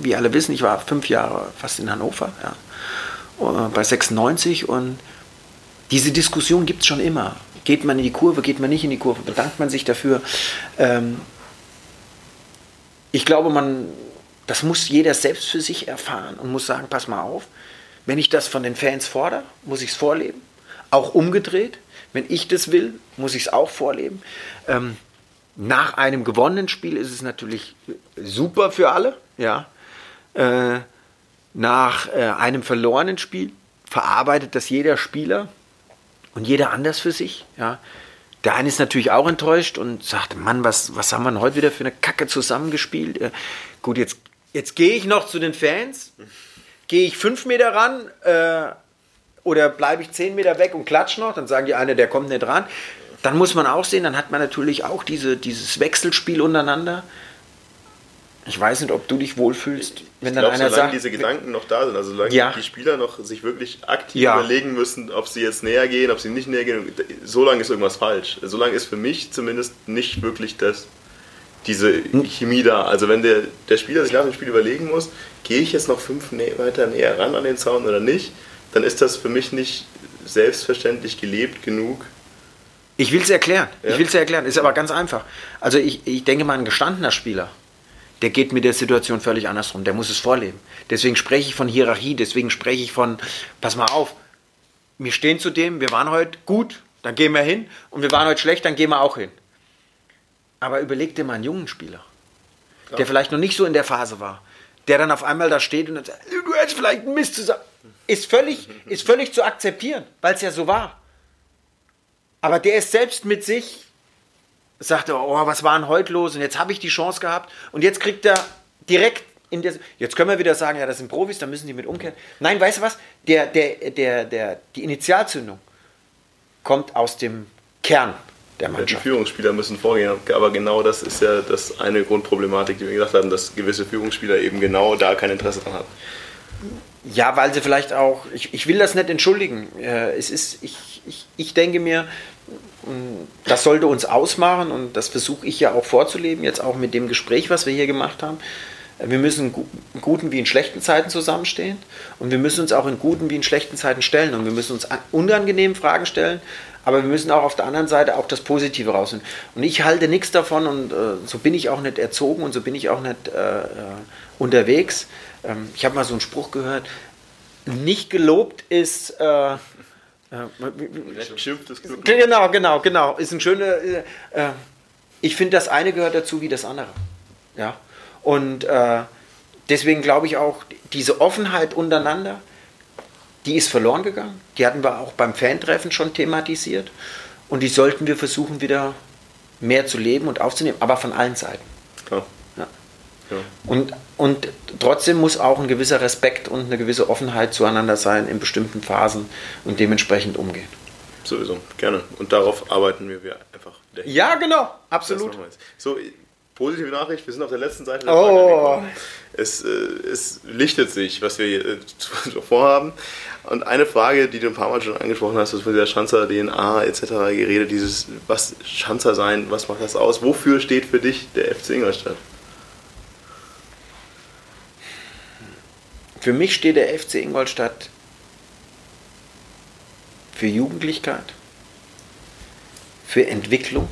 Wie alle wissen, ich war fünf Jahre fast in Hannover, ja, äh, bei 96 und diese Diskussion gibt es schon immer. Geht man in die Kurve, geht man nicht in die Kurve, bedankt man sich dafür. Ähm, ich glaube, man, Das muss jeder selbst für sich erfahren und muss sagen, pass mal auf, wenn ich das von den Fans fordere, muss ich es vorleben. Auch umgedreht, wenn ich das will, muss ich es auch vorleben. Ähm, nach einem gewonnenen Spiel ist es natürlich super für alle, ja. Äh, nach äh, einem verlorenen Spiel verarbeitet das jeder Spieler und jeder anders für sich, ja. Der eine ist natürlich auch enttäuscht und sagt, Mann, was, was haben wir heute wieder für eine Kacke zusammengespielt? Äh, gut, jetzt, jetzt gehe ich noch zu den Fans, gehe ich fünf Meter ran äh, oder bleibe ich zehn Meter weg und klatsch noch, dann sagen die eine, der kommt nicht ran. Dann muss man auch sehen, dann hat man natürlich auch diese, dieses Wechselspiel untereinander. Ich weiß nicht, ob du dich wohlfühlst, wenn ich dann glaub, einer solange sagt. diese Gedanken noch da sind, also solange Ja. die Spieler noch sich wirklich aktiv Ja. überlegen müssen, ob sie jetzt näher gehen, ob sie nicht näher gehen, so lange ist irgendwas falsch. So lange ist für mich zumindest nicht wirklich das, diese Chemie da. Also wenn der, der Spieler sich nach dem Spiel überlegen muss, gehe ich jetzt noch fünf nä weiter näher ran an den Zaun oder nicht, dann ist das für mich nicht selbstverständlich gelebt genug. Ich will es erklären. Ja. Ich will es erklären. Ist aber ganz einfach. Also ich, ich denke mal, ein gestandener Spieler, der geht mit der Situation völlig andersrum. Der muss es vorleben. Deswegen spreche ich von Hierarchie. Deswegen spreche ich von, pass mal auf, wir stehen zu dem, wir waren heute gut, dann gehen wir hin. Und wir waren heute schlecht, dann gehen wir auch hin. Aber überleg dir mal einen jungen Spieler, der vielleicht noch nicht so in der Phase war, der dann auf einmal da steht und dann sagt, du hättest vielleicht einen Mist zusammen. Ist völlig, ist völlig zu akzeptieren, weil es ja so war. Aber der ist selbst mit sich, sagte, oh, was war denn heute los? Und jetzt habe ich die Chance gehabt. Und jetzt kriegt er direkt in der. Jetzt können wir wieder sagen, ja, das sind Profis, da müssen die mit umkehren. Nein, weißt du was? Der, der, der, der, die Initialzündung kommt aus dem Kern der Die Mannschaft. Führungsspieler müssen vorgehen, aber genau das ist ja das eine Grundproblematik, die wir gesagt haben, dass gewisse Führungsspieler eben genau da kein Interesse dran haben. Ja, weil sie vielleicht auch, ich, ich will das nicht entschuldigen. Äh, es ist, ich, ich, ich denke mir, das sollte uns ausmachen und das versuche ich ja auch vorzuleben, jetzt auch mit dem Gespräch, was wir hier gemacht haben. Wir müssen in gu- in guten wie in schlechten Zeiten zusammenstehen und wir müssen uns auch in guten wie in schlechten Zeiten stellen und wir müssen uns an- unangenehmen Fragen stellen, aber wir müssen auch auf der anderen Seite auch das Positive rausnehmen. Und ich halte nichts davon und äh, so bin ich auch nicht erzogen und so bin ich auch nicht äh, äh, unterwegs. Ähm, ich habe mal so einen Spruch gehört, nicht gelobt ist... Äh, äh, Glück. Genau, genau, genau. Ist ein schöner. Äh, äh, ich finde, das eine gehört dazu wie das andere. Ja. Und äh, deswegen glaube ich auch, diese Offenheit untereinander, die ist verloren gegangen. Die hatten wir auch beim Fantreffen schon thematisiert. Und die sollten wir versuchen, wieder mehr zu leben und aufzunehmen, aber von allen Seiten. Klar. Ja. Ja. Und, und trotzdem muss auch ein gewisser Respekt und eine gewisse Offenheit zueinander sein in bestimmten Phasen und dementsprechend umgehen. Sowieso, gerne. Und darauf arbeiten wir wir einfach. Ja, genau, absolut. So, positive Nachricht, wir sind auf der letzten Seite der Oh. Es, äh, es lichtet sich, was wir hier äh, vorhaben. Und eine Frage, die du ein paar Mal schon angesprochen hast, ist von dieser Schanzer DNA etc. geredet, dieses, was Schanzer sein, was macht das aus? Wofür steht für dich der FC Ingolstadt? Für mich steht der FC Ingolstadt für Jugendlichkeit, für Entwicklung,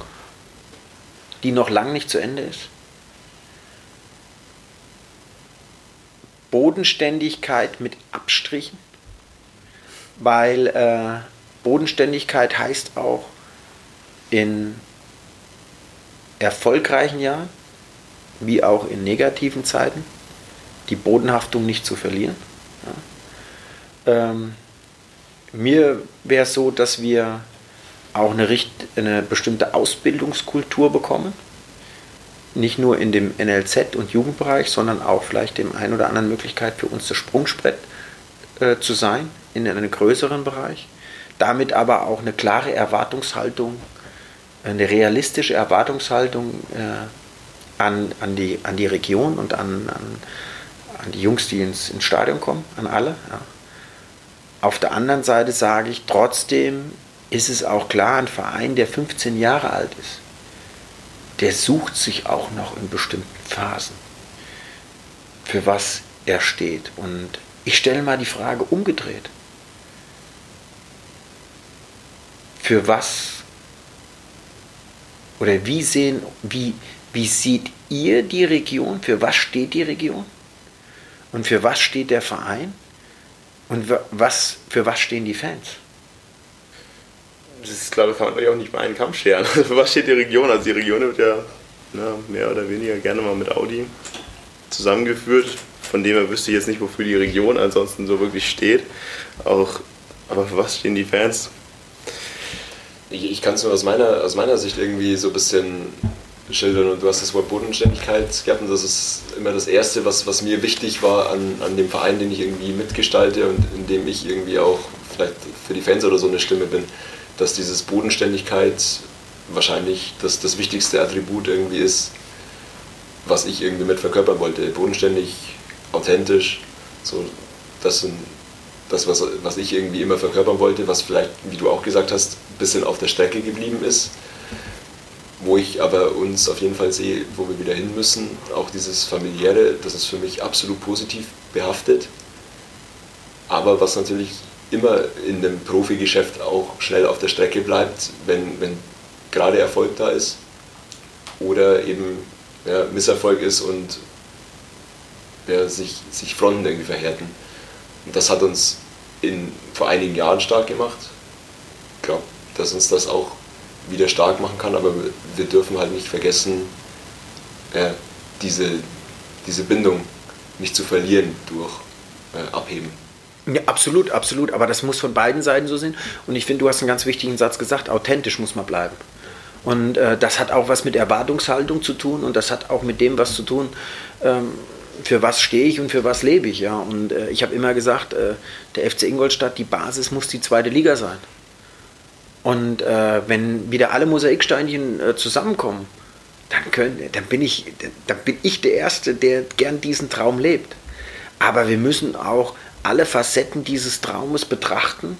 die noch lang nicht zu Ende ist. Bodenständigkeit mit Abstrichen, weil äh, Bodenständigkeit heißt auch in erfolgreichen Jahren wie auch in negativen Zeiten die Bodenhaftung nicht zu verlieren. Ja. Ähm, mir wäre es so, dass wir auch eine, richt eine bestimmte Ausbildungskultur bekommen. Nicht nur in dem NLZ und Jugendbereich, sondern auch vielleicht dem einen oder anderen Möglichkeit für uns das Sprungbrett äh, zu sein in einem größeren Bereich. Damit aber auch eine klare Erwartungshaltung, eine realistische Erwartungshaltung äh, an, an, die, an die Region und an, an, an die Jungs, die ins, ins Stadion kommen, an alle. Ja. Auf der anderen Seite sage ich, trotzdem ist es auch klar, ein Verein, der 15 Jahre alt ist, der sucht sich auch noch in bestimmten Phasen, für was er steht. Und ich stelle mal die Frage umgedreht. Für was oder wie sehen, wie, wie sieht ihr die Region? Für was steht die Region? Und für was steht der Verein und was, für was stehen die Fans? Das ist, glaube ich, kann man auch nicht mal einen Kamm scheren. für was steht die Region? Also die Region wird ja na, mehr oder weniger gerne mal mit Audi zusammengeführt. Von dem her wüsste ich jetzt nicht, wofür die Region ansonsten so wirklich steht. Auch, aber für was stehen die Fans? Ich, ich kann es nur aus meiner, aus meiner Sicht irgendwie so ein bisschen schildern und du hast das Wort Bodenständigkeit gehabt und das ist immer das Erste, was, was mir wichtig war an, an dem Verein, den ich irgendwie mitgestalte und in dem ich irgendwie auch vielleicht für die Fans oder so eine Stimme bin, dass dieses Bodenständigkeit wahrscheinlich das, das wichtigste Attribut irgendwie ist, was ich irgendwie mit verkörpern wollte. Bodenständig, authentisch, so das sind das, was, was ich irgendwie immer verkörpern wollte, was vielleicht, wie du auch gesagt hast, ein bisschen auf der Strecke geblieben ist wo ich aber uns auf jeden Fall sehe, wo wir wieder hin müssen, auch dieses familiäre, das ist für mich absolut positiv behaftet. Aber was natürlich immer in dem Profigeschäft auch schnell auf der Strecke bleibt, wenn, wenn gerade Erfolg da ist oder eben ja, Misserfolg ist und ja, sich, sich Fronten irgendwie verhärten. Und das hat uns in, vor einigen Jahren stark gemacht. Ich glaube, dass uns das auch wieder stark machen kann, aber wir dürfen halt nicht vergessen, äh, diese, diese Bindung nicht zu verlieren durch äh, Abheben. Ja, absolut, absolut. Aber das muss von beiden Seiten so sein. Und ich finde, du hast einen ganz wichtigen Satz gesagt: authentisch muss man bleiben. Und äh, das hat auch was mit Erwartungshaltung zu tun und das hat auch mit dem was zu tun, ähm, für was stehe ich und für was lebe ich. Ja? Und äh, ich habe immer gesagt, äh, der FC Ingolstadt, die Basis muss die zweite Liga sein. Und äh, wenn wieder alle Mosaiksteinchen äh, zusammenkommen, dann, können, dann, bin ich, dann bin ich der Erste, der gern diesen Traum lebt. Aber wir müssen auch alle Facetten dieses Traumes betrachten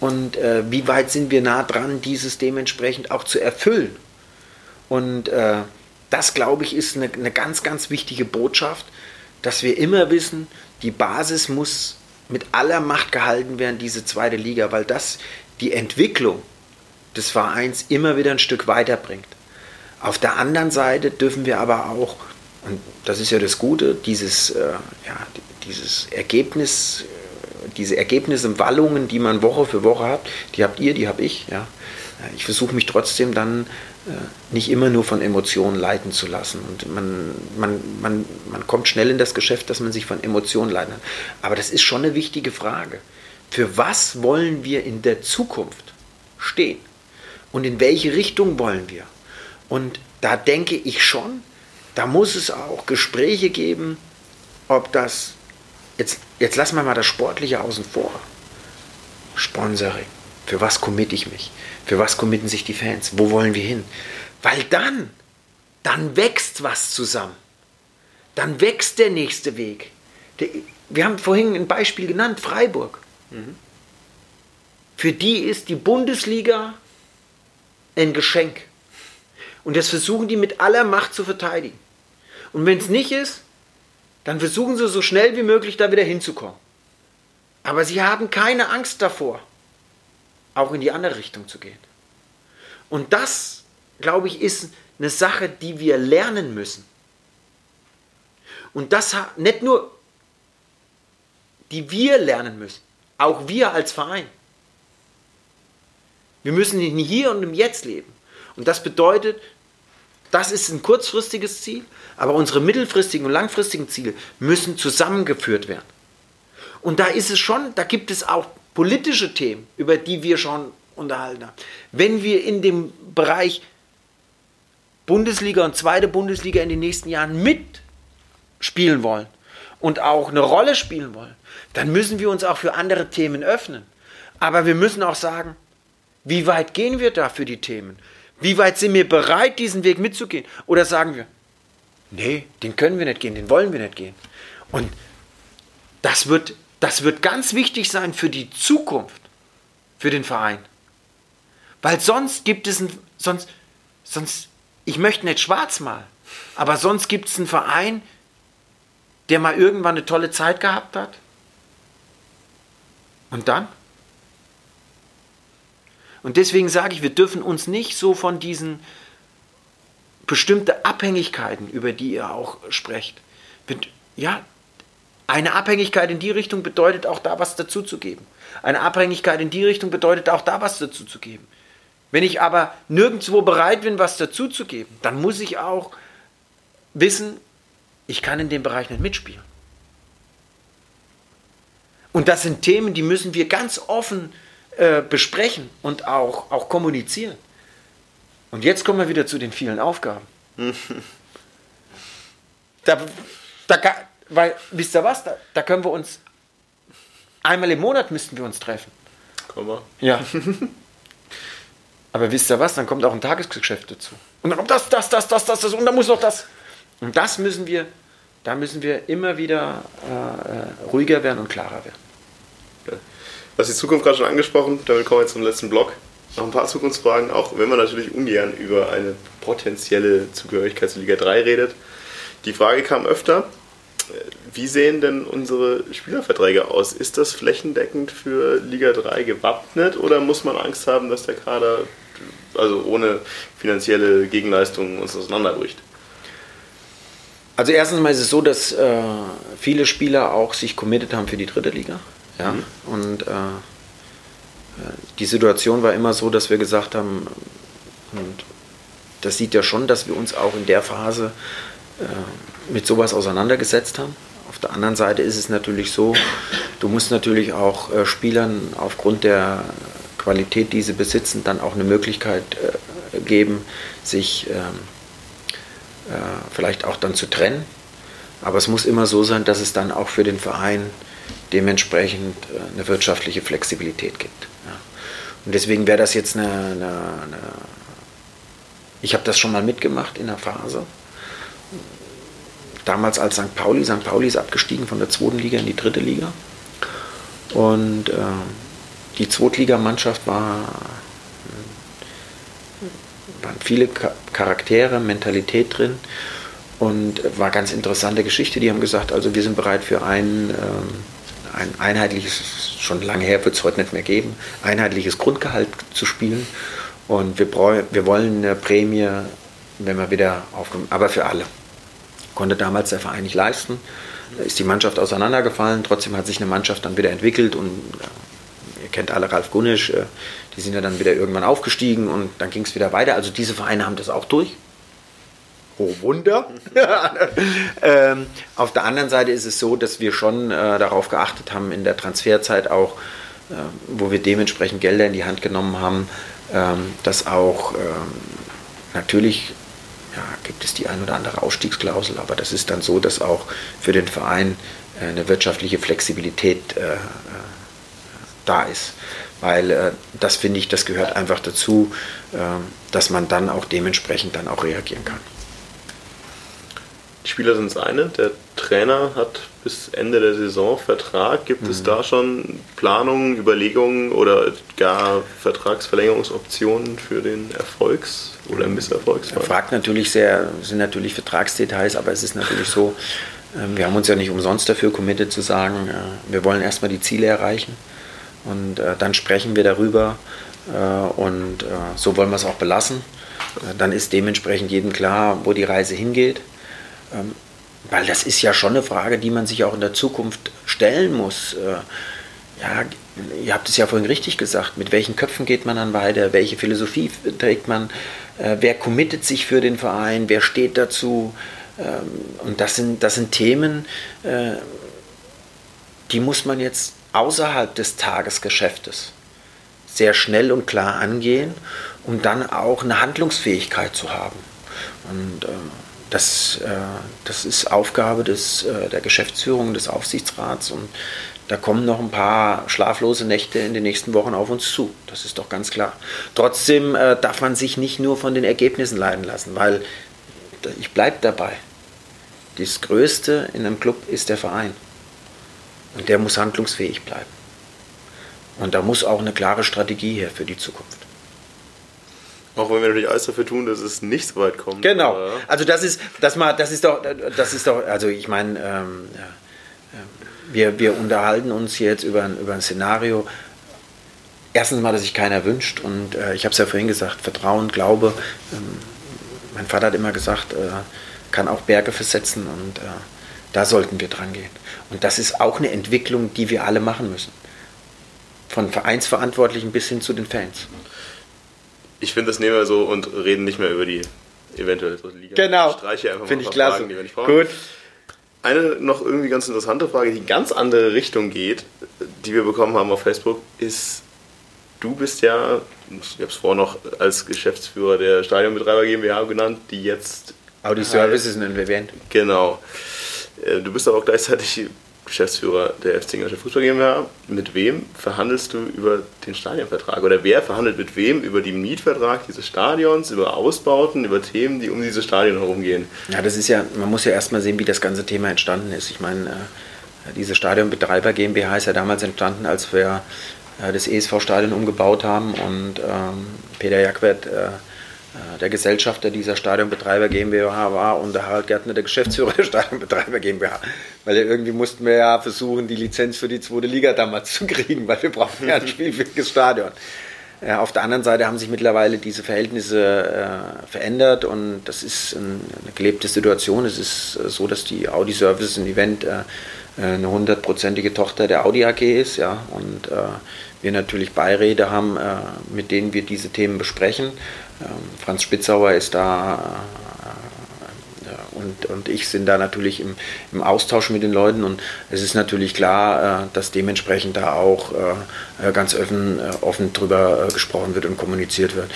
und äh, wie weit sind wir nah dran, dieses dementsprechend auch zu erfüllen. Und äh, das, glaube ich, ist eine, eine ganz, ganz wichtige Botschaft, dass wir immer wissen, die Basis muss mit aller Macht gehalten werden, diese zweite Liga, weil das die Entwicklung des Vereins immer wieder ein Stück weiterbringt. Auf der anderen Seite dürfen wir aber auch, und das ist ja das Gute, dieses, äh, ja, dieses Ergebnis, äh, diese Ergebnisse, Wallungen, die man Woche für Woche hat, die habt ihr, die habe ich. Ja. Ich versuche mich trotzdem dann äh, nicht immer nur von Emotionen leiten zu lassen. Und man, man, man, man kommt schnell in das Geschäft, dass man sich von Emotionen leiten kann. Aber das ist schon eine wichtige Frage. Für was wollen wir in der Zukunft stehen? Und in welche Richtung wollen wir. Und da denke ich schon, da muss es auch Gespräche geben, ob das, jetzt, jetzt lassen wir mal das Sportliche außen vor. Sponsoring. Für was committe ich mich? Für was committen sich die Fans? Wo wollen wir hin? Weil dann, dann wächst was zusammen. Dann wächst der nächste Weg. Der, wir haben vorhin ein Beispiel genannt, Freiburg. Mhm. Für die ist die Bundesliga ein Geschenk. Und das versuchen die mit aller Macht zu verteidigen. Und wenn es nicht ist, dann versuchen sie so schnell wie möglich da wieder hinzukommen. Aber sie haben keine Angst davor, auch in die andere Richtung zu gehen. Und das, glaube ich, ist eine Sache, die wir lernen müssen. Und das nicht nur, die wir lernen müssen, auch wir als Verein. Wir müssen im Hier und im Jetzt leben. Und das bedeutet, das ist ein kurzfristiges Ziel, aber unsere mittelfristigen und langfristigen Ziele müssen zusammengeführt werden. Und da ist es schon, da gibt es auch politische Themen, über die wir schon unterhalten haben. Wenn wir in dem Bereich Bundesliga und zweite Bundesliga in den nächsten Jahren mitspielen wollen und auch eine Rolle spielen wollen, dann müssen wir uns auch für andere Themen öffnen. Aber wir müssen auch sagen, wie weit gehen wir da für die Themen? Wie weit sind wir bereit, diesen Weg mitzugehen? Oder sagen wir, nee, den können wir nicht gehen, den wollen wir nicht gehen. Und das wird, das wird ganz wichtig sein für die Zukunft, für den Verein. Weil sonst gibt es ein, sonst, sonst, ich möchte nicht schwarz malen, aber sonst gibt es einen Verein, der mal irgendwann eine tolle Zeit gehabt hat. Und dann? Und deswegen sage ich, wir dürfen uns nicht so von diesen bestimmten Abhängigkeiten, über die ihr auch sprecht, ja, Eine Abhängigkeit in die Richtung bedeutet auch da was dazuzugeben. Eine Abhängigkeit in die Richtung bedeutet auch da was dazuzugeben. Wenn ich aber nirgendwo bereit bin, was dazuzugeben, dann muss ich auch wissen, ich kann in dem Bereich nicht mitspielen. Und das sind Themen, die müssen wir ganz offen besprechen und auch, auch kommunizieren. Und jetzt kommen wir wieder zu den vielen Aufgaben. da, da, weil, wisst ihr was, da, da können wir uns, einmal im Monat müssten wir uns treffen. Komm mal. Ja. Aber wisst ihr was, dann kommt auch ein Tagesgeschäft dazu. Und dann kommt das, das, das, das, das, das und dann muss noch das. Und das müssen wir, da müssen wir immer wieder äh, ruhiger werden und klarer werden. Ja. Was die Zukunft gerade schon angesprochen, damit kommen wir zum letzten Block. Noch ein paar Zukunftsfragen, auch wenn man natürlich ungern über eine potenzielle Zugehörigkeit zu Liga 3 redet. Die Frage kam öfter, wie sehen denn unsere Spielerverträge aus? Ist das flächendeckend für Liga 3 gewappnet oder muss man Angst haben, dass der Kader also ohne finanzielle Gegenleistungen uns auseinanderbricht? Also erstens mal ist es so, dass äh, viele Spieler auch sich committed haben für die dritte Liga. Ja? Mhm. Und äh, die Situation war immer so, dass wir gesagt haben, und das sieht ja schon, dass wir uns auch in der Phase äh, mit sowas auseinandergesetzt haben. Auf der anderen Seite ist es natürlich so, du musst natürlich auch äh, Spielern aufgrund der Qualität, die sie besitzen, dann auch eine Möglichkeit äh, geben, sich ähm, äh, vielleicht auch dann zu trennen. Aber es muss immer so sein, dass es dann auch für den Verein dementsprechend äh, eine wirtschaftliche Flexibilität gibt. Ja. Und deswegen wäre das jetzt eine, eine, eine ich habe das schon mal mitgemacht in der Phase. Damals als St. Pauli. St. Pauli ist abgestiegen von der zweiten Liga in die dritte Liga. Und äh, die Zweitligamannschaft war waren viele Charaktere, Mentalität drin und war ganz interessante Geschichte. Die haben gesagt, also wir sind bereit für ein, ähm, ein einheitliches, schon lange her wird es heute nicht mehr geben, einheitliches Grundgehalt zu spielen und wir, wir wollen eine Prämie, wenn wir wieder aufkommen, aber für alle. Konnte damals der Verein nicht leisten, ist die Mannschaft auseinandergefallen, trotzdem hat sich eine Mannschaft dann wieder entwickelt und ihr kennt alle Ralf Gunnisch, äh, die sind ja dann wieder irgendwann aufgestiegen und dann ging es wieder weiter. Also diese Vereine haben das auch durch. Oh Wunder. ähm, auf der anderen Seite ist es so, dass wir schon äh, darauf geachtet haben in der Transferzeit auch, äh, wo wir dementsprechend Gelder in die Hand genommen haben, ähm, dass auch ähm, natürlich ja, gibt es die ein oder andere Ausstiegsklausel, aber das ist dann so, dass auch für den Verein äh, eine wirtschaftliche Flexibilität äh, äh da ist weil äh, das finde ich, das gehört einfach dazu, äh, dass man dann auch dementsprechend dann auch reagieren kann. Die Spieler sind das eine, der Trainer hat bis Ende der Saison Vertrag. Gibt mhm. es da schon Planungen, Überlegungen oder gar Vertragsverlängerungsoptionen für den Erfolgs- oder Misserfolgsfall? Er fragt natürlich sehr, sind natürlich Vertragsdetails, aber es ist natürlich so, äh, wir haben uns ja nicht umsonst dafür committed zu sagen, äh, wir wollen erstmal die Ziele erreichen. Und äh, dann sprechen wir darüber äh, und so wollen wir es auch belassen. Dann ist dementsprechend jedem klar, wo die Reise hingeht. Ähm, weil das ist ja schon eine Frage, die man sich auch in der Zukunft stellen muss. Äh, ja, ihr habt es ja vorhin richtig gesagt, mit welchen Köpfen geht man dann weiter, welche Philosophie trägt man, äh, wer committet sich für den Verein, wer steht dazu. Ähm, und das sind, das sind Themen, die muss man jetzt außerhalb des Tagesgeschäftes sehr schnell und klar angehen, um dann auch eine Handlungsfähigkeit zu haben. Und äh, das, äh, das ist Aufgabe des, äh, der Geschäftsführung, des Aufsichtsrats und da kommen noch ein paar schlaflose Nächte in den nächsten Wochen auf uns zu. Das ist doch ganz klar. Trotzdem äh, darf man sich nicht nur von den Ergebnissen leiden lassen, weil ich bleibe dabei. Das Größte in einem Club ist der Verein. Und der muss handlungsfähig bleiben. Und da muss auch eine klare Strategie her für die Zukunft. Auch wenn wir natürlich alles dafür tun, dass es nicht so weit kommt. Genau. Also das ist, das mal, das ist doch, das ist doch, also ich meine, ähm, wir, wir unterhalten uns jetzt über ein, über ein Szenario. Erstens mal, dass sich keiner wünscht und äh, ich habe es ja vorhin gesagt, Vertrauen, Glaube. Ähm, mein Vater hat immer gesagt, äh, kann auch Berge versetzen und äh, Da sollten wir dran gehen. Und das ist auch eine Entwicklung, die wir alle machen müssen. Von Vereinsverantwortlichen bis hin zu den Fans. Ich finde, das nehmen wir so und reden nicht mehr über die eventuell so Liga. Genau. Streiche einfach Finde ich klasse. Fragen, die wir nicht brauchen. Gut. Eine noch irgendwie ganz interessante Frage, die ganz andere Richtung geht, die wir bekommen haben auf Facebook, ist, du bist ja, ich habe es vorher noch als Geschäftsführer der Stadionbetreiber GmbH genannt, die jetzt... Audi Services nennen wir erwähnt. Genau. Äh, du bist aber auch gleichzeitig Geschäftsführer der FC Ingolstadt Fußball GmbH. Mit wem verhandelst du über den Stadionvertrag? Oder wer verhandelt mit wem über den Mietvertrag dieses Stadions, über Ausbauten, über Themen, die um dieses Stadion herumgehen? Ja, das ist ja, man muss ja erstmal sehen, wie das ganze Thema entstanden ist. Ich meine, äh, diese Stadionbetreiber GmbH ist ja damals entstanden, als wir äh, das ESV-Stadion umgebaut haben und ähm, Peter Jackwert äh, der Gesellschafter dieser Stadionbetreiber GmbH war und der Harald Gärtner der Geschäftsführer der Stadionbetreiber GmbH. Weil irgendwie mussten wir ja versuchen, die Lizenz für die zweite Liga damals zu kriegen, weil wir brauchen ja ein spielfähiges Stadion. Ja, auf der anderen Seite haben sich mittlerweile diese Verhältnisse äh, verändert und das ist ein, eine gelebte Situation. Es ist äh, so, dass die Audi Services ein Event äh, äh, eine hundertprozentige Tochter der Audi AG ist, ja, und äh, wir natürlich Beiräte haben, äh, mit denen wir diese Themen besprechen. Ähm, Franz Spitzauer ist da äh, und, und ich sind da natürlich im, im Austausch mit den Leuten und es ist natürlich klar, äh, dass dementsprechend da auch ganz offen, offen drüber gesprochen wird und kommuniziert wird.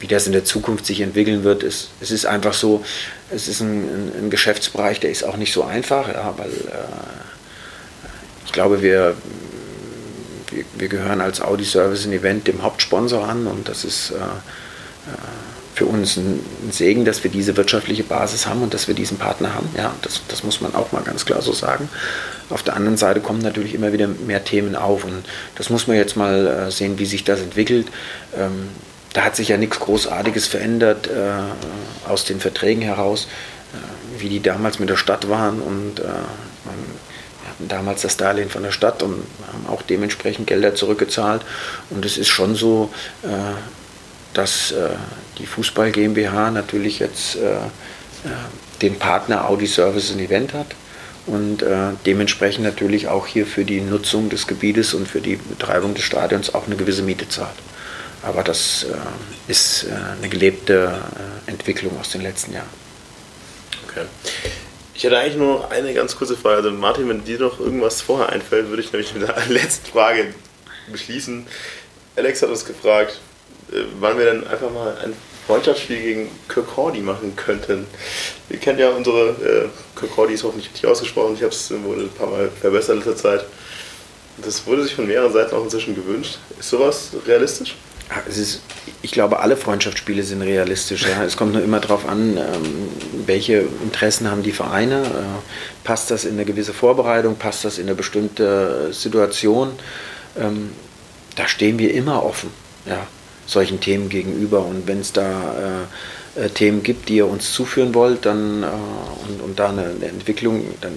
Wie das in der Zukunft sich entwickeln wird, ist, es ist einfach so, es ist ein, ein Geschäftsbereich, der ist auch nicht so einfach, ja, weil ich glaube, wir wir, wir gehören als Audi Service ein Event dem Hauptsponsor an und das ist äh, äh, für uns ein, Segen, dass wir diese wirtschaftliche Basis haben und dass wir diesen Partner haben. Ja, das, das muss man auch mal ganz klar so sagen. Auf der anderen Seite kommen natürlich immer wieder mehr Themen auf und das muss man jetzt mal äh, sehen, wie sich das entwickelt. Ähm, da hat sich ja nichts Großartiges verändert äh, aus den Verträgen heraus, äh, wie die damals mit der Stadt waren und äh, man, damals das Darlehen von der Stadt und haben auch dementsprechend Gelder zurückgezahlt. Und es ist schon so, äh, dass äh, die Fußball GmbH natürlich jetzt äh, den Partner Audi Service ein Event hat und dementsprechend natürlich auch hier für die Nutzung des Gebietes und für die Betreibung des Stadions auch eine gewisse Miete zahlt. Aber das ist eine gelebte Entwicklung aus den letzten Jahren. Okay. Ich hätte eigentlich nur noch eine ganz kurze Frage. Also Martin, wenn dir noch irgendwas vorher einfällt, würde ich nämlich mit der letzten Frage beschließen. Alex hat uns gefragt, äh, wann wir denn einfach mal ein Freundschaftsspiel gegen Kirkordi machen könnten. Wir kennen ja unsere, äh, Kirkordi ist hoffentlich richtig ausgesprochen, ich habe es wurde ein paar Mal verbessert in letzter Zeit. Das wurde sich von mehreren Seiten auch inzwischen gewünscht. Ist sowas realistisch? Es ist, ich glaube, alle Freundschaftsspiele sind realistisch. Ja. Es kommt nur immer darauf an, ähm, welche Interessen haben die Vereine. Äh, passt das in eine gewisse Vorbereitung? Passt das in eine bestimmte Situation? Ähm, da stehen wir immer offen, ja, solchen Themen gegenüber. Und wenn es da äh, äh, Themen gibt, die ihr uns zuführen wollt, dann und, und da eine, eine Entwicklung, dann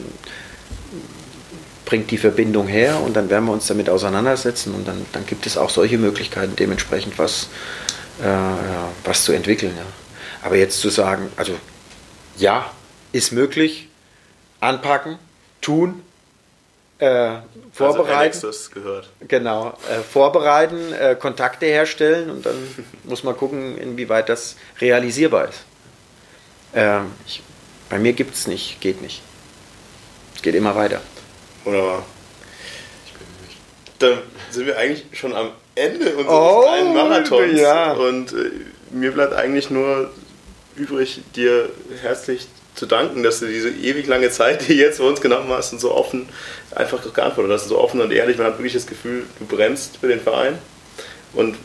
bringt die Verbindung her und dann werden wir uns damit auseinandersetzen und dann, dann gibt es auch solche Möglichkeiten, dementsprechend was, äh, was zu entwickeln. Ja. Aber jetzt zu sagen, also ja, ist möglich, anpacken, tun, äh, vorbereiten. Also gehört. Genau, äh, vorbereiten, äh, Kontakte herstellen und dann muss man gucken, inwieweit das realisierbar ist. Ähm, ich, bei mir gibt es nicht, geht nicht. Es geht immer weiter. Wunderbar. Dann sind wir eigentlich schon am Ende unseres oh, kleinen Marathons. Ja. Und äh, mir bleibt eigentlich nur übrig, dir herzlich zu danken, dass du diese ewig lange Zeit, die jetzt für uns genommen hast und so offen einfach geantwortet hast. So offen und ehrlich. Man hat wirklich das Gefühl, du bremst für den Verein. Und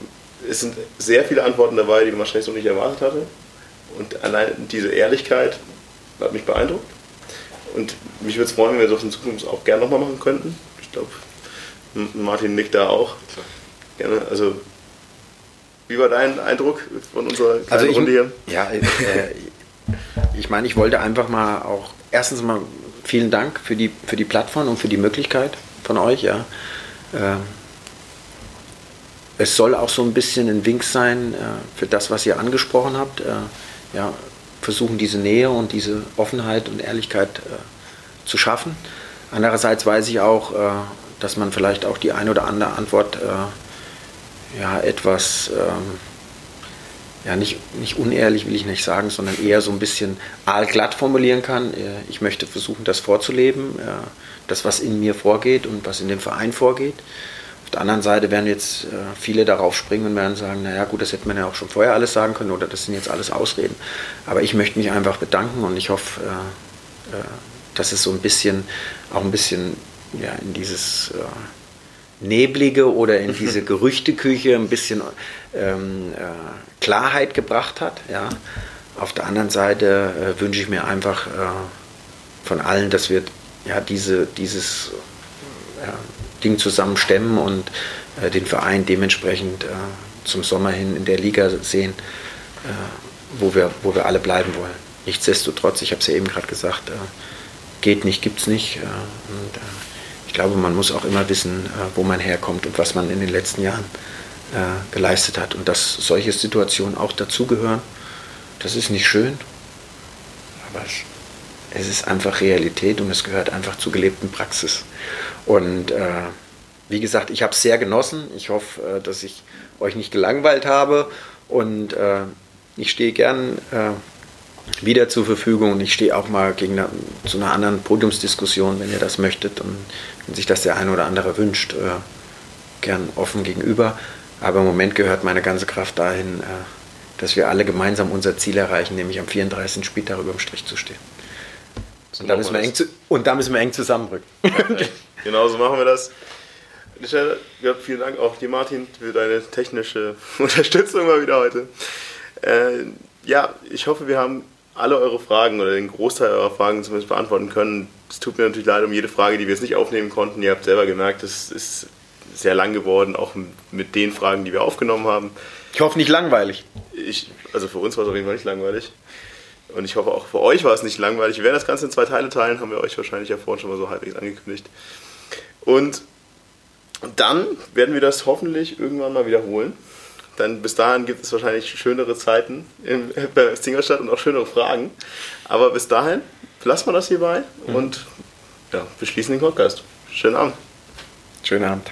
es sind sehr viele Antworten dabei, die man wahrscheinlich so nicht erwartet hatte. Und allein diese Ehrlichkeit hat mich beeindruckt. Und mich würde es freuen, wenn wir das in Zukunft auch gerne nochmal machen könnten. Ich glaube, Martin nickt da auch. Gerne. Also, wie war dein Eindruck von unserer kleinen also ich, Runde hier? Ja, äh, ich meine, ich wollte einfach mal auch erstens mal vielen Dank für die, für die Plattform und für die Möglichkeit von euch. Ja. Äh, es soll auch so ein bisschen ein Wink sein äh, für das, was ihr angesprochen habt. Äh, ja, versuchen diese Nähe und diese Offenheit und Ehrlichkeit äh, zu schaffen. Andererseits weiß ich auch, äh, dass man vielleicht auch die eine oder andere Antwort äh, ja, etwas, ähm, ja, nicht, nicht unehrlich will ich nicht sagen, sondern eher so ein bisschen aalglatt formulieren kann. Äh, ich möchte versuchen, das vorzuleben, äh, das, was in mir vorgeht und was in dem Verein vorgeht. Auf der anderen Seite werden jetzt äh, viele darauf springen und werden sagen, naja gut, das hätte man ja auch schon vorher alles sagen können oder das sind jetzt alles Ausreden. Aber ich möchte mich einfach bedanken und ich hoffe, äh, äh, dass es so ein bisschen, auch ein bisschen ja, in dieses äh, Neblige oder in diese Gerüchteküche ein bisschen ähm, äh, Klarheit gebracht hat. Ja. Auf der anderen Seite äh, wünsche ich mir einfach von allen, dass wir ja, diese, dieses Ding zusammen stemmen und äh, den Verein dementsprechend äh, zum Sommer hin in der Liga sehen, wo, wir, wo wir alle bleiben wollen. Nichtsdestotrotz, ich habe es ja eben gerade gesagt, geht nicht, gibt es nicht. und, ich glaube, man muss auch immer wissen, äh, wo man herkommt und was man in den letzten Jahren äh, geleistet hat. Und dass solche Situationen auch dazugehören, das ist nicht schön, aber es ist einfach Realität und es gehört einfach zur gelebten Praxis. Und äh, wie gesagt, ich habe es sehr genossen. Ich hoffe, äh, dass ich euch nicht gelangweilt habe und äh, ich stehe gern äh, wieder zur Verfügung und ich stehe auch mal gegen eine, zu einer anderen Podiumsdiskussion, wenn ihr das möchtet und wenn sich das der eine oder andere wünscht, äh, gern offen gegenüber. Aber im Moment gehört meine ganze Kraft dahin, äh, dass wir alle gemeinsam unser Ziel erreichen, nämlich am 34. Spieltag über dem Strich zu stehen. Und da, müssen wir eng zu, und da müssen wir eng zusammenrücken. Okay. genau so machen wir das. Ja, vielen Dank auch dir, Martin, für deine technische Unterstützung mal wieder heute. Äh, ja, ich hoffe, wir haben alle eure Fragen oder den Großteil eurer Fragen zumindest beantworten können. Es tut mir natürlich leid um jede Frage, die wir jetzt nicht aufnehmen konnten. Ihr habt selber gemerkt, es ist sehr lang geworden, auch mit den Fragen, die wir aufgenommen haben. Ich hoffe nicht langweilig. Ich, also für uns war es auf jeden Fall nicht langweilig. Und ich hoffe auch für euch war es nicht langweilig. Wir werden das Ganze in zwei Teile teilen, haben wir euch wahrscheinlich ja vorhin schon mal so halbwegs angekündigt. Und dann werden wir das hoffentlich irgendwann mal wiederholen. Dann bis dahin gibt es wahrscheinlich schönere Zeiten in, bei Singolstadt und auch schönere Fragen. Aber bis dahin lassen wir das hierbei mhm. und ja, beschließen den Podcast. Schönen Abend. Schönen Abend.